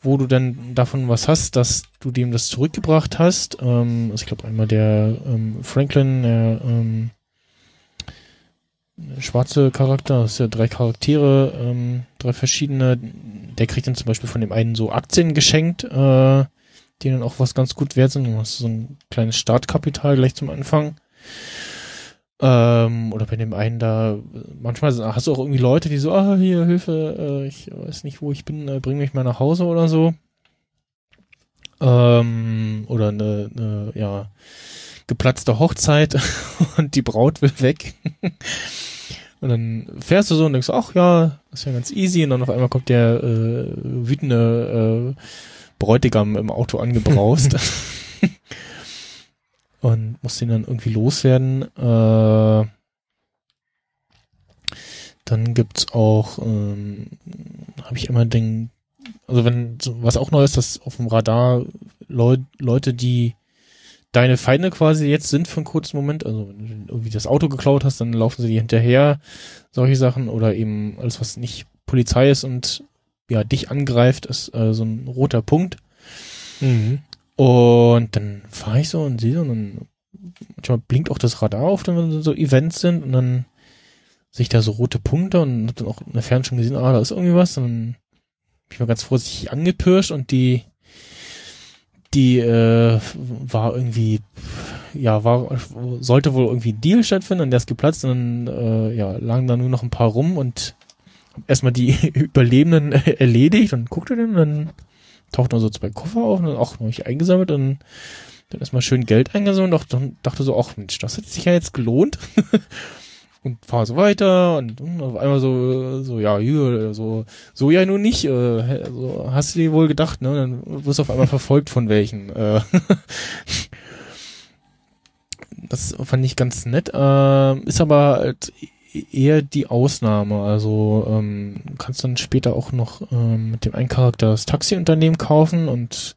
wo du dann davon was hast, dass du dem das zurückgebracht hast. Ähm, also ich glaube einmal der ähm, Franklin, der ähm, schwarze Charakter, das ist ja drei Charaktere, ähm, drei verschiedene, der kriegt dann zum Beispiel von dem einen so Aktien geschenkt, äh, die dann auch was ganz gut wert sind. Du hast so ein kleines Startkapital gleich zum Anfang. Ähm, oder bei dem einen da, manchmal hast du auch irgendwie Leute, die so, ah, hier, Hilfe, äh, ich weiß nicht, wo ich bin, äh, bring mich mal nach Hause oder so. Ähm, oder eine, eine, ja, geplatzte Hochzeit und die Braut will weg. und dann fährst du so und denkst, ach ja, das ist ja ganz easy. Und dann auf einmal kommt der äh, wütende äh, Bräutigam im Auto angebraust. und muss den dann irgendwie loswerden. Äh, dann gibt's auch, ähm, habe ich immer den, also wenn was auch neu ist, dass auf dem Radar Leu Leute, die deine Feinde quasi jetzt sind für einen kurzen Moment, also wenn du irgendwie das Auto geklaut hast, dann laufen sie dir hinterher, solche Sachen oder eben alles, was nicht Polizei ist und ja dich angreift, ist äh, so ein roter Punkt. Mhm. Und dann fahre ich so und sehe so und dann manchmal blinkt auch das Radar auf, wenn so Events sind und dann sehe ich da so rote Punkte und hab dann auch in der Ferne schon gesehen, ah, da ist irgendwie was. Und dann bin ich mal ganz vorsichtig angepirscht und die die äh, war irgendwie ja war sollte wohl irgendwie ein Deal stattfinden und der ist geplatzt und dann äh, ja lagen da nur noch ein paar rum und erstmal die Überlebenden erledigt und guckte dann und dann tauchten so zwei Koffer auf und dann auch noch nicht eingesammelt und dann erstmal schön Geld eingesammelt und dann dachte so, ach Mensch, das hat sich ja jetzt gelohnt. und fahr so weiter und, und auf einmal so, so, ja, hier, so, so ja nur nicht, äh, so, hast du dir wohl gedacht, ne? Dann wirst du auf einmal verfolgt von welchen. Äh. das fand ich ganz nett, äh, ist aber halt eher die Ausnahme. Also ähm, kannst dann später auch noch ähm, mit dem einen Charakter das Taxiunternehmen kaufen und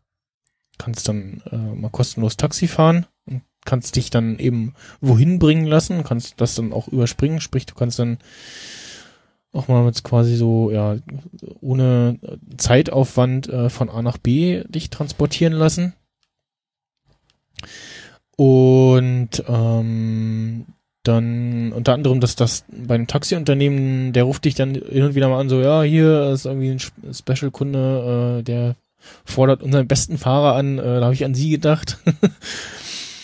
kannst dann äh, mal kostenlos Taxi fahren und kannst dich dann eben wohin bringen lassen, kannst das dann auch überspringen, sprich du kannst dann auch mal mit quasi so, ja, ohne Zeitaufwand äh, von A nach B dich transportieren lassen. Und ähm, dann unter anderem, dass das bei einem Taxiunternehmen, der ruft dich dann hin und wieder mal an, so, ja, hier ist irgendwie ein Special-Kunde, äh, der fordert unseren besten Fahrer an, äh, da habe ich an sie gedacht.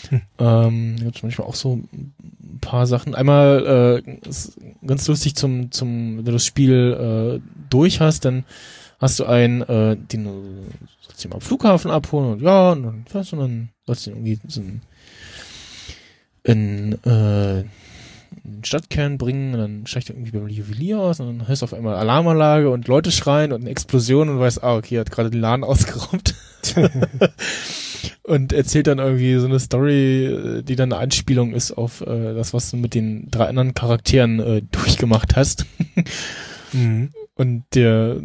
hm. ähm, gibt manchmal auch so ein paar Sachen. Einmal äh, ist ganz lustig zum, zum, wenn du das Spiel äh, durch hast, dann hast du einen, äh, den du sollst ihn am Flughafen abholen und ja, und dann fährst du und dann sollst du irgendwie so ein in äh, den Stadtkern bringen und dann steigt er irgendwie beim Juwelier aus und dann hörst du auf einmal Alarmanlage und Leute schreien und eine Explosion und weißt, ah, okay, er hat gerade den Laden ausgeraubt. und erzählt dann irgendwie so eine Story, die dann eine Anspielung ist auf äh, das, was du mit den drei anderen Charakteren äh, durchgemacht hast. mhm. Und der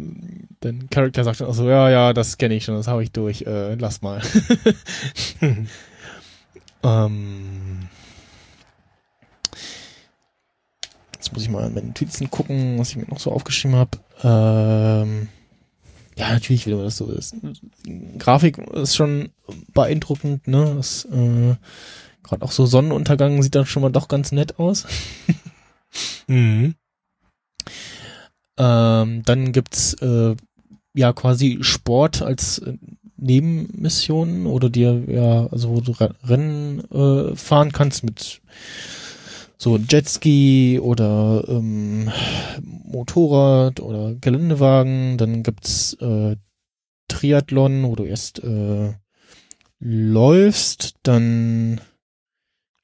dein Charakter sagt dann auch so, ja, ja, das kenne ich schon, das habe ich durch, äh, lass mal. ähm, Jetzt muss ich mal an meinen Notizen gucken, was ich mir noch so aufgeschrieben habe. Ähm, ja, natürlich, wie das so ist. Grafik ist schon beeindruckend, ne? Das, äh, Gerade auch so Sonnenuntergang sieht dann schon mal doch ganz nett aus. Mhm. Ähm, dann gibt's äh, ja quasi Sport als äh, Nebenmission oder dir ja also wo du Re- Rennen äh, fahren kannst mit so Jetski oder ähm, Motorrad oder Geländewagen. Dann gibt's äh, Triathlon, wo du erst äh, läufst, dann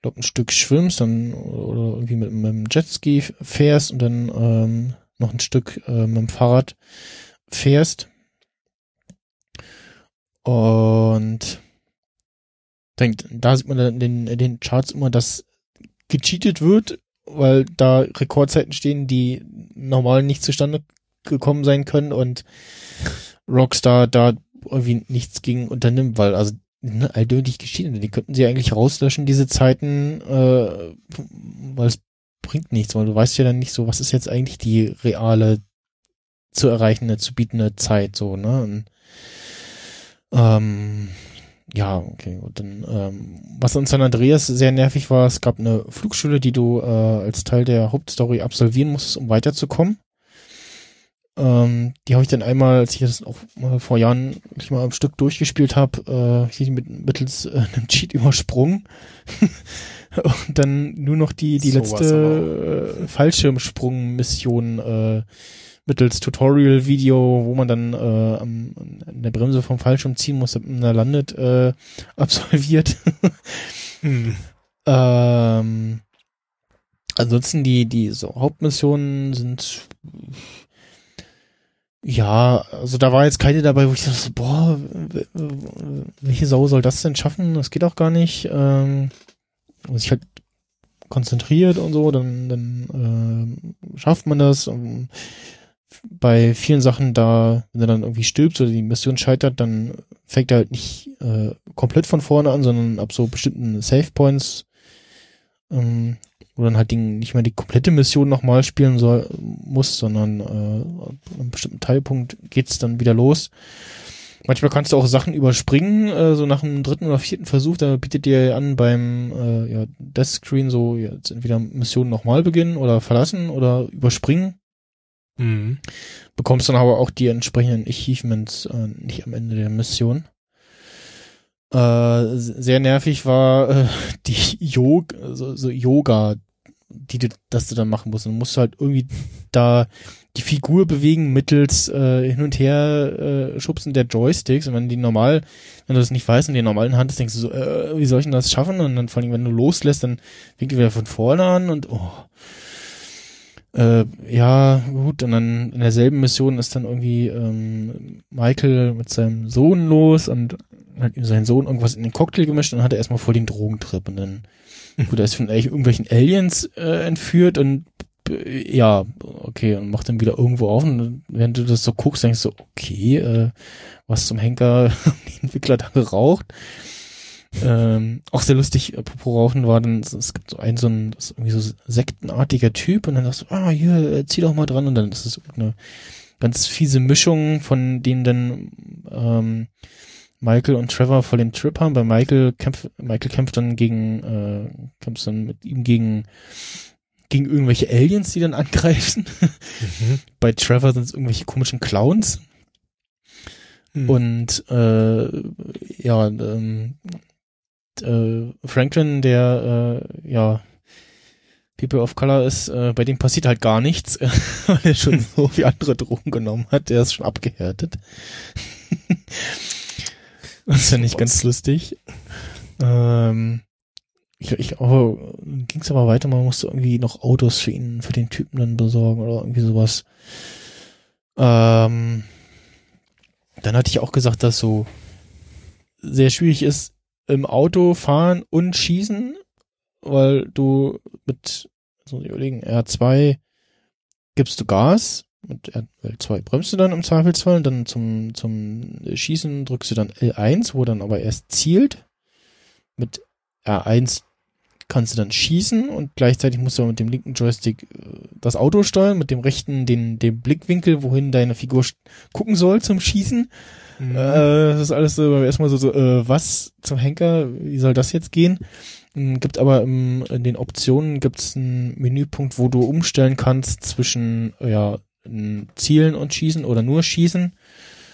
glaub ein Stück schwimmst, dann oder irgendwie mit, mit dem Jetski fährst und dann ähm, noch ein Stück äh, mit dem Fahrrad fährst. Und dann, da sieht man dann in den, in den Charts immer, dass gecheatet wird, weil da Rekordzeiten stehen, die normal nicht zustande gekommen sein können und Rockstar da irgendwie nichts gegen unternimmt, weil also ne, alldönig gecheatet, die könnten sie eigentlich rauslöschen, diese Zeiten, äh, weil es bringt nichts, weil du weißt ja dann nicht so, was ist jetzt eigentlich die reale zu erreichende, zu bietende Zeit, so, ne? Und, ähm, ja, okay, gut. Dann, ähm, was an San Andreas sehr nervig war, es gab eine Flugschule, die du äh, als Teil der Hauptstory absolvieren musstest, um weiterzukommen. Ähm, die habe ich dann einmal, als ich das auch mal vor Jahren wirklich mal am Stück durchgespielt habe, äh, mit, mittels äh, einem Cheat übersprungen. Und dann nur noch die, die Sowas letzte äh, Fallschirmsprung-Mission äh, mittels Tutorial-Video, wo man dann äh, an der Bremse vom Fallschirm ziehen muss, damit man da landet, äh, absolviert. Mhm. ähm, ansonsten die, die so Hauptmissionen sind ja, also da war jetzt keine dabei, wo ich dachte, so, boah, welche Sau soll das denn schaffen? Das geht auch gar nicht. Ähm, und sich halt konzentriert und so, dann, dann ähm, schafft man das. Ähm, bei vielen Sachen da, wenn er dann irgendwie stirbt oder die Mission scheitert, dann fängt er halt nicht äh, komplett von vorne an, sondern ab so bestimmten Save Points, ähm, wo dann halt die, nicht mehr die komplette Mission nochmal spielen soll, muss, sondern äh, ab einem bestimmten Teilpunkt geht's dann wieder los. Manchmal kannst du auch Sachen überspringen, äh, so nach dem dritten oder vierten Versuch, da bietet dir an beim äh, ja, Death Screen so jetzt entweder Mission nochmal beginnen oder verlassen oder überspringen. Mhm. Bekommst dann aber auch die entsprechenden Achievements äh, nicht am Ende der Mission. Äh, sehr nervig war äh, die Yoga, so, so Yoga, die du, dass du dann machen musst. Du musst halt irgendwie da die Figur bewegen mittels äh, hin und her äh, schubsen der Joysticks. Und wenn die normal, wenn du das nicht weißt und die normalen Hand ist, denkst du so, äh, wie soll ich denn das schaffen? Und dann vor allem, wenn du loslässt, dann fängt die wieder von vorne an und oh. Äh, ja, gut, und dann in derselben Mission ist dann irgendwie ähm, Michael mit seinem Sohn los und hat ihm sein Sohn irgendwas in den Cocktail gemischt und dann hat er erstmal voll den Drogentrip und dann wurde er ist von irgendwelchen Aliens äh, entführt und äh, ja, okay, und macht dann wieder irgendwo auf und während du das so guckst, denkst du, okay, äh, was zum Henker die Entwickler da geraucht. Ähm, auch sehr lustig, apropos Rauchen war dann, es gibt so einen, so ein, irgendwie so sektenartiger Typ und dann sagst du, ah, hier, äh, zieh doch mal dran und dann ist es eine ganz fiese Mischung, von denen dann ähm, Michael und Trevor voll den Trip haben. Bei Michael kämpft, Michael kämpft dann gegen, äh, kämpft dann mit ihm gegen, gegen irgendwelche Aliens, die dann angreifen. Mhm. Bei Trevor sind es irgendwelche komischen Clowns. Mhm. Und äh, ja, ähm, äh, Franklin, der äh, ja People of Color ist, äh, bei dem passiert halt gar nichts, weil er schon so wie andere Drogen genommen hat. Der ist schon abgehärtet. das ist ja nicht ganz lustig. Ähm, ich, ich oh, ging es aber weiter, man musste irgendwie noch Autos für ihn, für den Typen dann besorgen oder irgendwie sowas. Ähm, dann hatte ich auch gesagt, dass so sehr schwierig ist, im Auto fahren und schießen, weil du mit, so überlegen, R2 gibst du Gas, mit R2 bremst du dann im Zweifelsfall dann zum, zum Schießen drückst du dann L1, wo dann aber erst zielt. Mit R1 kannst du dann schießen und gleichzeitig musst du mit dem linken Joystick äh, das Auto steuern, mit dem rechten den, den Blickwinkel, wohin deine Figur gucken soll zum Schießen. Mhm. Äh, das ist alles so erstmal so, so äh, was zum Henker, wie soll das jetzt gehen? Ähm, gibt aber im, in den Optionen gibt's einen Menüpunkt, wo du umstellen kannst zwischen ja, Zielen und Schießen oder nur Schießen.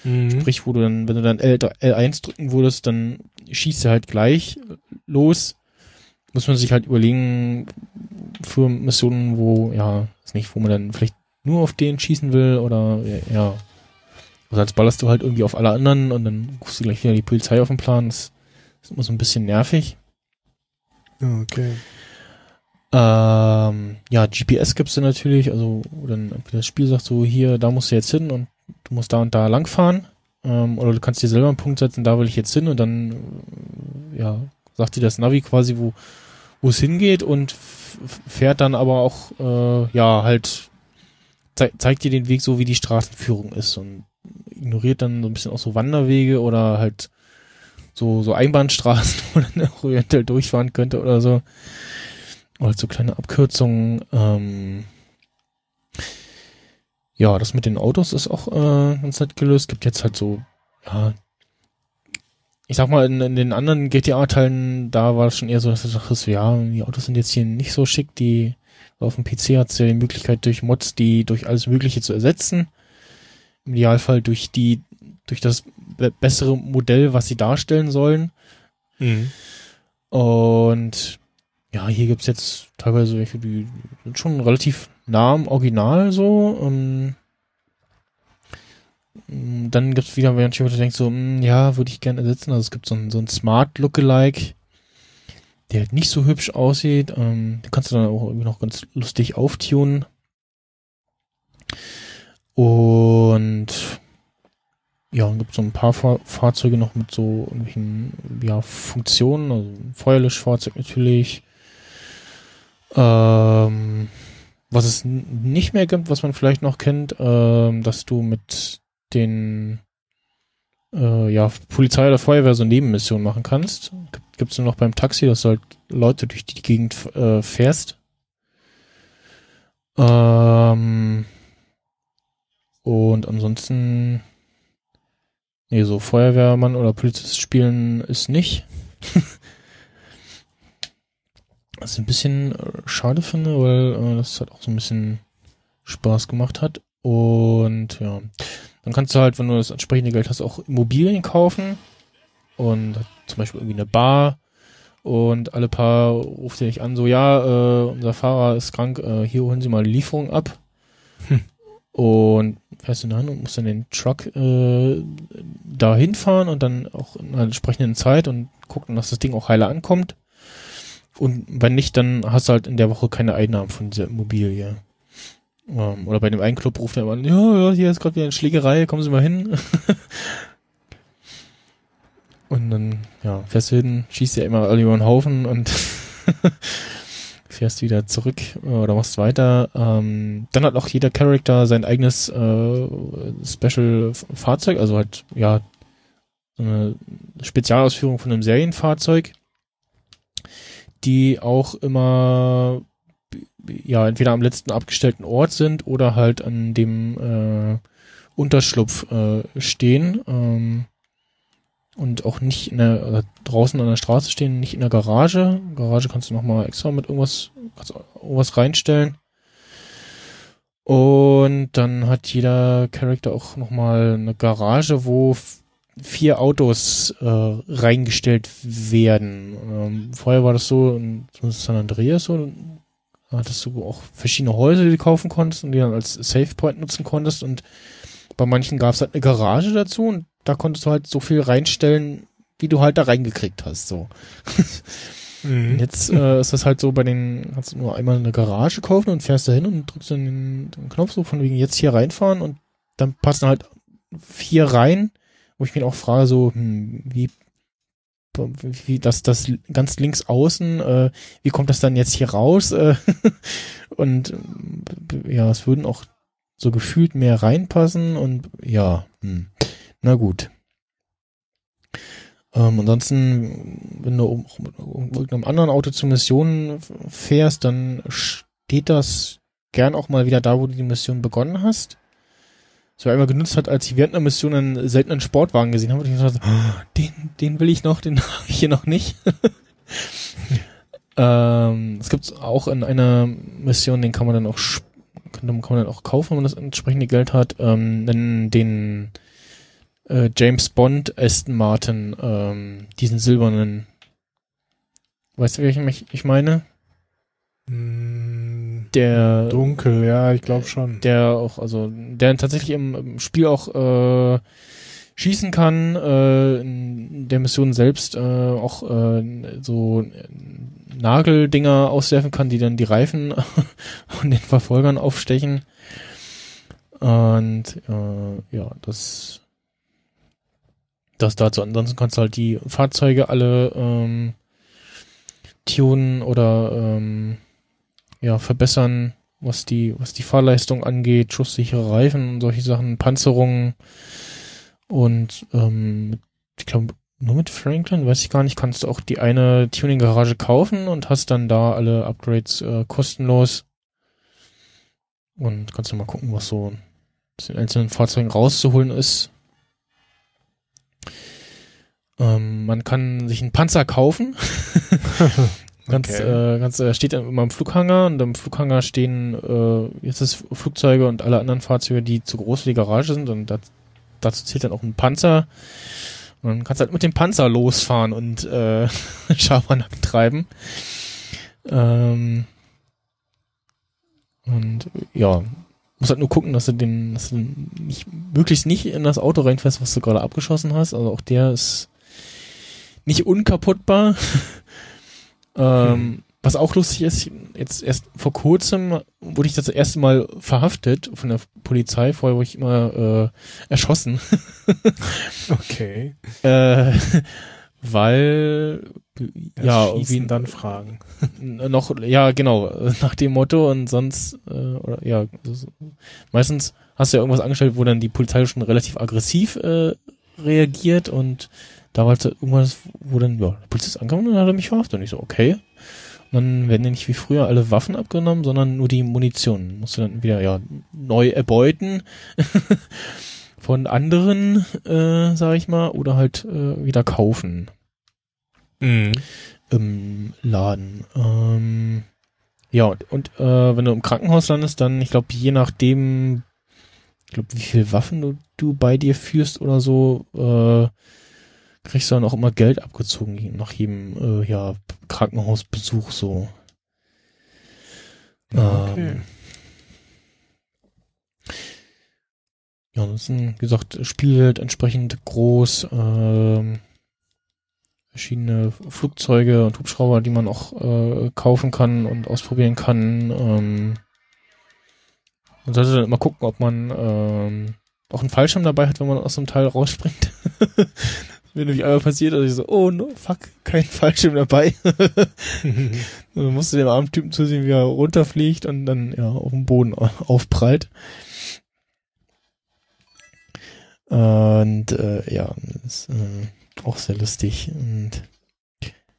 Mhm. Sprich, wo du dann, wenn du dann L, L1 drücken würdest, dann schießt er halt gleich los. Muss man sich halt überlegen, für Missionen, wo, ja, ist nicht, wo man dann vielleicht nur auf den schießen will oder, ja. Also als ballerst du halt irgendwie auf alle anderen und dann rufst du gleich wieder die Polizei auf den Plan. Das ist immer so ein bisschen nervig. Okay. Ähm, ja, GPS gibt's dann natürlich, also dann das Spiel sagt so, hier, da musst du jetzt hin und du musst da und da langfahren. Ähm, oder du kannst dir selber einen Punkt setzen, da will ich jetzt hin und dann, äh, ja, sagt dir das Navi quasi, wo wo es hingeht und fährt dann aber auch, äh, ja, halt, ze zeigt dir den Weg so, wie die Straßenführung ist und ignoriert dann so ein bisschen auch so Wanderwege oder halt so, so Einbahnstraßen, wo man auch eventuell durchfahren könnte oder so. Oder halt so kleine Abkürzungen. Ähm, ja, das mit den Autos ist auch äh, ganz nett gelöst. Gibt jetzt halt so, ja, ich sag mal, in, in den anderen GTA-Teilen, da war es schon eher so, dass du dachtest, ja, die Autos sind jetzt hier nicht so schick, die auf dem PC hat es ja die Möglichkeit, durch Mods die durch alles Mögliche zu ersetzen. Im Idealfall durch die, durch das bessere Modell, was sie darstellen sollen. Mhm. Und ja, hier gibt's jetzt teilweise welche, die sind schon relativ nah am Original so. Ähm, dann gibt's wieder welche, wo du denkst so, mh, hm, ja, würde ich gerne ersetzen. Also es gibt so ein, so ein Smart Lookalike, der halt nicht so hübsch aussieht. Ähm, den kannst du dann auch irgendwie noch ganz lustig auftunen. Und ja, und gibt so ein paar Fahr Fahrzeuge noch mit so irgendwelchen ja, Funktionen, also Feuerlöschfahrzeug natürlich. Ähm, was es nicht mehr gibt, was man vielleicht noch kennt, ähm, dass du mit den äh, ja, Polizei oder Feuerwehr so Nebenmissionen machen kannst. Gibt es nur noch beim Taxi, dass du halt Leute durch die Gegend äh, fährst. Ähm, und ansonsten, nee, so Feuerwehrmann oder Polizist spielen ist nicht. Was ich ein bisschen äh, schade finde, weil äh, das halt auch so ein bisschen Spaß gemacht hat. Und ja, dann kannst du halt, wenn du das entsprechende Geld hast, auch Immobilien kaufen und zum Beispiel irgendwie eine Bar und alle paar ruft ihr dich an, so ja, äh, unser Fahrer ist krank, äh, hier holen Sie mal die Lieferung ab. Hm. Und fährst du dann und musst dann den Truck äh, da hinfahren und dann auch in einer entsprechenden Zeit und gucken, dass das Ding auch heile ankommt. Und wenn nicht, dann hast du halt in der Woche keine Einnahmen von dieser Immobilie. Ähm, oder bei dem einen Club ruft er immer, ja, ja, hier ist gerade wieder eine Schlägerei, kommen Sie mal hin. und dann, ja, fährst du hin, schießt ja immer alle über den Haufen und fährst wieder zurück oder machst weiter. Ähm, dann hat auch jeder Charakter sein eigenes äh, Special-Fahrzeug, also halt, ja, so eine Spezialausführung von einem Serienfahrzeug, die auch immer ja entweder am letzten abgestellten Ort sind oder halt an dem äh, Unterschlupf äh, stehen ähm, und auch nicht in der äh, draußen an der Straße stehen, nicht in der Garage. Garage kannst du noch mal extra mit irgendwas kannst irgendwas reinstellen. Und dann hat jeder Charakter auch noch mal eine Garage, wo vier Autos äh, reingestellt werden. Ähm, vorher war das so in San Andreas so, hattest du auch verschiedene Häuser, die du kaufen konntest und die dann als Safe Point nutzen konntest und bei manchen gab es halt eine Garage dazu und da konntest du halt so viel reinstellen, wie du halt da reingekriegt hast, so. mhm. Jetzt äh, ist das halt so bei den, kannst du nur einmal eine Garage kaufen und fährst da hin und drückst dann den, den Knopf so von wegen jetzt hier reinfahren und dann passen halt vier rein, wo ich mich auch frage so, hm, wie wie das das ganz links außen, äh, wie kommt das dann jetzt hier raus? Äh, und äh, ja, es würden auch so gefühlt mehr reinpassen und ja, hm, na gut. Ähm, ansonsten, wenn du auch mit irgendeinem anderen Auto zu Missionen fährst, dann steht das gern auch mal wieder da, wo du die Mission begonnen hast. So einmal genutzt hat, als ich während einer Mission einen seltenen Sportwagen gesehen habe, und ich gesagt, oh, den, den will ich noch, den habe ich hier noch nicht. ähm, es gibt auch in einer Mission, den kann man dann auch kann, man dann auch kaufen, wenn man das entsprechende Geld hat, ähm, den, den äh, James Bond Aston Martin, ähm, diesen silbernen. Weißt du, welchen ich, meine? Mm, Der Dunkel, ja, ich glaube schon. der auch, also der tatsächlich im, im Spiel auch äh, schießen kann, äh, in der Mission selbst äh, auch äh, so Nageldinger auswerfen kann, die dann die Reifen von den Verfolgern aufstechen. Und äh, ja, das das dazu. Ansonsten kannst du halt die Fahrzeuge alle ähm, tunen oder ähm, ja, verbessern, was die, was die Fahrleistung angeht, schusssichere Reifen und solche Sachen, Panzerungen und ähm, ich glaube, nur mit Franklin, weiß ich gar nicht, kannst du auch die eine Tuning-Garage kaufen und hast dann da alle Upgrades äh, kostenlos. Und kannst du mal gucken, was so aus den einzelnen Fahrzeugen rauszuholen ist. Ähm, man kann sich einen Panzer kaufen. ganz, Okay. äh, ganz, äh, steht immer im Flughanger und im Flughanger stehen äh, jetzt ist Flugzeuge und alle anderen Fahrzeuge, die zu groß für die Garage sind und das, dazu zählt dann auch ein Panzer. Und dann kannst du halt mit dem Panzer losfahren und äh, Schabernack treiben. Ähm, und ja, muss halt nur gucken, dass du den, dass du nicht, möglichst nicht in das Auto reinfährst, was du gerade abgeschossen hast. Also auch der ist nicht unkaputtbar. ähm, Was auch lustig ist, jetzt erst vor kurzem wurde ich das erste Mal verhaftet von der Polizei. Vorher wurde ich immer äh, erschossen. Okay. äh, weil ja, irgendwie dann fragen. noch, ja, genau, nach dem Motto und sonst, äh, oder ja, meistens hast du ja irgendwas angestellt, wo dann die Polizei schon relativ aggressiv äh, reagiert und da war halt irgendwas, wo dann, ja, der Polizist ankam und dann hat er mich verhaftet und ich so, okay. Und dann werden ja nicht wie früher alle Waffen abgenommen, sondern nur die Munition. Musst du dann wieder, ja, neu erbeuten von anderen, äh, sag ich mal, oder halt äh, wieder kaufen Mhm. im Laden. Ähm, ja, und, und äh, wenn du im Krankenhaus landest, dann, ich glaube, je nachdem, ich glaube, wie viel Waffen du, du bei dir führst oder so, äh, kriegst du dann auch immer Geld abgezogen nach jedem äh, ja, Krankenhausbesuch so. Okay. Ähm, ja, ansonsten, wie gesagt, Spielwelt entsprechend groß, ähm, verschiedene Flugzeuge und Hubschrauber, die man auch äh, kaufen kann und ausprobieren kann. Ähm, man sollte dann immer gucken, ob man ähm, auch einen Fallschirm dabei hat, wenn man aus einem Teil rausspringt. Wenn nämlich einmal passiert, also ich so, oh no, fuck, kein Fallschirm dabei. dann musst du dem armen Typen zusehen, wie er runterfliegt und dann ja auf dem Boden aufprallt. Und äh, ja, ist äh, auch sehr lustig. Und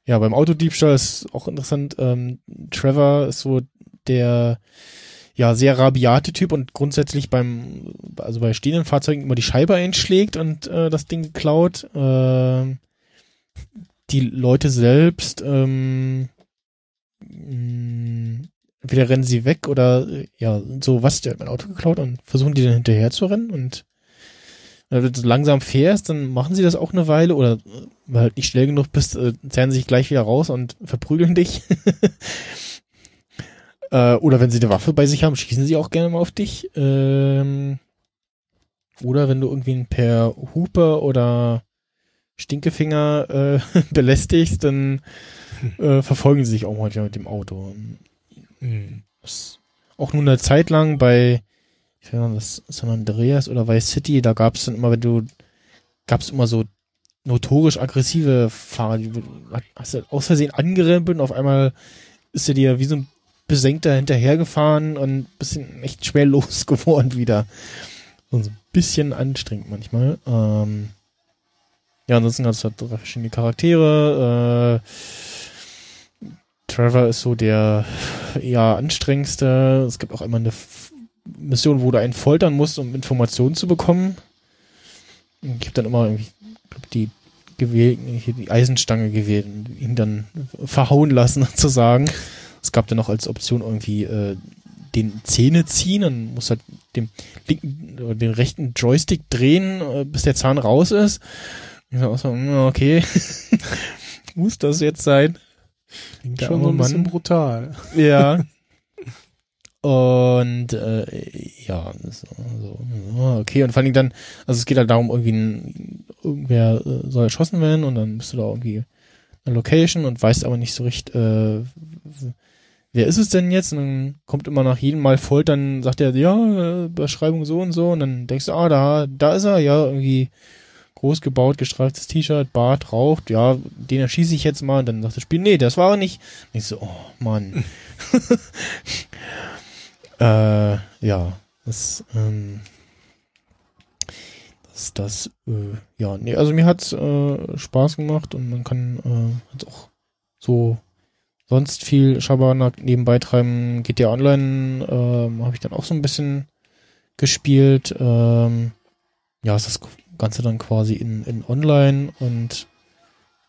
ja, beim Autodiebstahl ist auch interessant. Ähm, Trevor ist so der ja sehr rabiate Typ und grundsätzlich beim also bei stehenden Fahrzeugen immer die Scheibe einschlägt und äh, das Ding klaut. Äh, die Leute selbst ähm, mh, entweder rennen sie weg oder äh, ja so was der hat mein Auto geklaut und versuchen die dann hinterher zu rennen und wenn du langsam fährst, dann machen sie das auch eine Weile oder weil halt nicht schnell genug bist, äh, zerren sie sich gleich wieder raus und verprügeln dich. äh, oder wenn sie eine Waffe bei sich haben, schießen sie auch gerne mal auf dich. Ähm, oder wenn du irgendwie per Hupe oder Stinkefinger äh, belästigst, dann äh, verfolgen sie sich auch manchmal mit dem Auto. Mhm. Auch nur eine Zeit lang bei ich weiß nicht, das San Andreas oder Vice City, da gab es dann immer, wenn du, gab es immer so notorisch aggressive Fahrer, die hast du aus Versehen angerempelt und auf einmal ist er dir wie so ein Besenkter hinterhergefahren und bisschen echt schwer losgeworden wieder. So ein bisschen anstrengend manchmal. Ähm, ja, ansonsten hast du halt drei verschiedene Charaktere. Äh, Trevor ist so der ja anstrengendste. Es gibt auch einmal eine F Mission, wo du einen foltern musst, um Informationen zu bekommen. Ich habe dann immer irgendwie glaub, die gewählt, die Eisenstange gewählt und ihn dann verhauen lassen sozusagen. Es gab dann noch als Option irgendwie äh, den Zähne ziehen, dann muss halt den linken oder den rechten Joystick drehen, äh, bis der Zahn raus ist. Ich sag auch so, hm, okay, muss das jetzt sein? Klingt schon so ein bisschen Mann. brutal. Ja. Und äh, ja, so, so, okay. Und vor allem dann, also es geht halt darum, irgendwie ein, irgendwer äh, soll erschossen werden und dann bist du da irgendwie eine Location und weißt aber nicht so recht, äh, wer ist es denn jetzt? Und dann kommt immer nach jedem Mal Foltern, sagt er, ja, äh, Beschreibung so und so und dann denkst du, ah, da, da ist er, ja, irgendwie groß gebaut, gestreiftes T-Shirt, Bart, raucht, ja, den erschieße ich jetzt mal und dann sagt das Spiel, nee, das war er nicht. Und ich so, oh Mann. äh, ja, das, ähm, das, das, äh, ja, nee, also mir hat's äh, Spaß gemacht und man kann äh, hat's auch so sonst viel Schabernack nebenbei treiben. GTA Online ähm, habe ich dann auch so ein bisschen gespielt. Ähm, ja, ist das Ganze dann quasi in, in Online und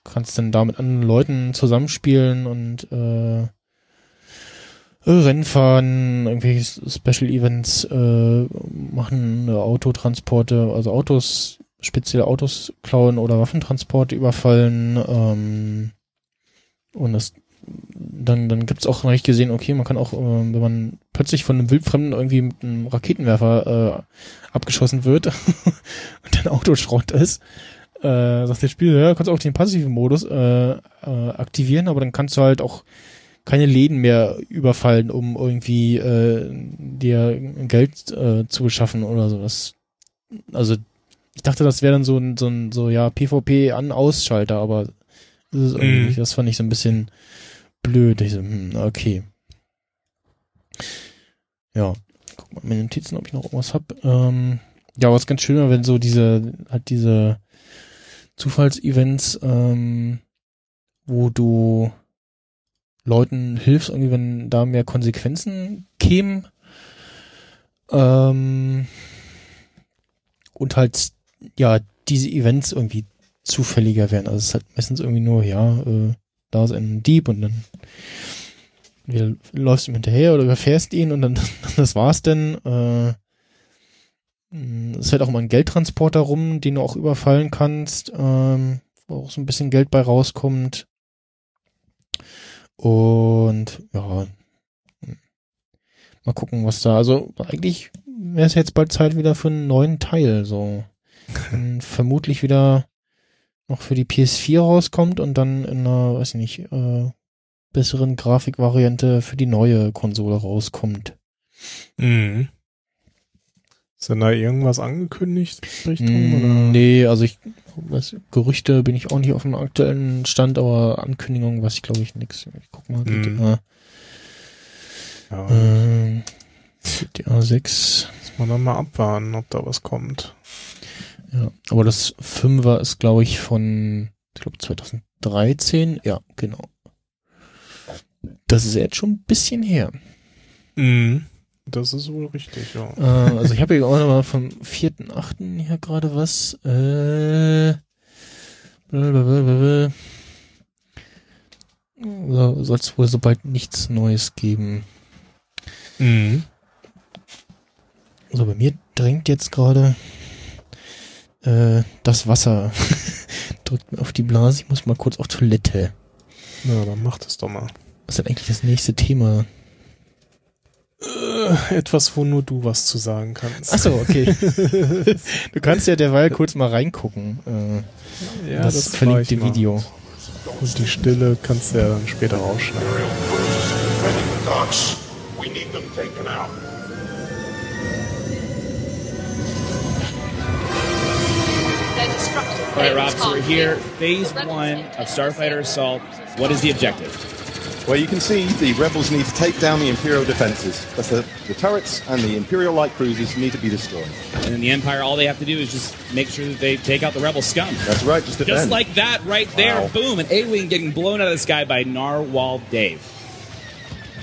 kannst dann da mit anderen Leuten zusammenspielen und äh, Rennen fahren, irgendwelche Special Events äh, machen, äh, Autotransporte, also Autos, spezielle Autos klauen oder Waffentransporte überfallen. Ähm, und das dann, dann gibt's auch, habe ich gesehen, okay, man kann auch, äh, wenn man plötzlich von einem Wildfremden irgendwie mit einem Raketenwerfer äh, abgeschossen wird und dein Auto Schrott ist, äh, sagt das Spiel, ja, kannst auch den passiven Modus äh, äh, aktivieren, aber dann kannst du halt auch keine Läden mehr überfallen, um irgendwie äh, dir Geld äh, zu beschaffen oder sowas. Also ich dachte, das wäre dann so ein, so ein, so ja, PvP an-Ausschalter, aber das ist irgendwie Mhm. nicht. Das fand ich so ein bisschen blöd. Ich so, hm, okay. Ja, guck mal meine Notizen, ob ich noch irgendwas hab. Ähm, ja, was ganz schön war, wenn so diese, halt diese Zufallsevents, ähm, wo du Leuten hilfst, irgendwie, wenn da mehr Konsequenzen kämen. Ähm, und halt, ja, diese Events irgendwie zufälliger werden. Also es ist halt meistens irgendwie nur, ja, äh, da ist ein Dieb und dann wir, läufst ihm hinterher oder überfährst ihn und dann, das war's denn. Äh, mh, es fährt auch mal ein Geldtransporter rum, den du auch überfallen kannst, ähm, wo auch so ein bisschen Geld bei rauskommt. Und ja, hm, mal gucken, was da. Also eigentlich wäre es jetzt bald Zeit wieder für einen neuen Teil. So vermutlich wieder noch für die PS4 rauskommt und dann in einer, weiß ich nicht, äh, besseren Grafikvariante für die neue Konsole rauskommt. Mhm. Ist denn da irgendwas angekündigt? Richtung, Mm, oder? nee, also ich was, Gerüchte bin ich auch nicht auf dem aktuellen Stand, aber Ankündigungen weiß ich glaube ich nix. Ich guck mal, Mm. GTA, Ja, ähm, GTA 6. muss man dann mal abwarten, ob da was kommt. Ja, aber das Fünfer ist glaube ich von, ich glaube 2013. Ja, genau. Das ist jetzt schon ein bisschen her. Mhm. Das ist wohl richtig, ja. Äh, also ich habe hier auch noch mal vom 4.8. hier gerade was. Äh, blablabla. so, soll es wohl sobald nichts Neues geben. Mhm. So, bei mir drängt jetzt gerade äh, das Wasser. Drückt mir auf die Blase. Ich muss mal kurz auf Toilette. Ja, dann mach das doch mal. Was ist denn eigentlich das nächste Thema? Äh, etwas, wo nur du was zu sagen kannst. Achso, okay. du kannst ja derweil kurz mal reingucken. Äh, ja, das, mach verlinkte. Video. Und die Stille kannst du ja dann später rausschneiden. All right, Rob, so we're here, phase one of Starfighter Assault. What is the objective? Well, you can see the rebels need to take down the Imperial defenses. That's the, the turrets and the Imperial light cruisers need to be destroyed. And then the Empire, all they have to do is just make sure that they take out the rebel scum. That's right, just defend. Just like that right there. Wow. Boom. An A-Wing getting blown out of the sky by Narwhal Dave.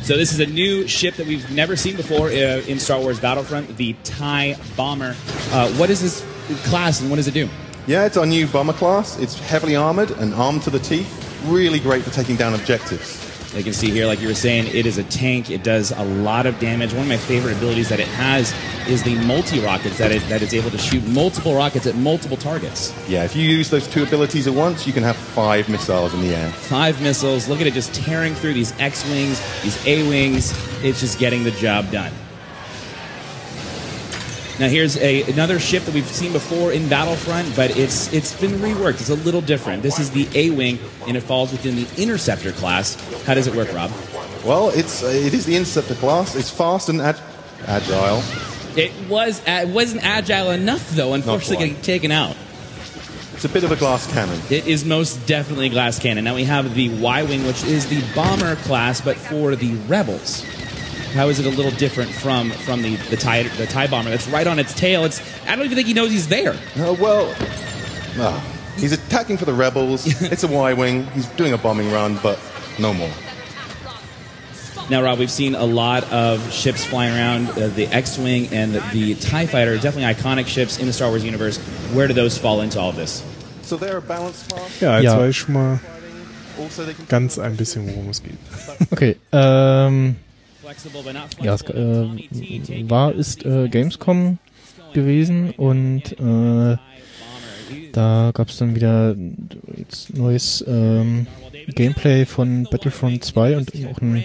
So this is a new ship that we've never seen before uh, in Star Wars Battlefront, the TIE Bomber. Uh, what is this class and what does it do? Yeah, it's our new bomber class. It's heavily armored and armed to the teeth. Really great for taking down objectives. You can see here, like you were saying, it is a tank. It does a lot of damage. One of my favorite abilities that it has is the multi-rockets, that, it, that it's able to shoot multiple rockets at multiple targets. Yeah, if you use those two abilities at once, you can have five missiles in the air. Five missiles. Look at it just tearing through these X-Wings, these A-Wings. It's just getting the job done. Now here's a, another ship that we've seen before in Battlefront, but it's it's been reworked. It's a little different. This is the A-wing, and it falls within the Interceptor class. How does it work, Rob? Well, it's uh, it is the Interceptor class. It's fast and ag- agile. It was uh, it wasn't agile enough though. Unfortunately, getting taken out. It's a bit of a glass cannon. It is most definitely a glass cannon. Now we have the Y-wing, which is the bomber class, but for the rebels. How is it a little different from from the the tie the tie bomber that's right on its tail? It's I don't even think he knows he's there. Uh, well, ah, he's attacking for the rebels. it's a Y-wing. He's doing a bombing run, but no more. Now, Rob, we've seen a lot of ships flying around. Uh, the X-wing and the, the Tie Fighter, definitely iconic ships in the Star Wars universe. Where do those fall into all of this? So they're a balanced class. Ja, jetzt Ja. weiß ich schon mal Also they can ganz ein bisschen, worum es geht. Okay, ähm, Flexible, but not ja, es äh, war, ist äh, Gamescom gewesen und äh, da gab es dann wieder jetzt neues ähm, Gameplay von Battlefront 2 und auch ein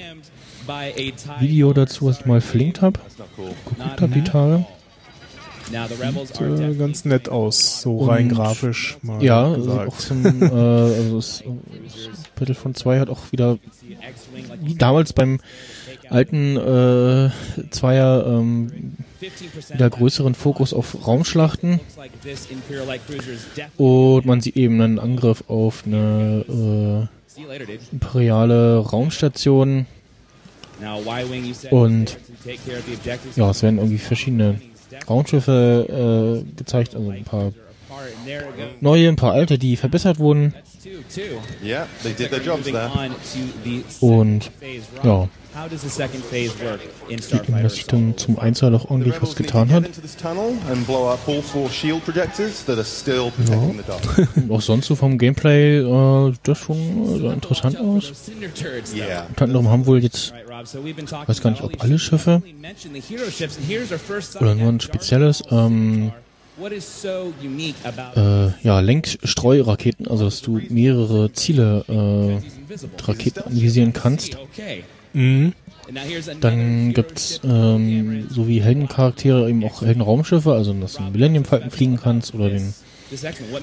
Video dazu, was ich mal verlinkt habe, geguckt habe die Tage. Now the rebels Sieht are äh, ganz nett aus, so Und- rein grafisch mal Ja, also gesagt. auch zum, äh, also es, Battlefront 2 hat auch wieder wie damals beim alten äh, Zweier ähm, wieder größeren Fokus auf Raumschlachten. Und man sieht eben einen Angriff auf eine äh, imperiale Raumstation. Und, ja, es werden irgendwie verschiedene Raumschiffe äh, gezeigt, also ein paar neue, ein paar alte, die verbessert wurden und ja, in sieht sich dann zum Einzahl auch ordentlich was getan get hat. into this tunnel and blow up all four shield projectors that are still protecting the dark. Und auch sonst so vom Gameplay äh, das schon äh, interessant aus. Anderem haben wohl jetzt, weiß gar nicht, ob alle Schiffe oder nur ein spezielles, ähm, äh, ja, Lenkstreuraketen, also dass du mehrere Ziele äh, Raketen anvisieren kannst. Mhm. Dann gibt's ähm, so wie Heldencharaktere eben auch Heldenraumschiffe, also dass du einen Millennium Falcon fliegen kannst oder den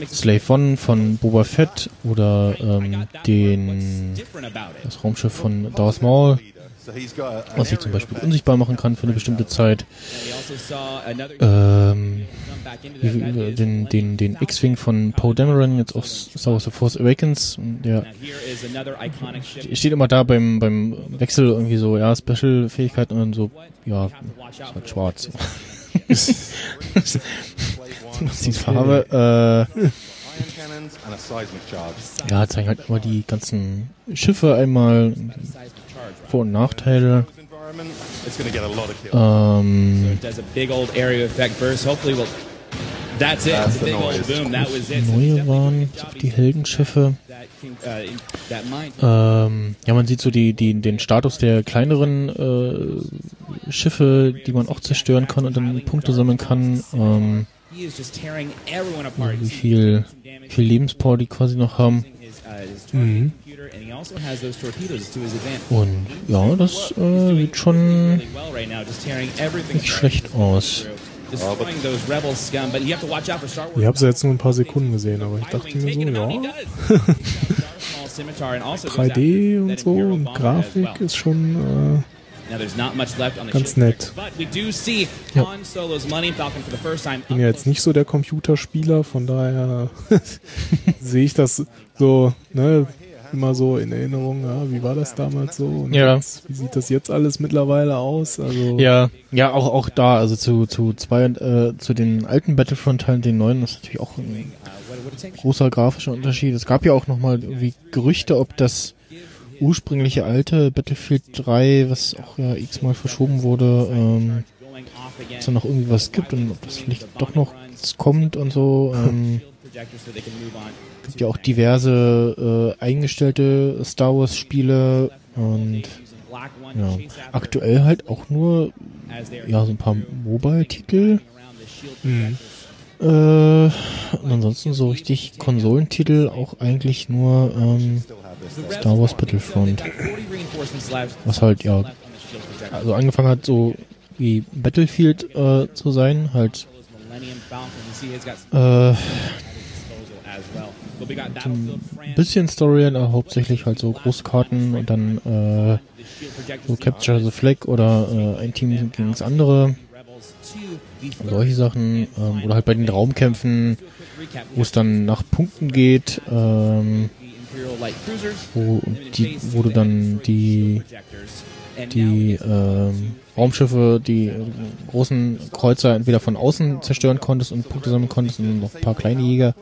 Slave One von Boba Fett oder ähm, den das Raumschiff von Darth Maul, Was sich zum Beispiel unsichtbar machen kann für eine bestimmte Zeit. Ähm, wie- wie- den den, den X-Wing von Poe Dameron jetzt aus Star Wars The Force Awakens, der steht immer da beim beim Wechsel irgendwie so, ja, Special-Fähigkeiten und dann so, ja, ist halt schwarz. das ist die Farbe. Äh, ja, zeigen halt immer die ganzen Schiffe einmal, Vor- und Nachteile. Ähm. That's it. That's the noise. boom. That was it. neue waren die Heldenschiffe. Uh. Ähm, ja, man sieht so die, die, den Status der kleineren äh, Schiffe, die man auch zerstören kann und dann Punkte sammeln kann. Ähm, wie viel, wie viel Lebenspower die quasi noch haben. His, Und ja, das äh, sieht schon nicht schlecht aus. Wars. Ich habe sie jetzt nur ein paar Sekunden gesehen, aber ich dachte mir so, ja, 3D und so und Grafik ist schon the Ganz nett. Ja. Time. bin ja jetzt nicht so der Computerspieler, von daher sehe ich das so, ne, immer so in Erinnerung, ja, wie war das damals so? Und Ja. jetzt, wie sieht das jetzt alles mittlerweile aus? Also, Ja, ja, auch auch da, also zu zu zwei äh, zu den alten Battlefront-Teilen, den neuen, ist natürlich auch ein großer grafischer Unterschied. Es gab ja auch noch mal irgendwie Gerüchte, ob das ursprüngliche alte Battlefield 3, was auch ja x-mal verschoben wurde, ähm, dass da noch irgendwie was gibt und ob das vielleicht doch noch kommt und so. Ähm, gibt ja auch diverse äh, eingestellte Star Wars Spiele und ja, aktuell halt auch nur ja so ein paar Mobile-Titel. Mhm. Äh, und ansonsten so richtig Konsolentitel auch eigentlich nur ähm, Star Wars Battlefront. Was halt, ja, also angefangen hat so wie Battlefield äh, zu sein, halt äh, ein bisschen Story, aber hauptsächlich halt so Großkarten und dann äh, so Capture the Flag oder äh, ein Team gegen das andere. Solche Sachen. Ähm, oder halt bei den Raumkämpfen, wo es dann nach Punkten geht, ähm, wo, die, wo du dann die, die ähm, Raumschiffe, die äh, großen Kreuzer entweder von außen zerstören konntest und Punkte sammeln konntest und noch ein paar kleine Jäger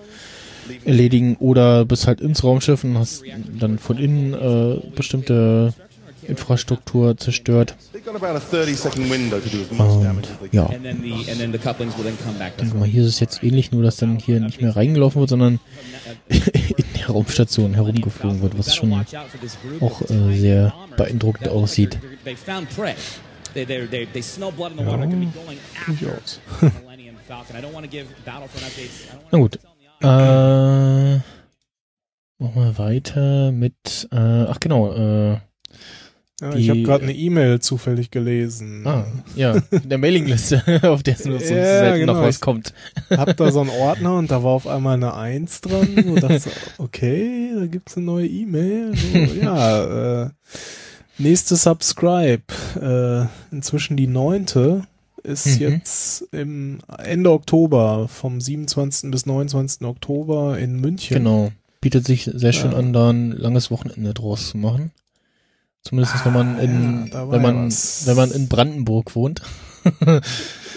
erledigen oder bist halt ins Raumschiff und hast dann von innen äh, bestimmte Infrastruktur zerstört. They've got about a 30 second window to do as much Und ja, ich denke mal, hier ist es jetzt ähnlich, nur dass dann hier nicht mehr reingelaufen wird, sondern in der Raumstation herumgeflogen wird, was schon auch äh, sehr beeindruckend aussieht. They. They they they smell blood in the water. Gonna be going after Millennium Falcon. I don't want to give Battlefront updates. I don't Na gut. Äh, machen wir weiter mit, äh, ach genau, äh, Ja, ich habe gerade eine E-Mail zufällig gelesen. ah, ja, der Mailingliste, auf der es nur so Ja, selten genau. noch was kommt. Hab da so einen Ordner und da war auf einmal eine Eins dran. Wo dachte so, okay, da gibt's eine neue E-Mail. So, ja, äh, nächste Subscribe. Äh, inzwischen die neunte ist Mhm. jetzt im Ende Oktober, vom 27. bis 29. Oktober in München. Genau. Bietet sich sehr schön Ja. an, da ein langes Wochenende draus zu machen. Zumindest wenn man Ah, in, ja, wenn man, was. wenn man in Brandenburg wohnt.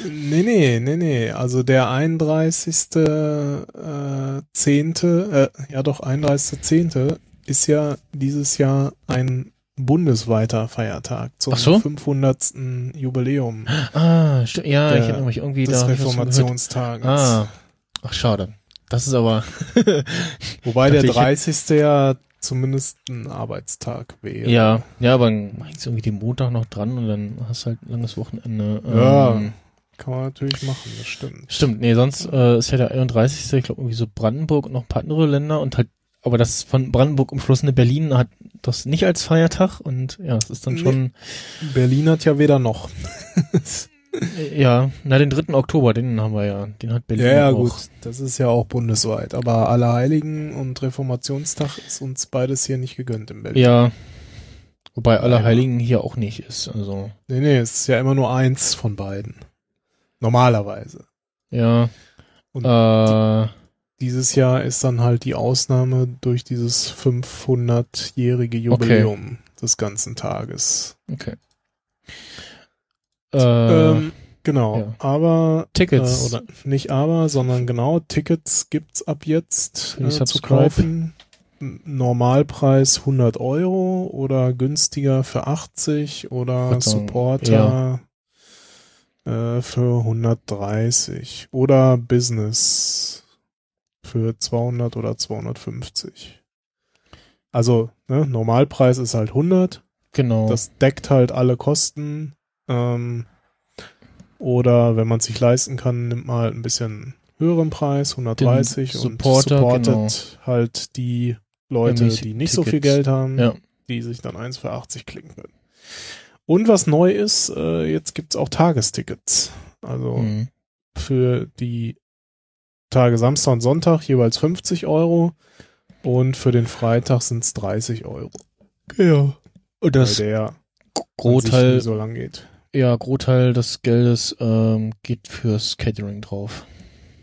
Nee, nee, nee, nee. Also der 31. Äh, 10. Äh, ja doch, 31.10. ist ja dieses Jahr ein bundesweiter Feiertag zum Ach so? 500. Jubiläum Ah, stimmt. Ja, Der- ich erinnere mich irgendwie des da. Reformationstages. Ah. Ach, schade. Das ist aber, Wobei der dachte, ich- 30. ja zumindest ein Arbeitstag wäre. ja, ja, aber dann machst du irgendwie den Montag noch dran und dann hast du halt ein langes Wochenende. Ja. Ähm, Kann man natürlich machen, das stimmt. Stimmt, nee, sonst äh, ist ja der 31. Ich glaube irgendwie so Brandenburg und noch ein paar andere Länder und halt, aber das von Brandenburg umschlossene Berlin hat das nicht als Feiertag und ja, es ist dann Nee. schon, Berlin hat ja weder noch. ja, na den 3. Oktober, den haben wir ja, den hat Berlin Ja, ja, auch. gut. Das ist ja auch bundesweit. Aber Allerheiligen und Reformationstag ist uns beides hier nicht gegönnt in Berlin. Ja, wobei. Allerheiligen hier auch nicht ist, also, Nee, nee, es ist ja immer nur eins von beiden. Normalerweise. ja, Und äh, dieses Jahr ist dann halt die Ausnahme durch dieses 500-jährige Jubiläum des ganzen Tages. okay. Äh, ähm, genau. ja. Aber Tickets. Äh, oder nicht aber, sondern genau, Tickets gibt's ab jetzt äh, zu kaufen. Normalpreis 100 Euro oder günstiger für 80 oder sagen, Supporter äh, für 130 oder Business für 200 oder 250. Also, ne, Normalpreis ist halt 100 genau. das deckt halt alle Kosten. Ähm, oder wenn man sich leisten kann, nimmt man halt ein bisschen höheren Preis, 130 Den und Supporter, supportet genau. halt die Leute, die nicht so viel Tickets. Geld haben, Ja. die sich dann eins für 80 klicken können. Und was neu ist, äh, jetzt gibt's auch Tagestickets. Also Mhm. für die Tage Samstag und Sonntag jeweils 50 Euro und für den Freitag sind's 30 Euro. Ja. Und das weil der Großteil, so lang geht. ja, Großteil des Geldes ähm, geht fürs Catering drauf.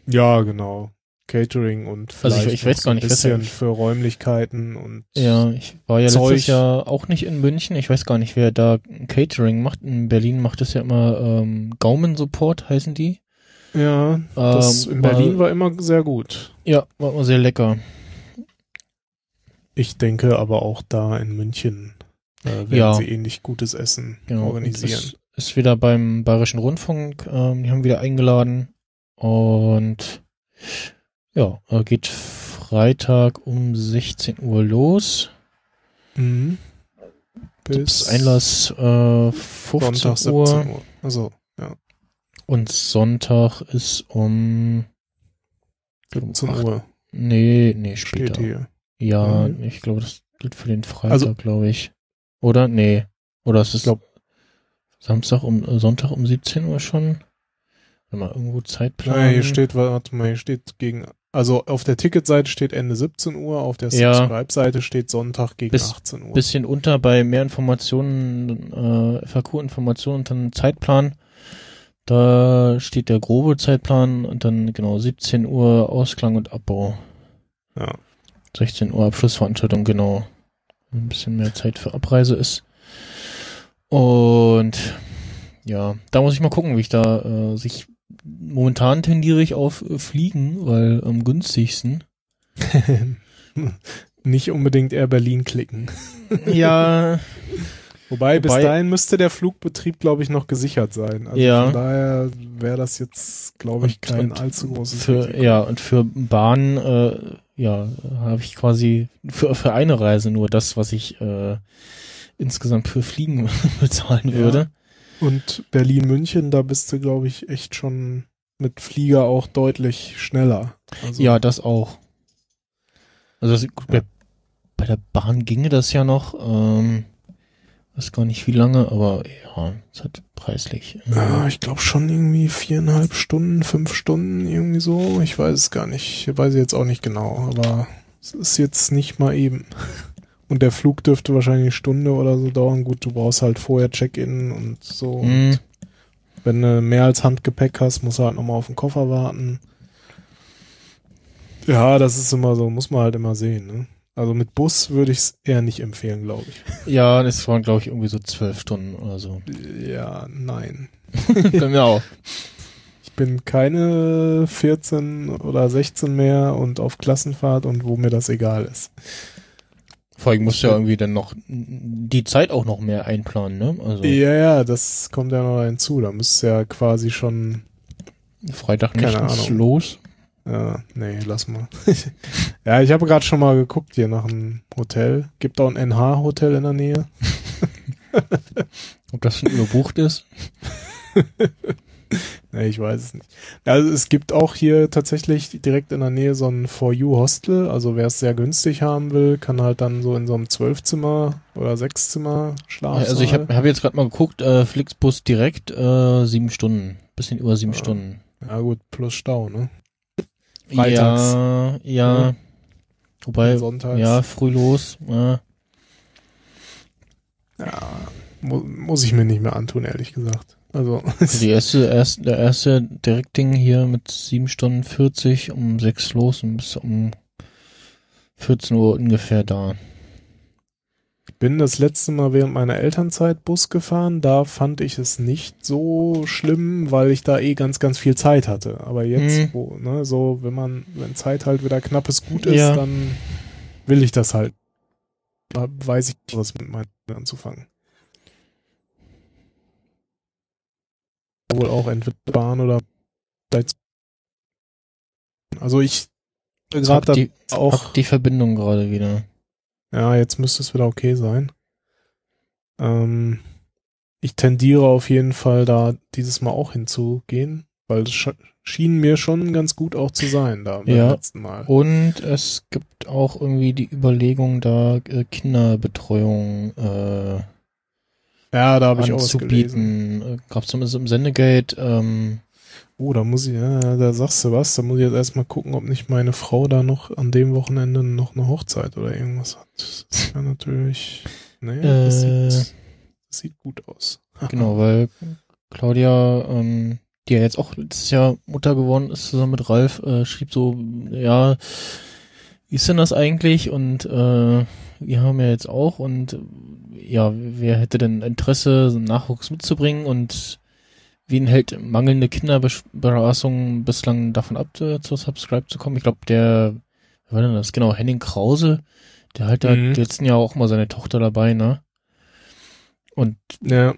Ja, genau. Catering und Also ich- vielleicht ich weiß gar nicht, ein bisschen für Räumlichkeiten und Ja, ich war ja Zeug. letztes Jahr auch nicht in München. Ich weiß gar nicht, wer da Catering macht. In Berlin macht es ja immer ähm, Gaumen Support, heißen die. Ja, das Ähm, in Berlin war- war immer sehr gut. Ja, war immer sehr lecker. Ich denke aber auch da in München äh, werden Ja. sie ähnlich gutes Essen Genau. organisieren. Und Ist, wieder beim Bayerischen Rundfunk. Ähm, die haben wieder eingeladen. Und ja, geht Freitag um 16 Uhr los. Mhm. Bis Einlass äh, 15 Sonntag Uhr. 17 Uhr. Also, ja, Und Sonntag ist um 17 acht- Uhr Nee, nee, steht später. hier. Ja, Mhm. ich glaube, das gilt für den Freitag, Also- glaube ich. Oder? Nee. Oder ist es glaub- Samstag um äh, Sonntag um 17 Uhr schon? Warte mal, irgendwo Zeitplan. Nein, hier steht, warte mal, hier steht gegen, also auf der Ticketseite steht Ende 17 Uhr, auf der Ja. Subscribe-Seite steht Sonntag gegen Bis- 18 Uhr. bisschen unter bei mehr Informationen, äh, FAQ-Informationen und dann Zeitplan. Da steht der grobe Zeitplan und dann genau 17 Uhr Ausklang und Abbau. ja. 16 Uhr Abschlussveranstaltung, genau. Ein bisschen mehr Zeit für Abreise ist. Und ja, da muss ich mal gucken, wie ich da äh, sich momentan tendiere ich auf äh, Fliegen, weil am günstigsten. Nicht unbedingt Air Berlin klicken. ja, Wobei, bis Wobei- dahin müsste der Flugbetrieb, glaube ich, noch gesichert sein. Also Ja. von daher wäre das jetzt, glaube ich, kein und allzu großes für Risiko. ja und für Bahn äh, ja habe ich quasi für für eine Reise nur das, was ich äh, insgesamt für Fliegen bezahlen Ja. würde. Und Berlin-München, da bist du, glaube ich, echt schon mit Flieger auch deutlich schneller. Also, Ja, das auch. Also das, Ja. bei, bei der Bahn ginge das ja noch. Ähm, weiß gar nicht wie lange, aber ja, es hat preislich. Ja, ich glaube schon irgendwie viereinhalb Stunden, fünf Stunden, irgendwie so. Ich weiß es gar nicht. Ich weiß jetzt auch nicht genau, aber es ist jetzt nicht mal eben. Und der Flug dürfte wahrscheinlich eine Stunde oder so dauern. Gut, du brauchst halt vorher Check-in und so. Mhm. Und wenn du mehr als Handgepäck hast, musst du halt nochmal auf den Koffer warten. Ja, das ist immer so, muss man halt immer sehen. Ne? Also mit Bus würde ich es eher nicht empfehlen, glaube ich. Ja, das waren glaube ich irgendwie so zwölf Stunden oder so. Ja, nein. genau. Ich bin keine 14 oder 16 mehr und auf Klassenfahrt und wo mir das egal ist. Vor allem musst du ja irgendwie dann noch die Zeit auch noch mehr einplanen, ne? Also Ja, ja, das kommt ja noch hinzu. Da müsst ihr ja quasi schon, Freitag Keine nicht Ahnung. los. Ja, nee, lass mal. ja, ich habe gerade schon mal geguckt hier nach einem Hotel. Gibt auch ein NH-Hotel in der Nähe. Ob das schon überbucht ist? Nee, ich weiß es nicht. Also es gibt auch hier tatsächlich direkt in der Nähe so ein For You Hostel. Also wer es sehr günstig haben will, kann halt dann so in so einem Zwölfzimmer oder Sechszimmer schlafen. Also ich habe hab jetzt gerade mal geguckt, äh, Flixbus direkt äh, sieben Stunden. Bisschen über sieben Ja. Stunden. Ja gut, plus Stau, ne? Freitags. Ja, ja. Ja. Wobei, Sonntags. ja, früh los. Ja. Ja, mu muss ich mir nicht mehr antun, ehrlich gesagt. Also, Die erste, erste, der erste Direktding hier mit sieben Stunden 40 um sechs los und bis um 14 Uhr ungefähr da. Ich bin das letzte Mal während meiner Elternzeit Bus gefahren. Da fand ich es nicht so schlimm, weil ich da eh ganz, ganz viel Zeit hatte. Aber jetzt, Mhm. wo, ne, so, wenn man, wenn Zeit halt wieder knappes Gut ist, Ja. dann will ich das halt. Da weiß ich was mit meinen anzufangen. Wohl auch entweder Bahn oder also ich gerade die, auch die Verbindung gerade wieder. Ja, jetzt müsste es wieder okay sein. Ähm, ich tendiere auf jeden Fall da dieses Mal auch hinzugehen, weil das sch schien mir schon ganz gut auch zu sein da beim Ja. letzten Mal. Und es gibt auch irgendwie die Überlegung, da äh, Kinderbetreuung äh, Ja, da habe ich auch was gelesen. Gab es zumindest im Sendegate. Ähm, Oh, da muss ich, ja, da sagst du was, da muss ich jetzt erstmal gucken, ob nicht meine Frau da noch an dem Wochenende noch eine Hochzeit oder irgendwas hat. Das ist ja natürlich, nee, das, Äh. sieht, das sieht gut aus. genau, weil Claudia ähm, die ja jetzt auch letztes Jahr Mutter geworden ist, zusammen mit Ralf, äh, schrieb so, ja, wie ist denn das eigentlich? Und äh, wir haben ja jetzt auch und äh, ja, wer hätte denn Interesse, so einen Nachwuchs mitzubringen und wen hält mangelnde Kinderberatung bislang davon ab, äh, zur Subscribe zu kommen? Ich glaube, der, wer war denn das? Genau, Henning Krause, der halt da Mhm. letzten Jahr auch mal seine Tochter dabei, ne? Und Ja,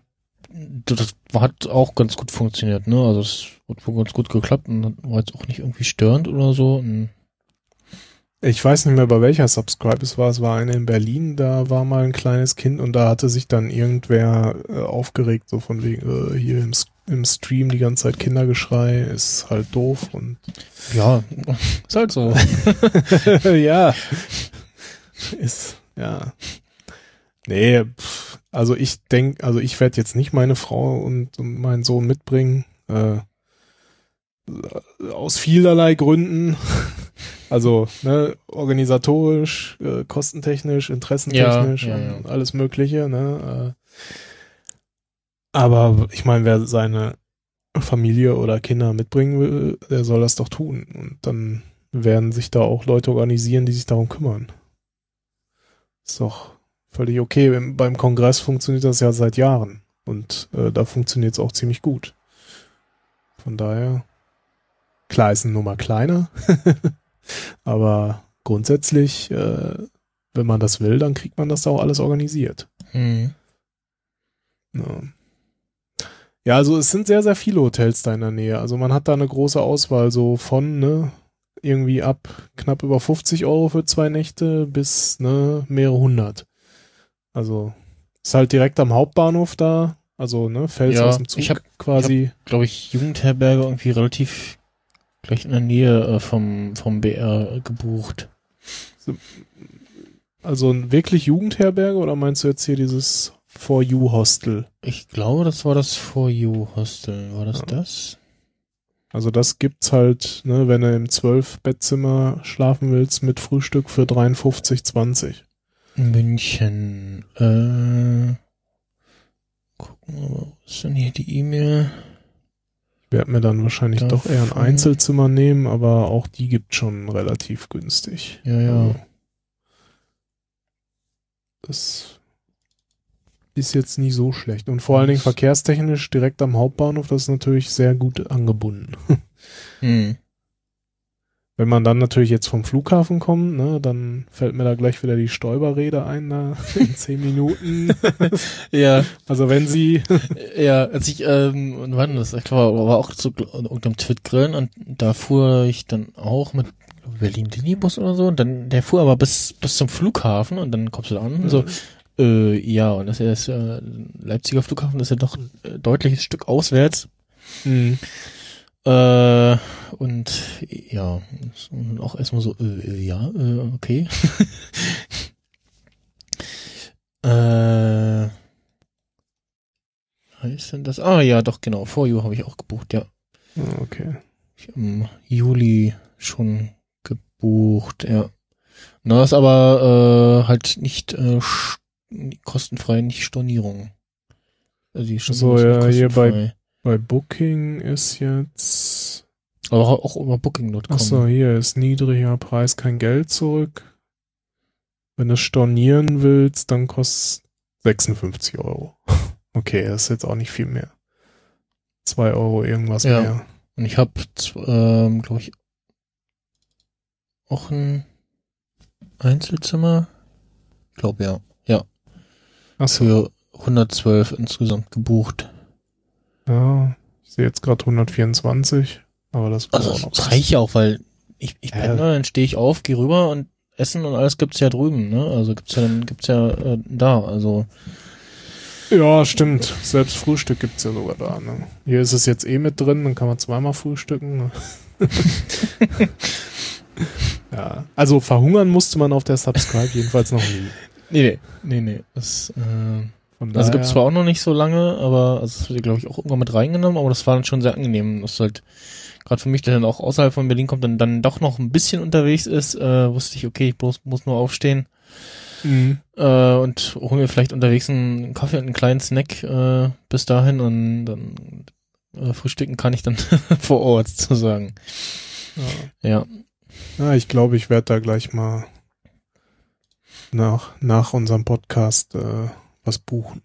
das hat auch ganz gut funktioniert, ne? Also es hat wohl ganz gut geklappt und war jetzt auch nicht irgendwie störend oder so. Und ich weiß nicht mehr, bei welcher Subscribe es war. Es war eine in Berlin, da war mal ein kleines Kind und da hatte sich dann irgendwer äh, aufgeregt, so von wegen, äh, hier im, im Stream die ganze Zeit Kindergeschrei, ist halt doof und ja, ist halt so. ja. Ist, ja. Nee, also ich denk, also ich werde jetzt nicht meine Frau und, und meinen Sohn mitbringen. Äh, aus vielerlei Gründen. Also, ne, organisatorisch, äh, kostentechnisch, interessentechnisch Ja, ja, und alles Mögliche, ne. Äh, aber ich meine, wer seine Familie oder Kinder mitbringen will, der soll das doch tun. Und dann werden sich da auch Leute organisieren, die sich darum kümmern. Ist doch völlig okay. Im- Beim Kongress funktioniert das ja seit Jahren. Und äh, da funktioniert es auch ziemlich gut. Von daher, klar ist eine Nummer kleiner, aber grundsätzlich, äh, wenn man das will, dann kriegt man das da auch alles organisiert. Hm. Ja. Ja, also es sind sehr, sehr viele Hotels da in der Nähe. Also man hat da eine große Auswahl, so von, ne, irgendwie ab knapp über 50 Euro für zwei Nächte bis, ne, mehrere hundert. Also ist halt direkt am Hauptbahnhof da. Also, ne, fällst Ja, aus dem Zug ich hab- quasi. Glaube ich, Jugendherberge irgendwie relativ gleich in der Nähe äh, vom, vom BR gebucht. also wirklich Jugendherberge oder meinst du jetzt hier dieses For You Hostel? Ich glaube, das war das For You Hostel. War das Ja. das? Also das gibt's halt, ne, wenn du im 12-Bettzimmer schlafen willst mit Frühstück für 53,20. München. Äh, gucken, wir mal, wo ist denn hier die E-Mail? Ich werde mir dann wahrscheinlich doch eher ein Davon- Einzelzimmer nehmen, aber auch die gibt schon relativ günstig. Ja, ja. Also, das ist jetzt nicht so schlecht. Und vor allen Dingen verkehrstechnisch direkt am Hauptbahnhof, das ist natürlich sehr gut angebunden. Hm. Wenn man dann natürlich jetzt vom Flughafen kommt, ne, dann fällt mir da gleich wieder die Stäuberrede ein, da in zehn Minuten. Ja, Also wenn sie, ja, als ich, ähm, wann das? Ich glaube, war auch zu irgendeinem Twit-Grillen und da fuhr ich dann auch mit Berlin-Dinibus oder so und dann, der fuhr aber bis, bis zum Flughafen und dann kommst du da an und so, äh, ja, und das ist äh, Leipziger Flughafen, das ist ja doch ein deutliches Stück auswärts. Hm. Äh, und ja, und auch erstmal so, äh, äh, ja, äh, okay. äh, heißt denn das? Ah ja, doch, genau, For You habe ich auch gebucht, ja. Ah, okay. Ich Im Juli schon gebucht, ja. Na, ist aber äh, halt nicht äh, kostenfrei, nicht Stornierung. Also die So, Stornierung ist ja, hier bei-. Bei Booking ist jetzt, Aber auch, über Booking.com. achso, hier ist niedriger Preis, kein Geld zurück. Wenn du stornieren willst, dann kostet 56 Euro. Okay, das ist jetzt auch nicht viel mehr. 2 Euro irgendwas Ja. mehr. Und ich habe, ähm, glaube ich, auch ein Einzelzimmer. Ich glaube ja. Ja. Achso, Für 112 insgesamt gebucht. ja. Ich sehe jetzt gerade 124, aber das Also auch noch das reicht ja auch, weil ich, ich Ja. penne, dann stehe ich auf, gehe rüber und Essen und alles gibt's ja drüben, ne? Also gibt's ja dann gibt's ja äh, da. Also Ja, stimmt. Selbst Frühstück gibt's ja sogar da. Ne? Hier ist es jetzt eh mit drin, dann kann man zweimal frühstücken. Ne? ja, also verhungern musste man auf der Subscribe jedenfalls noch nie. Nee, nee, nee, nee. Das, äh, Von also daher- gibt's zwar auch noch nicht so lange, aber also das wird glaube ich auch irgendwann mit reingenommen, aber das war dann schon sehr angenehm. Das ist halt gerade für mich, der dann auch außerhalb von Berlin kommt, dann dann doch noch ein bisschen unterwegs ist, äh, wusste ich, okay, ich bloß, muss nur aufstehen. Mhm. äh, und hol mir vielleicht unterwegs einen Kaffee und einen kleinen Snack äh, bis dahin und dann äh, frühstücken kann ich dann vor Ort sozusagen. Ja. Ja. Ja, ich glaube, ich werde da gleich mal nach, nach unserem Podcast äh, was buchen.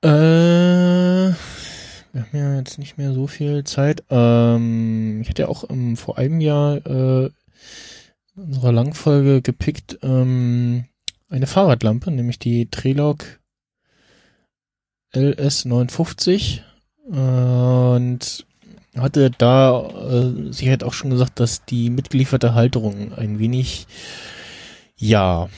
Äh, wir haben ja jetzt nicht mehr so viel Zeit. Ähm, ich hatte ja auch ähm, vor einem Jahr äh, in unserer Langfolge gepickt ähm, eine Fahrradlampe, nämlich die Trelog LS950 und hatte da äh, sie hat auch schon gesagt, dass die mitgelieferte Halterung ein wenig ja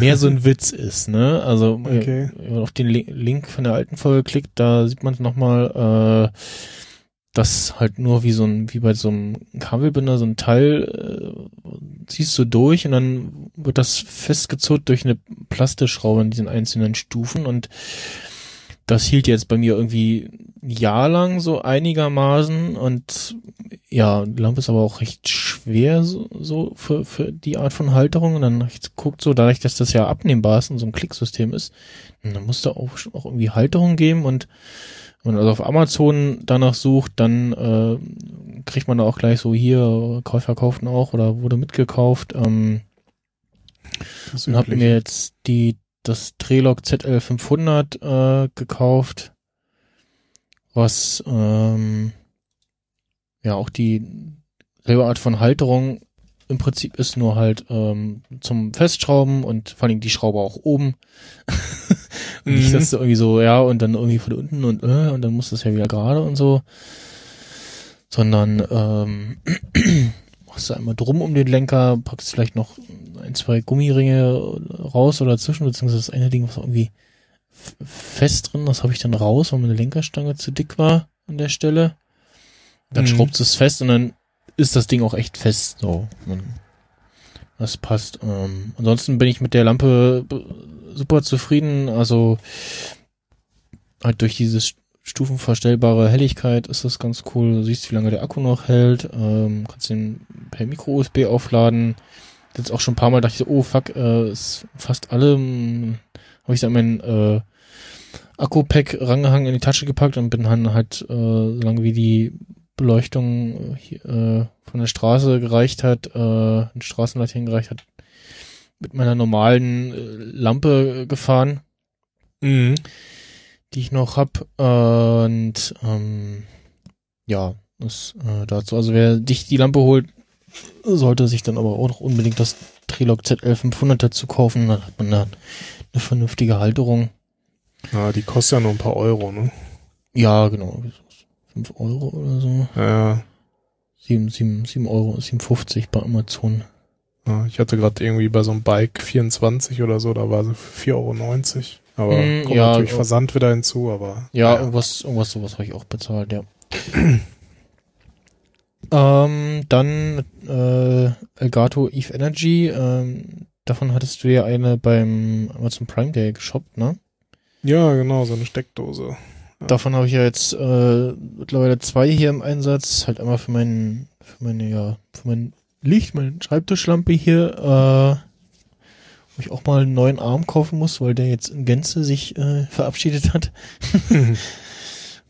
mehr so ein Witz ist, ne? Also Okay. wenn man auf den Li- Link von der alten Folge klickt, da sieht man nochmal, äh, dass halt nur wie so ein, wie bei so einem Kabelbinder so ein Teil äh, ziehst du durch und dann wird das festgezurrt durch eine Plastischraube in diesen einzelnen Stufen und das hielt jetzt bei mir irgendwie Jahr lang so einigermaßen und ja, die Lampe ist aber auch recht schwer so, so für, für die Art von Halterung und dann hab guckt so, dadurch, dass das ja abnehmbar ist und so ein Klicksystem ist, dann musste auch, schon auch irgendwie Halterung geben und wenn man also auf Amazon danach sucht, dann äh, kriegt man da auch gleich so hier, Käufer kauften auch oder wurde mitgekauft. Ähm, und Übliche. mir jetzt die das Trelog ZL500 äh, gekauft, was ähm, ja auch die selbe Art von Halterung im Prinzip ist, nur halt ähm, zum Festschrauben und vor allem die Schraube auch oben. und nicht, Mhm. dass du irgendwie so, ja, und dann irgendwie von unten und äh, und dann muss das ja wieder gerade und so. Sondern ähm, machst du einmal drum um den Lenker, packst vielleicht noch ein, zwei Gummiringe raus oder dazwischen, beziehungsweise das eine Ding, was irgendwie fest drin, das habe ich dann raus, weil meine Lenkerstange zu dick war an der Stelle. Dann Mhm. schraubt es fest und dann ist das Ding auch echt fest. So, das passt. Ähm, ansonsten bin ich mit der Lampe b- super zufrieden. Also halt durch dieses stufenverstellbare Helligkeit ist das ganz cool. Du siehst, wie lange der Akku noch hält. Ähm, kannst den per Micro-USB aufladen. Jetzt auch schon ein paar Mal dachte ich, so, oh fuck, äh, ist fast alle. Habe ich dann mein äh, Akku-Pack rangehangen in die Tasche gepackt und bin dann halt, äh, solange wie die Beleuchtung äh, äh, von der Straße gereicht hat, äh, ein Straßenlaternen gereicht hat, mit meiner normalen äh, Lampe gefahren Mhm. die ich noch hab und ähm, ja, das äh, dazu. Also wer dich die Lampe holt, sollte sich dann aber auch noch unbedingt das Trilog ZL500 dazu kaufen. Dann hat man da eine vernünftige Halterung. Ja, die kostet ja nur ein paar Euro, ne? Ja, genau. 5 Euro oder so. Ja, 7, 7, 7 Euro, 7,50 bei Amazon. ja, ich hatte gerade irgendwie bei so einem Bike 24 oder so, da war sie für 4,90 Euro. Aber Mm, kommt ja, natürlich oh. Versand wieder hinzu, aber Ja, naja. irgendwas, irgendwas sowas habe ich auch bezahlt, ja. ähm, dann äh, Elgato Eve Energy, ähm, davon hattest du ja eine beim Amazon Prime Day geshoppt, ne? ja, genau, so eine Steckdose. Ja. Davon habe ich ja jetzt äh, mittlerweile zwei hier im Einsatz, halt einmal für meinen, für meine, ja, für mein Licht, meine Schreibtischlampe hier, äh, wo ich auch mal einen neuen Arm kaufen muss, weil der jetzt in Gänze sich äh, verabschiedet hat.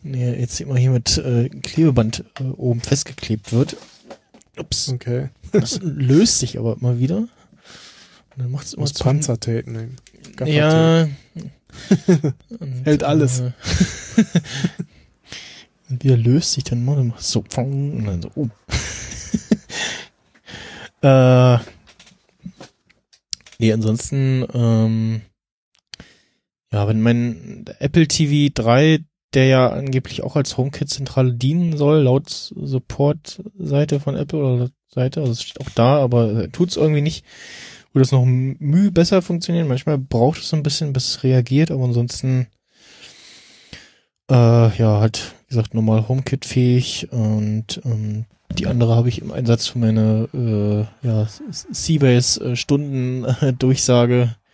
Nee, jetzt immer hier mit äh, Klebeband äh, oben festgeklebt wird. Ups. Okay. Das löst sich aber immer wieder. Und dann macht es immer Muss Panzertape nehmen. Ja. Hält alles. Äh, und wieder löst sich dann mal und macht so pfong, und dann so, oh. äh, nee, ansonsten, ähm, ja, wenn mein Apple TV 3, der ja angeblich auch als HomeKit-Zentrale dienen soll, laut Support-Seite von Apple oder Seite, also es steht auch da, aber tut's irgendwie nicht würde das noch mühe besser funktionieren. Manchmal braucht es so ein bisschen, bis es reagiert, aber ansonsten äh, ja, halt, wie gesagt, normal HomeKit-fähig und ähm, die andere habe ich im Einsatz für meine äh, ja, Seabase-Stunden-Durchsage.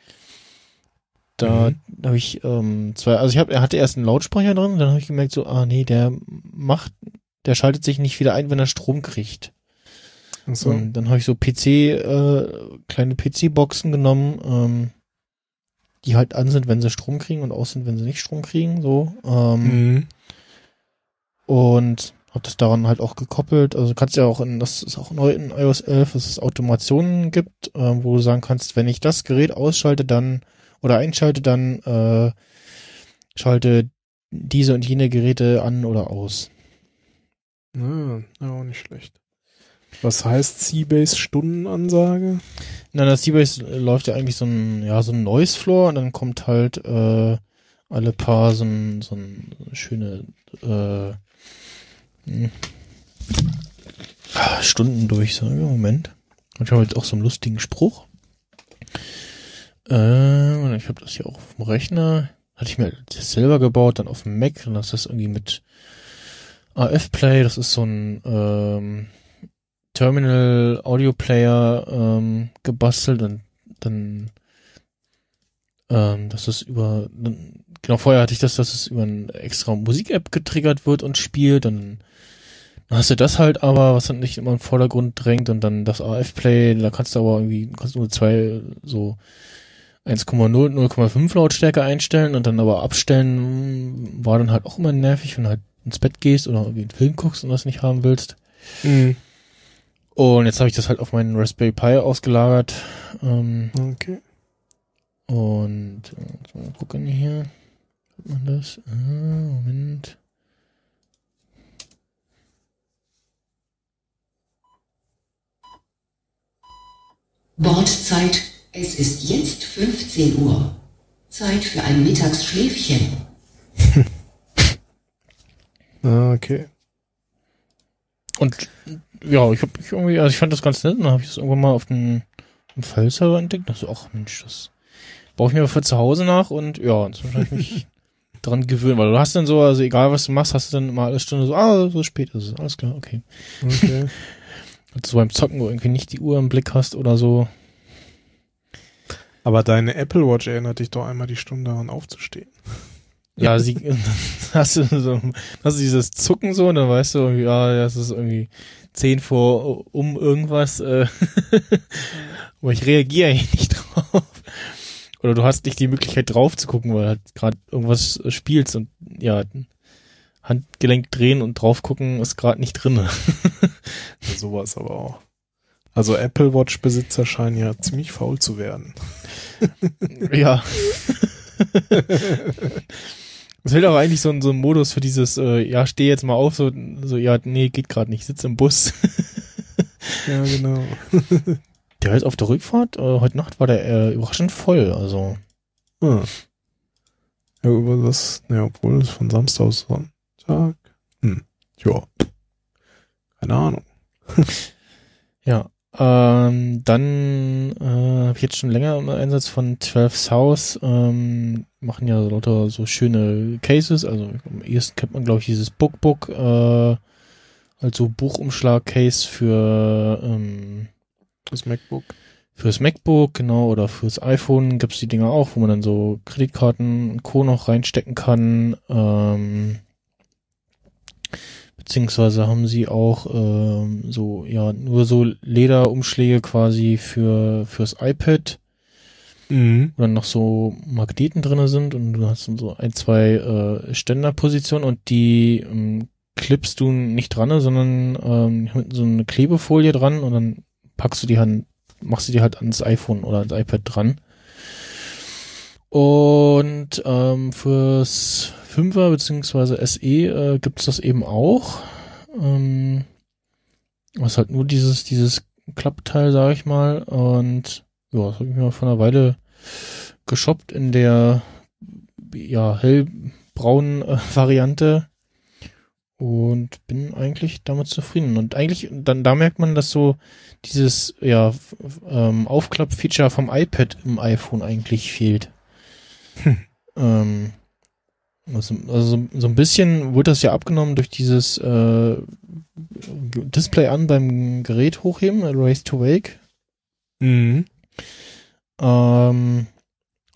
Da Mhm. habe ich ähm, zwei, also ich habe, er hatte erst einen Lautsprecher drin, dann habe ich gemerkt so, ah nee, der macht, der schaltet sich nicht wieder ein, wenn er Strom kriegt. Achso. Und dann habe ich so PC, äh, kleine PC-Boxen genommen, ähm, die halt an sind, wenn sie Strom kriegen und aus sind, wenn sie nicht Strom kriegen, so. Ähm, Mhm. Und habe das daran halt auch gekoppelt. Also du kannst ja auch in, das ist auch neu in iOS 11, dass es Automationen gibt, äh, wo du sagen kannst, wenn ich das Gerät ausschalte, dann oder einschalte, dann äh, schalte diese und jene Geräte an oder aus. Ah, ja, auch nicht schlecht. Was heißt Seabase Stundenansage? Na, das Seabase läuft ja eigentlich so ein, ja, so ein Noise Floor und dann kommt halt äh, alle paar so ein, so ein schöne äh, hm, ah, Stundendurchsage. Moment. Und ich habe halt auch so einen lustigen Spruch. Äh, ich habe das hier auch auf dem Rechner. Hatte ich mir das selber gebaut, dann auf dem Mac und das ist irgendwie mit AF Play, das ist so ein ähm, Terminal Audio Player ähm, gebastelt und dann ähm, dass es über dann, genau vorher hatte ich das, dass es über eine extra Musik-App getriggert wird und spielt und dann hast du das halt aber, was dann nicht immer im Vordergrund drängt und dann das AF-Play, da kannst du aber irgendwie, kannst nur zwei, so 1,0, 0,5 Lautstärke einstellen und dann aber abstellen, war dann halt auch immer nervig, wenn du halt ins Bett gehst oder irgendwie einen Film guckst und das nicht haben willst. Mhm. Und jetzt habe ich das halt auf meinen Raspberry Pi ausgelagert. Ähm, Okay. und äh, mal gucken hier. Hat man das? Ah, Moment. Bordzeit. Es ist jetzt 15 Uhr. Zeit für ein Mittagsschläfchen. Ah, okay. Und ja, ich habe ich irgendwie, also ich fand das ganz nett und dann habe ich das irgendwann mal auf dem, File-Server entdeckt. Also, ach Mensch, das baue ich mir für zu Hause nach und ja, inzwischen habe ich mich dran gewöhnt, weil du hast dann so, also egal was du machst, hast du dann immer alle Stunde so, ah, so spät ist es, alles klar, okay. Okay. Also beim Zocken, wo irgendwie nicht die Uhr im Blick hast oder so. Aber deine Apple Watch erinnert dich doch einmal die Stunde daran aufzustehen. Ja, sie, hast du so, hast du dieses Zucken so und dann weißt du, ja, das ist irgendwie zehn vor um irgendwas, äh, aber ich reagiere eigentlich nicht drauf. Oder du hast nicht die Möglichkeit drauf zu gucken, weil halt gerade irgendwas spielst und ja, Handgelenk drehen und drauf gucken ist gerade nicht drinne. Ja, sowas aber auch. Also Apple Watch Besitzer scheinen ja ziemlich faul zu werden. ja. Es fehlt auch eigentlich so ein, so ein Modus für dieses, äh, ja, steh jetzt mal auf, so, so ja, nee, geht gerade nicht, sitz im Bus. Ja, genau. Der ist auf der Rückfahrt, äh, heute Nacht war der äh, überraschend voll, also. Ah. Ja, über das, ja, obwohl es von Samstag auf Sonntag. Hm. Ja. Keine Ahnung. Ja. Ähm, dann äh, habe ich jetzt schon länger im Einsatz von 12 South, ähm, machen ja lauter so schöne Cases, also am ehesten kennt man, glaube ich, dieses Bookbook, äh, also Buchumschlag-Case für ähm, Das MacBook. Fürs MacBook, genau, oder fürs iPhone gibt's die Dinger auch, wo man dann so Kreditkarten und Co. noch reinstecken kann. Ähm, beziehungsweise haben sie auch ähm, so, ja, nur so Lederumschläge quasi für fürs iPad, Mhm. wo dann noch so Magneten drinne sind und du hast so ein, zwei äh, Ständerpositionen und die ähm, klippst du nicht dran, sondern ähm, mit so eine Klebefolie dran und dann packst du die halt, machst du die halt ans iPhone oder ans iPad dran. Und ähm, fürs 5er bzw. SE äh, gibt's das eben auch. Ähm, was halt nur dieses, dieses Klappteil, sag ich mal. Und ja, das habe ich mir vor einer Weile geshoppt in der ja, hellbraunen äh, Variante und bin eigentlich damit zufrieden. Und eigentlich, dann da merkt man, dass so dieses ja ähm, Aufklapp-Feature vom iPad im iPhone eigentlich fehlt. Ähm, also, also so- ein bisschen wurde das ja abgenommen durch dieses äh, Display an beim Gerät hochheben, Race to Wake. Mhm. Ähm,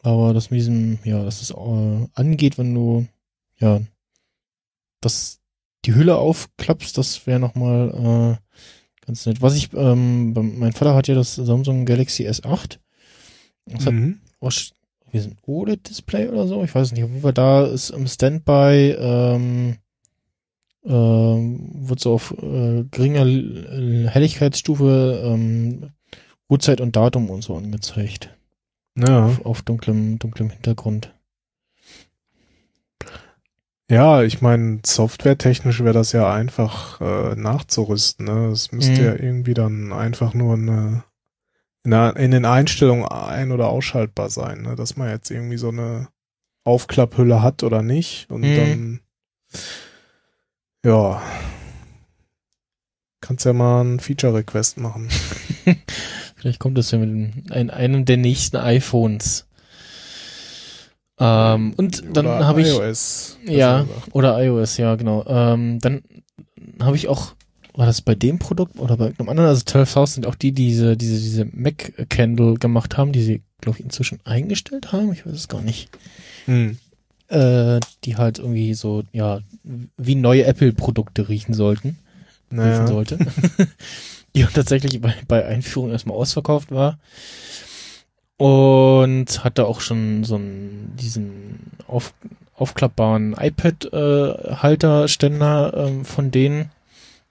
aber das mit diesem, ja, dass es äh, angeht, wenn du, ja, das, die Hülle aufklappst, das wäre nochmal äh, ganz nett. Was ich, ähm, mein Vater hat ja das Samsung Galaxy S8. Das hat, Mhm. wasch- wie ein OLED-Display oder so. Ich weiß nicht, jeden Fall da ist im Standby, ähm, ähm, wird so auf äh, geringer Helligkeitsstufe ähm, Uhrzeit und Datum und so angezeigt. Ja. Auf, auf dunklem, dunklem Hintergrund. Ja, ich meine, softwaretechnisch wäre das ja einfach äh, nachzurüsten. Ne? Es müsste Mhm. ja irgendwie dann einfach nur eine, in, der, in den Einstellungen ein- oder ausschaltbar sein, ne? dass man jetzt irgendwie so eine Aufklapphülle hat oder nicht. Und Mhm. dann, ja, kannst ja mal einen Feature-Request machen. Vielleicht kommt das ja mit den- in einem der nächsten iPhones. Ähm, und dann habe ich iOS. Ja, oder iOS, ja, genau. Ähm, dann habe ich auch, war das bei dem Produkt oder bei irgendeinem anderen, also 12 sind auch die, die diese, diese, diese Mac Candle gemacht haben, die sie, glaube ich, inzwischen eingestellt haben. Ich weiß es gar nicht. Hm. Äh, die halt irgendwie so, ja, wie neue Apple-Produkte riechen sollten, riechen Naja. sollte. die tatsächlich bei, bei Einführung erstmal ausverkauft war. Und hatte auch schon so einen, diesen auf, aufklappbaren iPad-Halterständer ähm, von denen.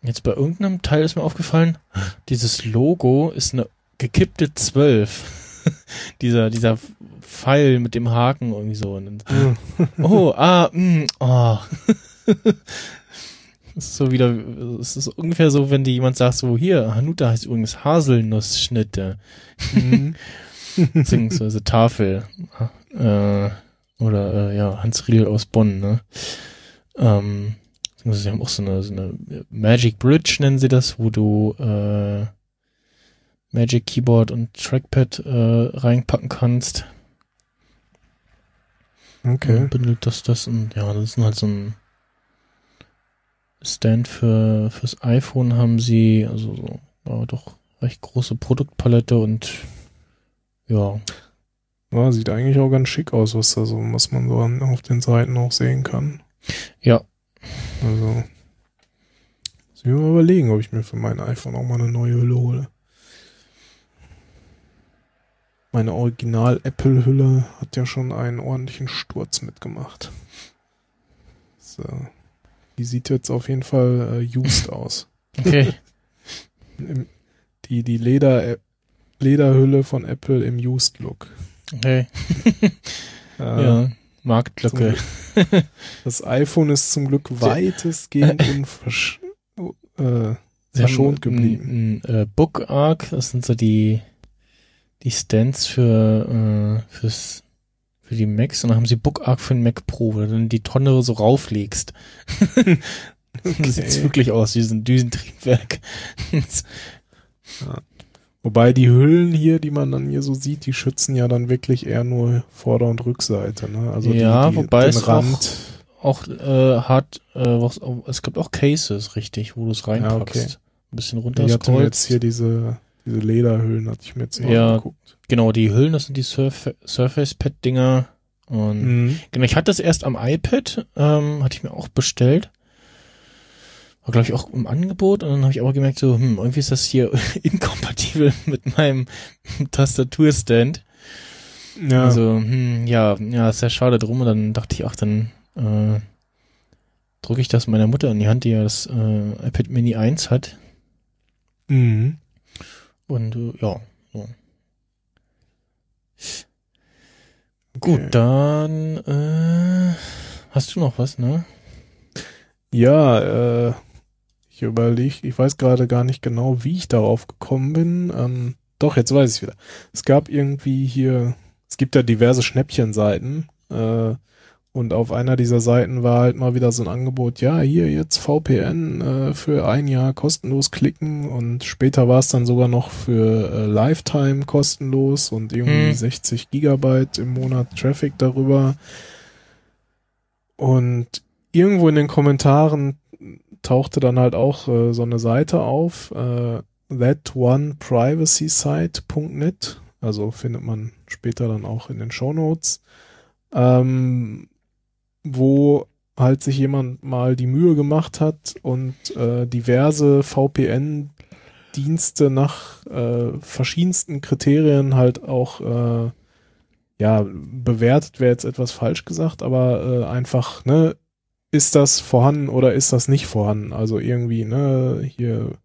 Jetzt bei irgendeinem Teil ist mir aufgefallen, dieses Logo ist eine gekippte 12. dieser, dieser Pfeil mit dem Haken irgendwie so. Und dann, oh, ah, mm, oh. Das ist so wieder, es ist ungefähr so, wenn dir jemand sagt, so hier, Hanuta heißt übrigens Haselnussschnitte, Mhm. beziehungsweise Tafel, äh, oder, äh, ja, Hans Riedel aus Bonn, ne, ähm, beziehungsweise sie haben auch so eine, so eine Magic Bridge nennen sie das, wo du, äh, Magic Keyboard und Trackpad, äh, reinpacken kannst. Okay. Und bündelt das das und ja, das ist halt so ein Stand für fürs iPhone haben sie, also so, ja, doch recht große Produktpalette und ja, Ja, sieht eigentlich auch ganz schick aus, was da so, was man so an, auf den Seiten auch sehen kann. ja, Also, muss ich mir mal überlegen, ob ich mir für mein iPhone auch mal eine neue Hülle hole. Meine Original-Apple-Hülle hat ja schon einen ordentlichen Sturz mitgemacht. So. Die sieht jetzt auf jeden Fall äh, used aus. okay, die die Leder, Lederhülle von Apple im Used-Look. okay, Äh, ja, Marktlücke. Das iPhone ist zum Glück weitestgehend unversch äh, verschont geblieben. Ein, ein, äh, Book Arc, das sind so die die Stands für äh, fürs für die Macs und dann haben sie Book Arc für den Mac Pro, wo du dann die Tonne so rauflegst. Das sieht wirklich aus wie so ein Düsentriebwerk. Wobei die Hüllen hier, die man dann hier so sieht, die schützen ja dann wirklich eher nur Vorder- und Rückseite. Ne? Also Ja, die, die, wobei den es Rand. auch äh, hat, äh, was, es gibt auch Cases, richtig, wo du es reinpackst. Ja, okay. Ein bisschen Ich hatte jetzt hier diese, diese Lederhüllen, hatte ich mir jetzt mal Ja. angeguckt. Genau, die Hüllen, das sind die Surf Surface Pad Dinger. Und Mhm. genau, ich hatte das erst am iPad, ähm, hatte ich mir auch bestellt. War, glaube ich, auch im Angebot. Und dann habe ich aber gemerkt, so, hm, irgendwie ist das hier inkompatibel mit meinem Tastaturstand. Ja, Also, hm, ja, ja, ist sehr schade drum. Und dann dachte ich, ach, dann äh, drücke ich das meiner Mutter in die Hand, die ja das äh, iPad Mini 1 hat. mhm. Und äh, ja, so. Okay. Gut, dann äh, hast du noch was, ne? Ja, äh, ich überlege, ich weiß gerade gar nicht genau, wie ich darauf gekommen bin. Ähm, doch, jetzt weiß ich wieder. Es gab irgendwie hier, es gibt ja diverse Schnäppchenseiten, äh, und auf einer dieser Seiten war halt mal wieder so ein Angebot, ja, hier jetzt VPN äh, für ein Jahr kostenlos klicken und später war es dann sogar noch für äh, Lifetime kostenlos und irgendwie Hm. 60 Gigabyte im Monat Traffic darüber. Und irgendwo in den Kommentaren tauchte dann halt auch äh, so eine Seite auf, äh, thatoneprivacysite.net, also findet man später dann auch in den Shownotes, ähm, wo halt sich jemand mal die Mühe gemacht hat und äh, diverse VPN-Dienste nach äh, verschiedensten Kriterien halt auch äh, ja, bewertet wäre jetzt etwas falsch gesagt, aber äh, einfach, ne, ist das vorhanden oder ist das nicht vorhanden? Also irgendwie, ne, hier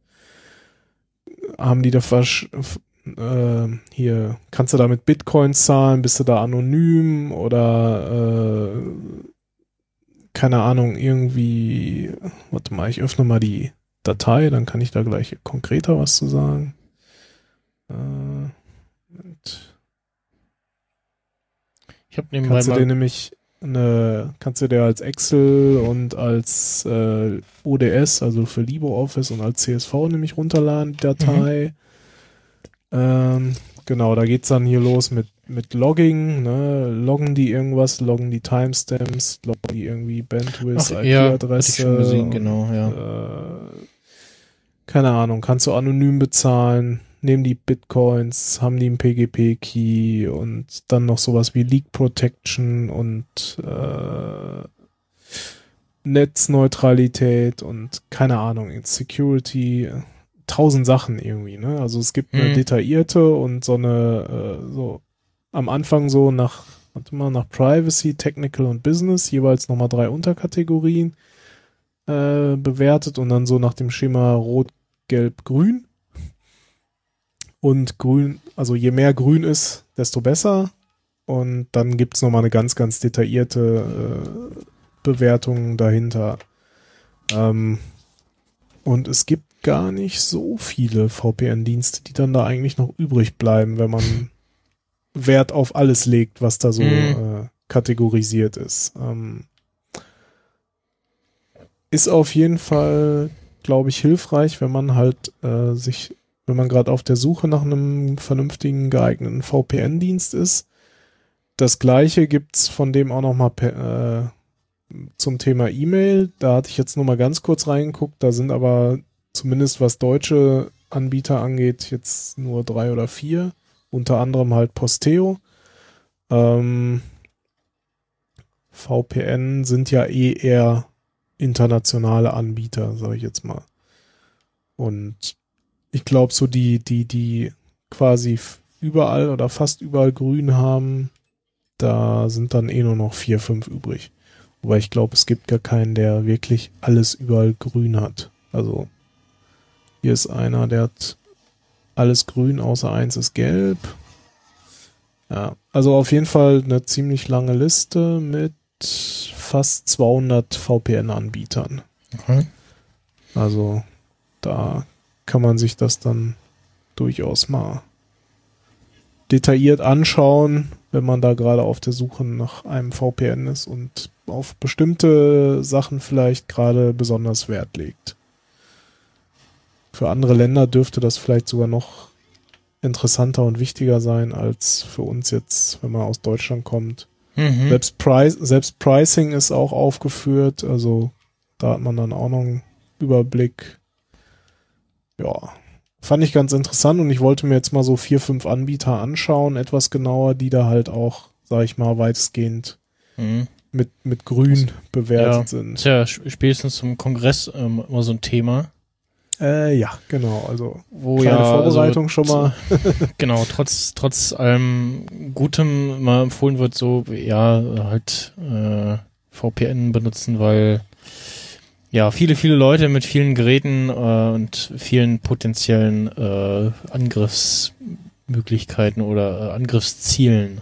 haben die da versch äh, hier, kannst du da mit Bitcoins zahlen, bist du da anonym oder äh, keine Ahnung, irgendwie, warte mal, ich öffne mal die Datei, dann kann ich da gleich konkreter was zu sagen. Äh. Ich habe nebenbei Kannst du dir nämlich eine, kannst du dir als Excel und als äh, ODS, also für LibreOffice und als CSV nämlich runterladen, die Datei. Ähm, genau, da geht's dann hier los mit, mit Logging, ne? Loggen die irgendwas, loggen die Timestamps, loggen die irgendwie Bandwidth, ja, IP-Adresse. gesehen, und, genau, ja. Äh, keine Ahnung, kannst du anonym bezahlen, nehmen die Bitcoins, haben die einen PGP-Key und dann noch sowas wie Leak Protection und äh, Netzneutralität und keine Ahnung, Security, tausend Sachen irgendwie, ne? Also es gibt eine Mhm. detaillierte und so eine, äh, so am Anfang so nach, warte mal, nach Privacy, Technical und Business, jeweils nochmal drei Unterkategorien äh, bewertet und dann so nach dem Schema Rot, Gelb, Grün. Und grün, also je mehr grün ist, desto besser. Und dann gibt's noch nochmal eine ganz, ganz detaillierte äh, Bewertung dahinter. Ähm, und es gibt gar nicht so viele VPN-Dienste, die dann da eigentlich noch übrig bleiben, wenn man Wert auf alles legt, was da so Mhm. äh, kategorisiert ist. Ähm, ist auf jeden Fall, glaube ich, hilfreich, wenn man halt äh, sich, wenn man gerade auf der Suche nach einem vernünftigen, geeigneten VPN-Dienst ist. Das gleiche gibt's von dem auch noch mal per, äh, zum Thema E-Mail. Da hatte ich jetzt nur mal ganz kurz reingeguckt. Da sind aber zumindest was deutsche Anbieter angeht, jetzt nur drei oder vier. Unter anderem halt Posteo. Ähm, VPN sind ja eh eher internationale Anbieter, sage ich jetzt mal. Und ich glaube, so die, die, die quasi überall oder fast überall grün haben, da sind dann eh nur noch vier, fünf übrig. Wobei ich glaube, es gibt gar keinen, der wirklich alles überall grün hat. Also hier ist einer, der hat alles grün, außer eins ist gelb. Ja, also auf jeden Fall eine ziemlich lange Liste mit fast 200 VPN-Anbietern. Okay. Also da kann man sich das dann durchaus mal detailliert anschauen, wenn man da gerade auf der Suche nach einem VPN ist und auf bestimmte Sachen vielleicht gerade besonders Wert legt. Für andere Länder dürfte das vielleicht sogar noch interessanter und wichtiger sein als für uns jetzt, wenn man aus Deutschland kommt. Mhm. Selbst, Price, selbst Pricing ist auch aufgeführt, also da hat man dann auch noch einen Überblick. Ja, fand ich ganz interessant und ich wollte mir jetzt mal so vier, fünf Anbieter anschauen, etwas genauer, die da halt auch, sag ich mal, weitestgehend Mhm. mit, mit grün bewertet Ist sind. ja sp- spätestens zum Kongress ähm, immer so ein Thema. Äh, ja, genau, also Wo kleine ja Vorbereitung also, schon mal. Genau, trotz, trotz allem Gutem mal empfohlen wird, so, ja, halt äh, VPN benutzen, weil ja, viele, viele Leute mit vielen Geräten äh, und vielen potenziellen äh, Angriffsmöglichkeiten oder äh, Angriffszielen.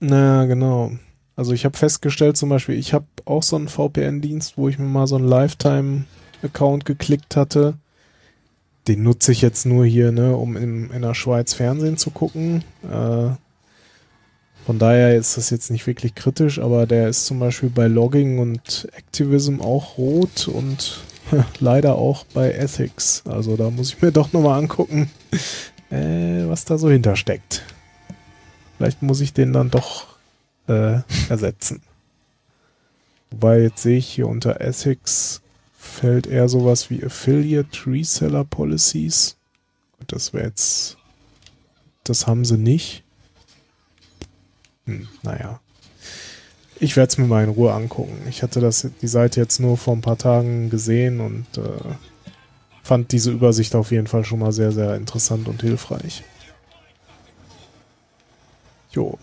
Na, genau. Also ich habe festgestellt zum Beispiel, ich habe auch so einen VPN-Dienst, wo ich mir mal so einen Lifetime-Account geklickt hatte. Den nutze ich jetzt nur hier, ne, um in, in der Schweiz Fernsehen zu gucken. Äh, von daher ist das jetzt nicht wirklich kritisch, aber der ist zum Beispiel bei Logging und Activism auch rot und leider auch bei Ethics. Also da muss ich mir doch nochmal angucken, äh, was da so hintersteckt. Vielleicht muss ich den dann doch äh, ersetzen. Wobei jetzt sehe ich hier unter Ethics fällt eher sowas wie Affiliate Reseller Policies. Das wäre jetzt, das haben sie nicht. Hm, naja. Ich werde es mir mal in Ruhe angucken. Ich hatte das, die Seite jetzt nur vor ein paar Tagen gesehen und äh, fand diese Übersicht auf jeden Fall schon mal sehr, sehr interessant und hilfreich. Jo.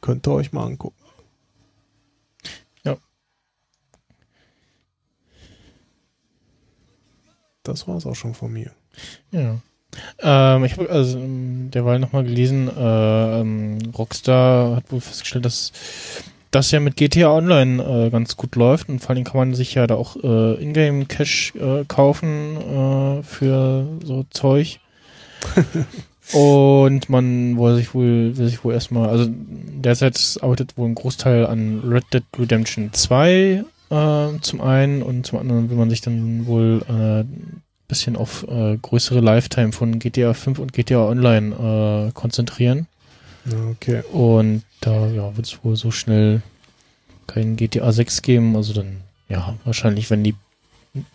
Könnt ihr euch mal angucken. Ja. Das war's auch schon von mir. Ja. Ähm, ich habe also ähm, derweil nochmal gelesen, äh, ähm, Rockstar hat wohl festgestellt, dass das ja mit GTA Online äh, ganz gut läuft und vor allem kann man sich ja da auch äh, Ingame Cash äh, kaufen äh, für so Zeug. und man will sich wohl, will sich wohl erstmal, also derzeit arbeitet wohl ein Großteil an Red Dead Redemption 2 äh, zum einen und zum anderen will man sich dann wohl äh, bisschen auf äh, größere Lifetime von GTA 5 und GTA Online äh, konzentrieren. Okay. Und da ja, wird es wohl so schnell kein GTA 6 geben. Also dann, ja, wahrscheinlich, wenn die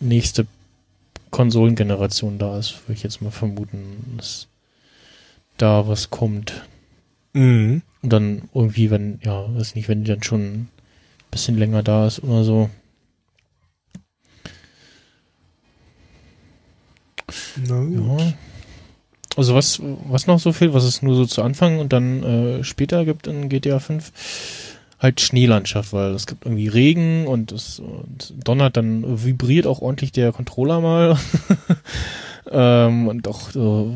nächste Konsolengeneration da ist, würde ich jetzt mal vermuten, dass da was kommt. Mhm. Und dann irgendwie, wenn, ja, weiß nicht, wenn die dann schon ein bisschen länger da ist oder so. Na gut. Ja. Also was, was noch so viel, was es nur so zu Anfang und dann äh, später gibt in GTA 5, halt Schneelandschaft, weil es gibt irgendwie Regen und es und donnert, dann vibriert auch ordentlich der Controller mal. ähm, und auch so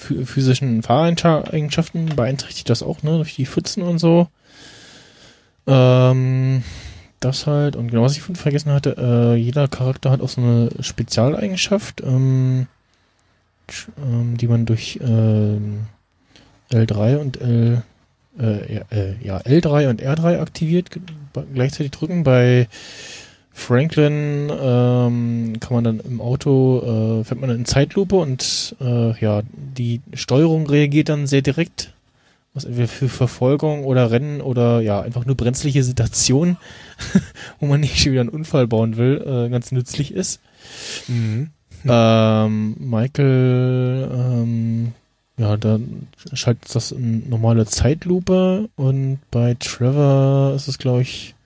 phy- physischen Fahreigenschaften beeinträchtigt das auch, ne, durch die Pfützen und so. Ähm, das halt, und genau was ich vergessen hatte, äh, jeder Charakter hat auch so eine Spezialeigenschaft, ähm, ähm, die man durch ähm, L3 und L äh, ja, äh, ja, L3 und R3 aktiviert, gleichzeitig drücken. Bei Franklin ähm, kann man dann im Auto, äh, fährt man dann in Zeitlupe und äh, ja, die Steuerung reagiert dann sehr direkt, was entweder für Verfolgung oder Rennen oder ja, einfach nur brenzliche Situation, wo man nicht schon wieder einen Unfall bauen will, äh, ganz nützlich ist. Mhm. Ähm, Michael, ähm, ja, da schaltet das in normale Zeitlupe und bei Trevor ist es, glaube ich,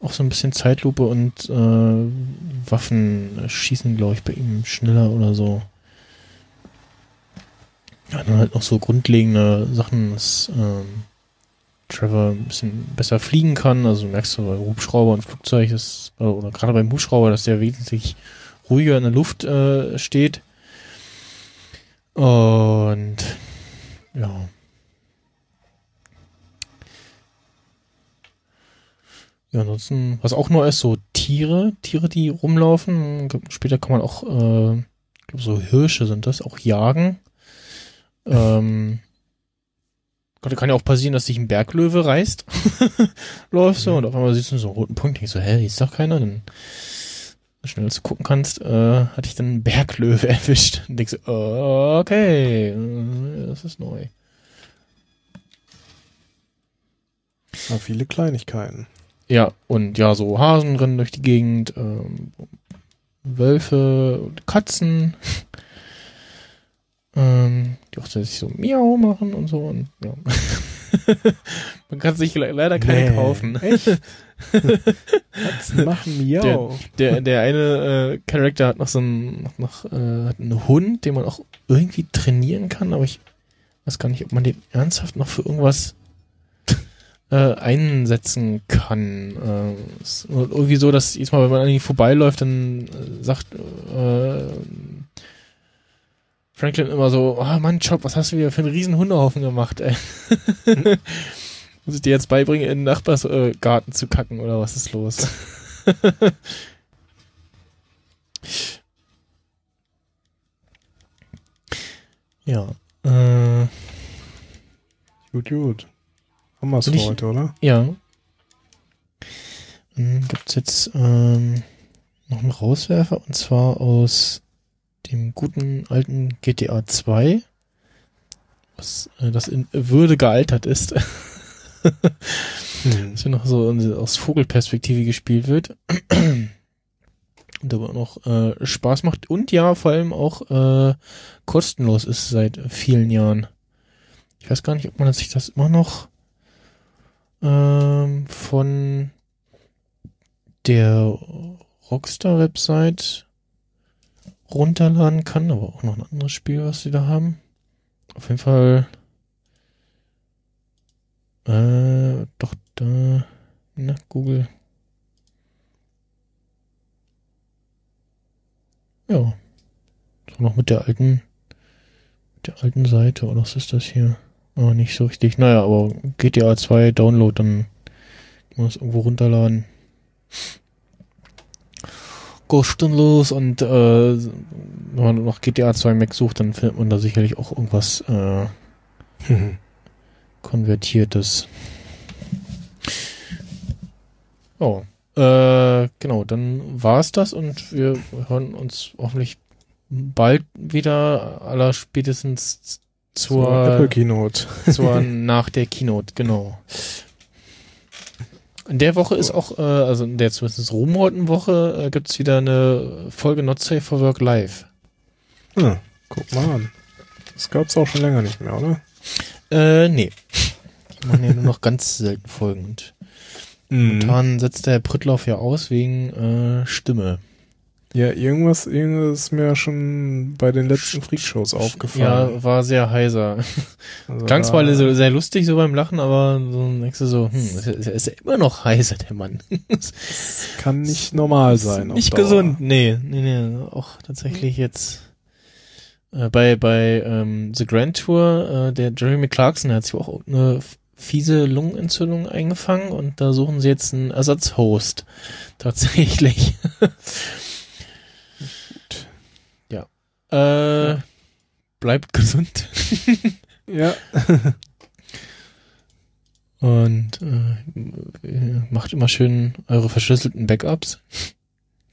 auch so ein bisschen Zeitlupe und äh, Waffen schießen, glaube ich, bei ihm schneller oder so. Ja, dann halt noch so grundlegende Sachen, dass ähm, Trevor ein bisschen besser fliegen kann. Also merkst du bei Hubschrauber und Flugzeug ist, oder, oder gerade beim Hubschrauber, dass der wesentlich ruhiger in der Luft äh, steht. Und ja. Ja, ansonsten, was auch neu ist, so Tiere, Tiere, die rumlaufen. Später kann man auch, äh, ich glaube, so Hirsche sind das, auch jagen. Ähm, Gott, kann ja auch passieren, dass sich ein Berglöwe reißt. Läufst du und auf einmal siehst du so einen roten Punkt, denkst so, hä, hier ist doch keiner. Dann schnell als du gucken kannst, äh, hatte ich dann einen Berglöwe erwischt. Und denkst du, okay, das ist neu. Ja, viele Kleinigkeiten. Ja, und ja, so Hasen rennen durch die Gegend, ähm, Wölfe, und Katzen, ähm, die auch sich so Miau machen und so. Und, ja. Man kann sich le leider keine Nee, kaufen. Echt? Katzen machen Miau. Der, der eine äh, Charakter hat noch so einen, noch, noch, äh, einen Hund, den man auch irgendwie trainieren kann, aber ich weiß gar nicht, ob man den ernsthaft noch für irgendwas äh, einsetzen kann. Äh, ist irgendwie so, dass jedes Mal, wenn man an ihn vorbeiläuft, dann äh, sagt äh, Franklin immer so, ah Mann, Chop, was hast du wieder für einen riesen Hundehaufen gemacht, ey. Muss ich dir jetzt beibringen, in den Nachbarsgarten äh, Garten zu kacken, oder was ist los? ja, äh, Gut, gut. Haben wir es für heute, oder? Ja. Dann gibt's jetzt ähm, noch einen Rauswerfer und zwar aus dem guten alten GTA 2, was äh, das in Würde gealtert ist, Mhm. das ja noch so aus Vogelperspektive gespielt wird. Und aber noch äh, Spaß macht und ja, vor allem auch äh, kostenlos ist seit vielen Jahren. Ich weiß gar nicht, ob man sich das immer noch ähm, von der Rockstar-Website runterladen kann, aber auch noch ein anderes Spiel, was sie da haben. Auf jeden Fall Äh, doch da. Na, Google. Ja. So noch mit der alten, mit der alten Seite, oder was ist das hier? Oh, nicht so richtig. Naja, aber GTA 2 Download, dann kann man es irgendwo runterladen. Kostenlos und äh, wenn man noch GTA 2 Mac sucht, dann findet man da sicherlich auch irgendwas äh, konvertiertes. Oh, äh, genau, dann war's das und wir hören uns hoffentlich bald wieder, aller spätestens zur, Zur Apple Keynote. zur nach der Keynote, genau. In der Woche ist auch, äh, also in der zumindest Rumorten-Woche, äh, gibt's wieder eine Folge Not Safe for Work Live. Hm, guck mal an. Das gab's auch schon länger nicht mehr, oder? Äh, nee. Die machen ja nur noch ganz selten Folgen. Und Mhm. momentan setzt der Prittlauf ja aus wegen äh, Stimme. Ja, irgendwas, irgendwas ist mir schon bei den letzten Freakshows aufgefallen. Ja, war sehr heiser. Also Klang zwar so, sehr lustig so beim Lachen, aber so denkst du so, hm, ist, er- ist er immer noch heiser, der Mann. kann nicht normal sein. Nicht Dauer. gesund, nee, nee, nee, auch tatsächlich jetzt äh, bei bei ähm, The Grand Tour, äh, der Jeremy Clarkson hat sich auch eine fiese Lungenentzündung eingefangen und da suchen sie jetzt einen Ersatzhost. Tatsächlich. Ja. Äh, bleibt gesund. Ja. Und äh, macht immer schön eure verschlüsselten Backups.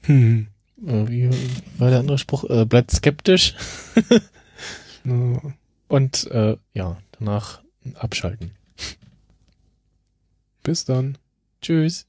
Hm. Äh, wie war der andere Spruch? Äh, bleibt skeptisch. Ja. Und äh, ja, danach abschalten. Bis dann. Tschüss.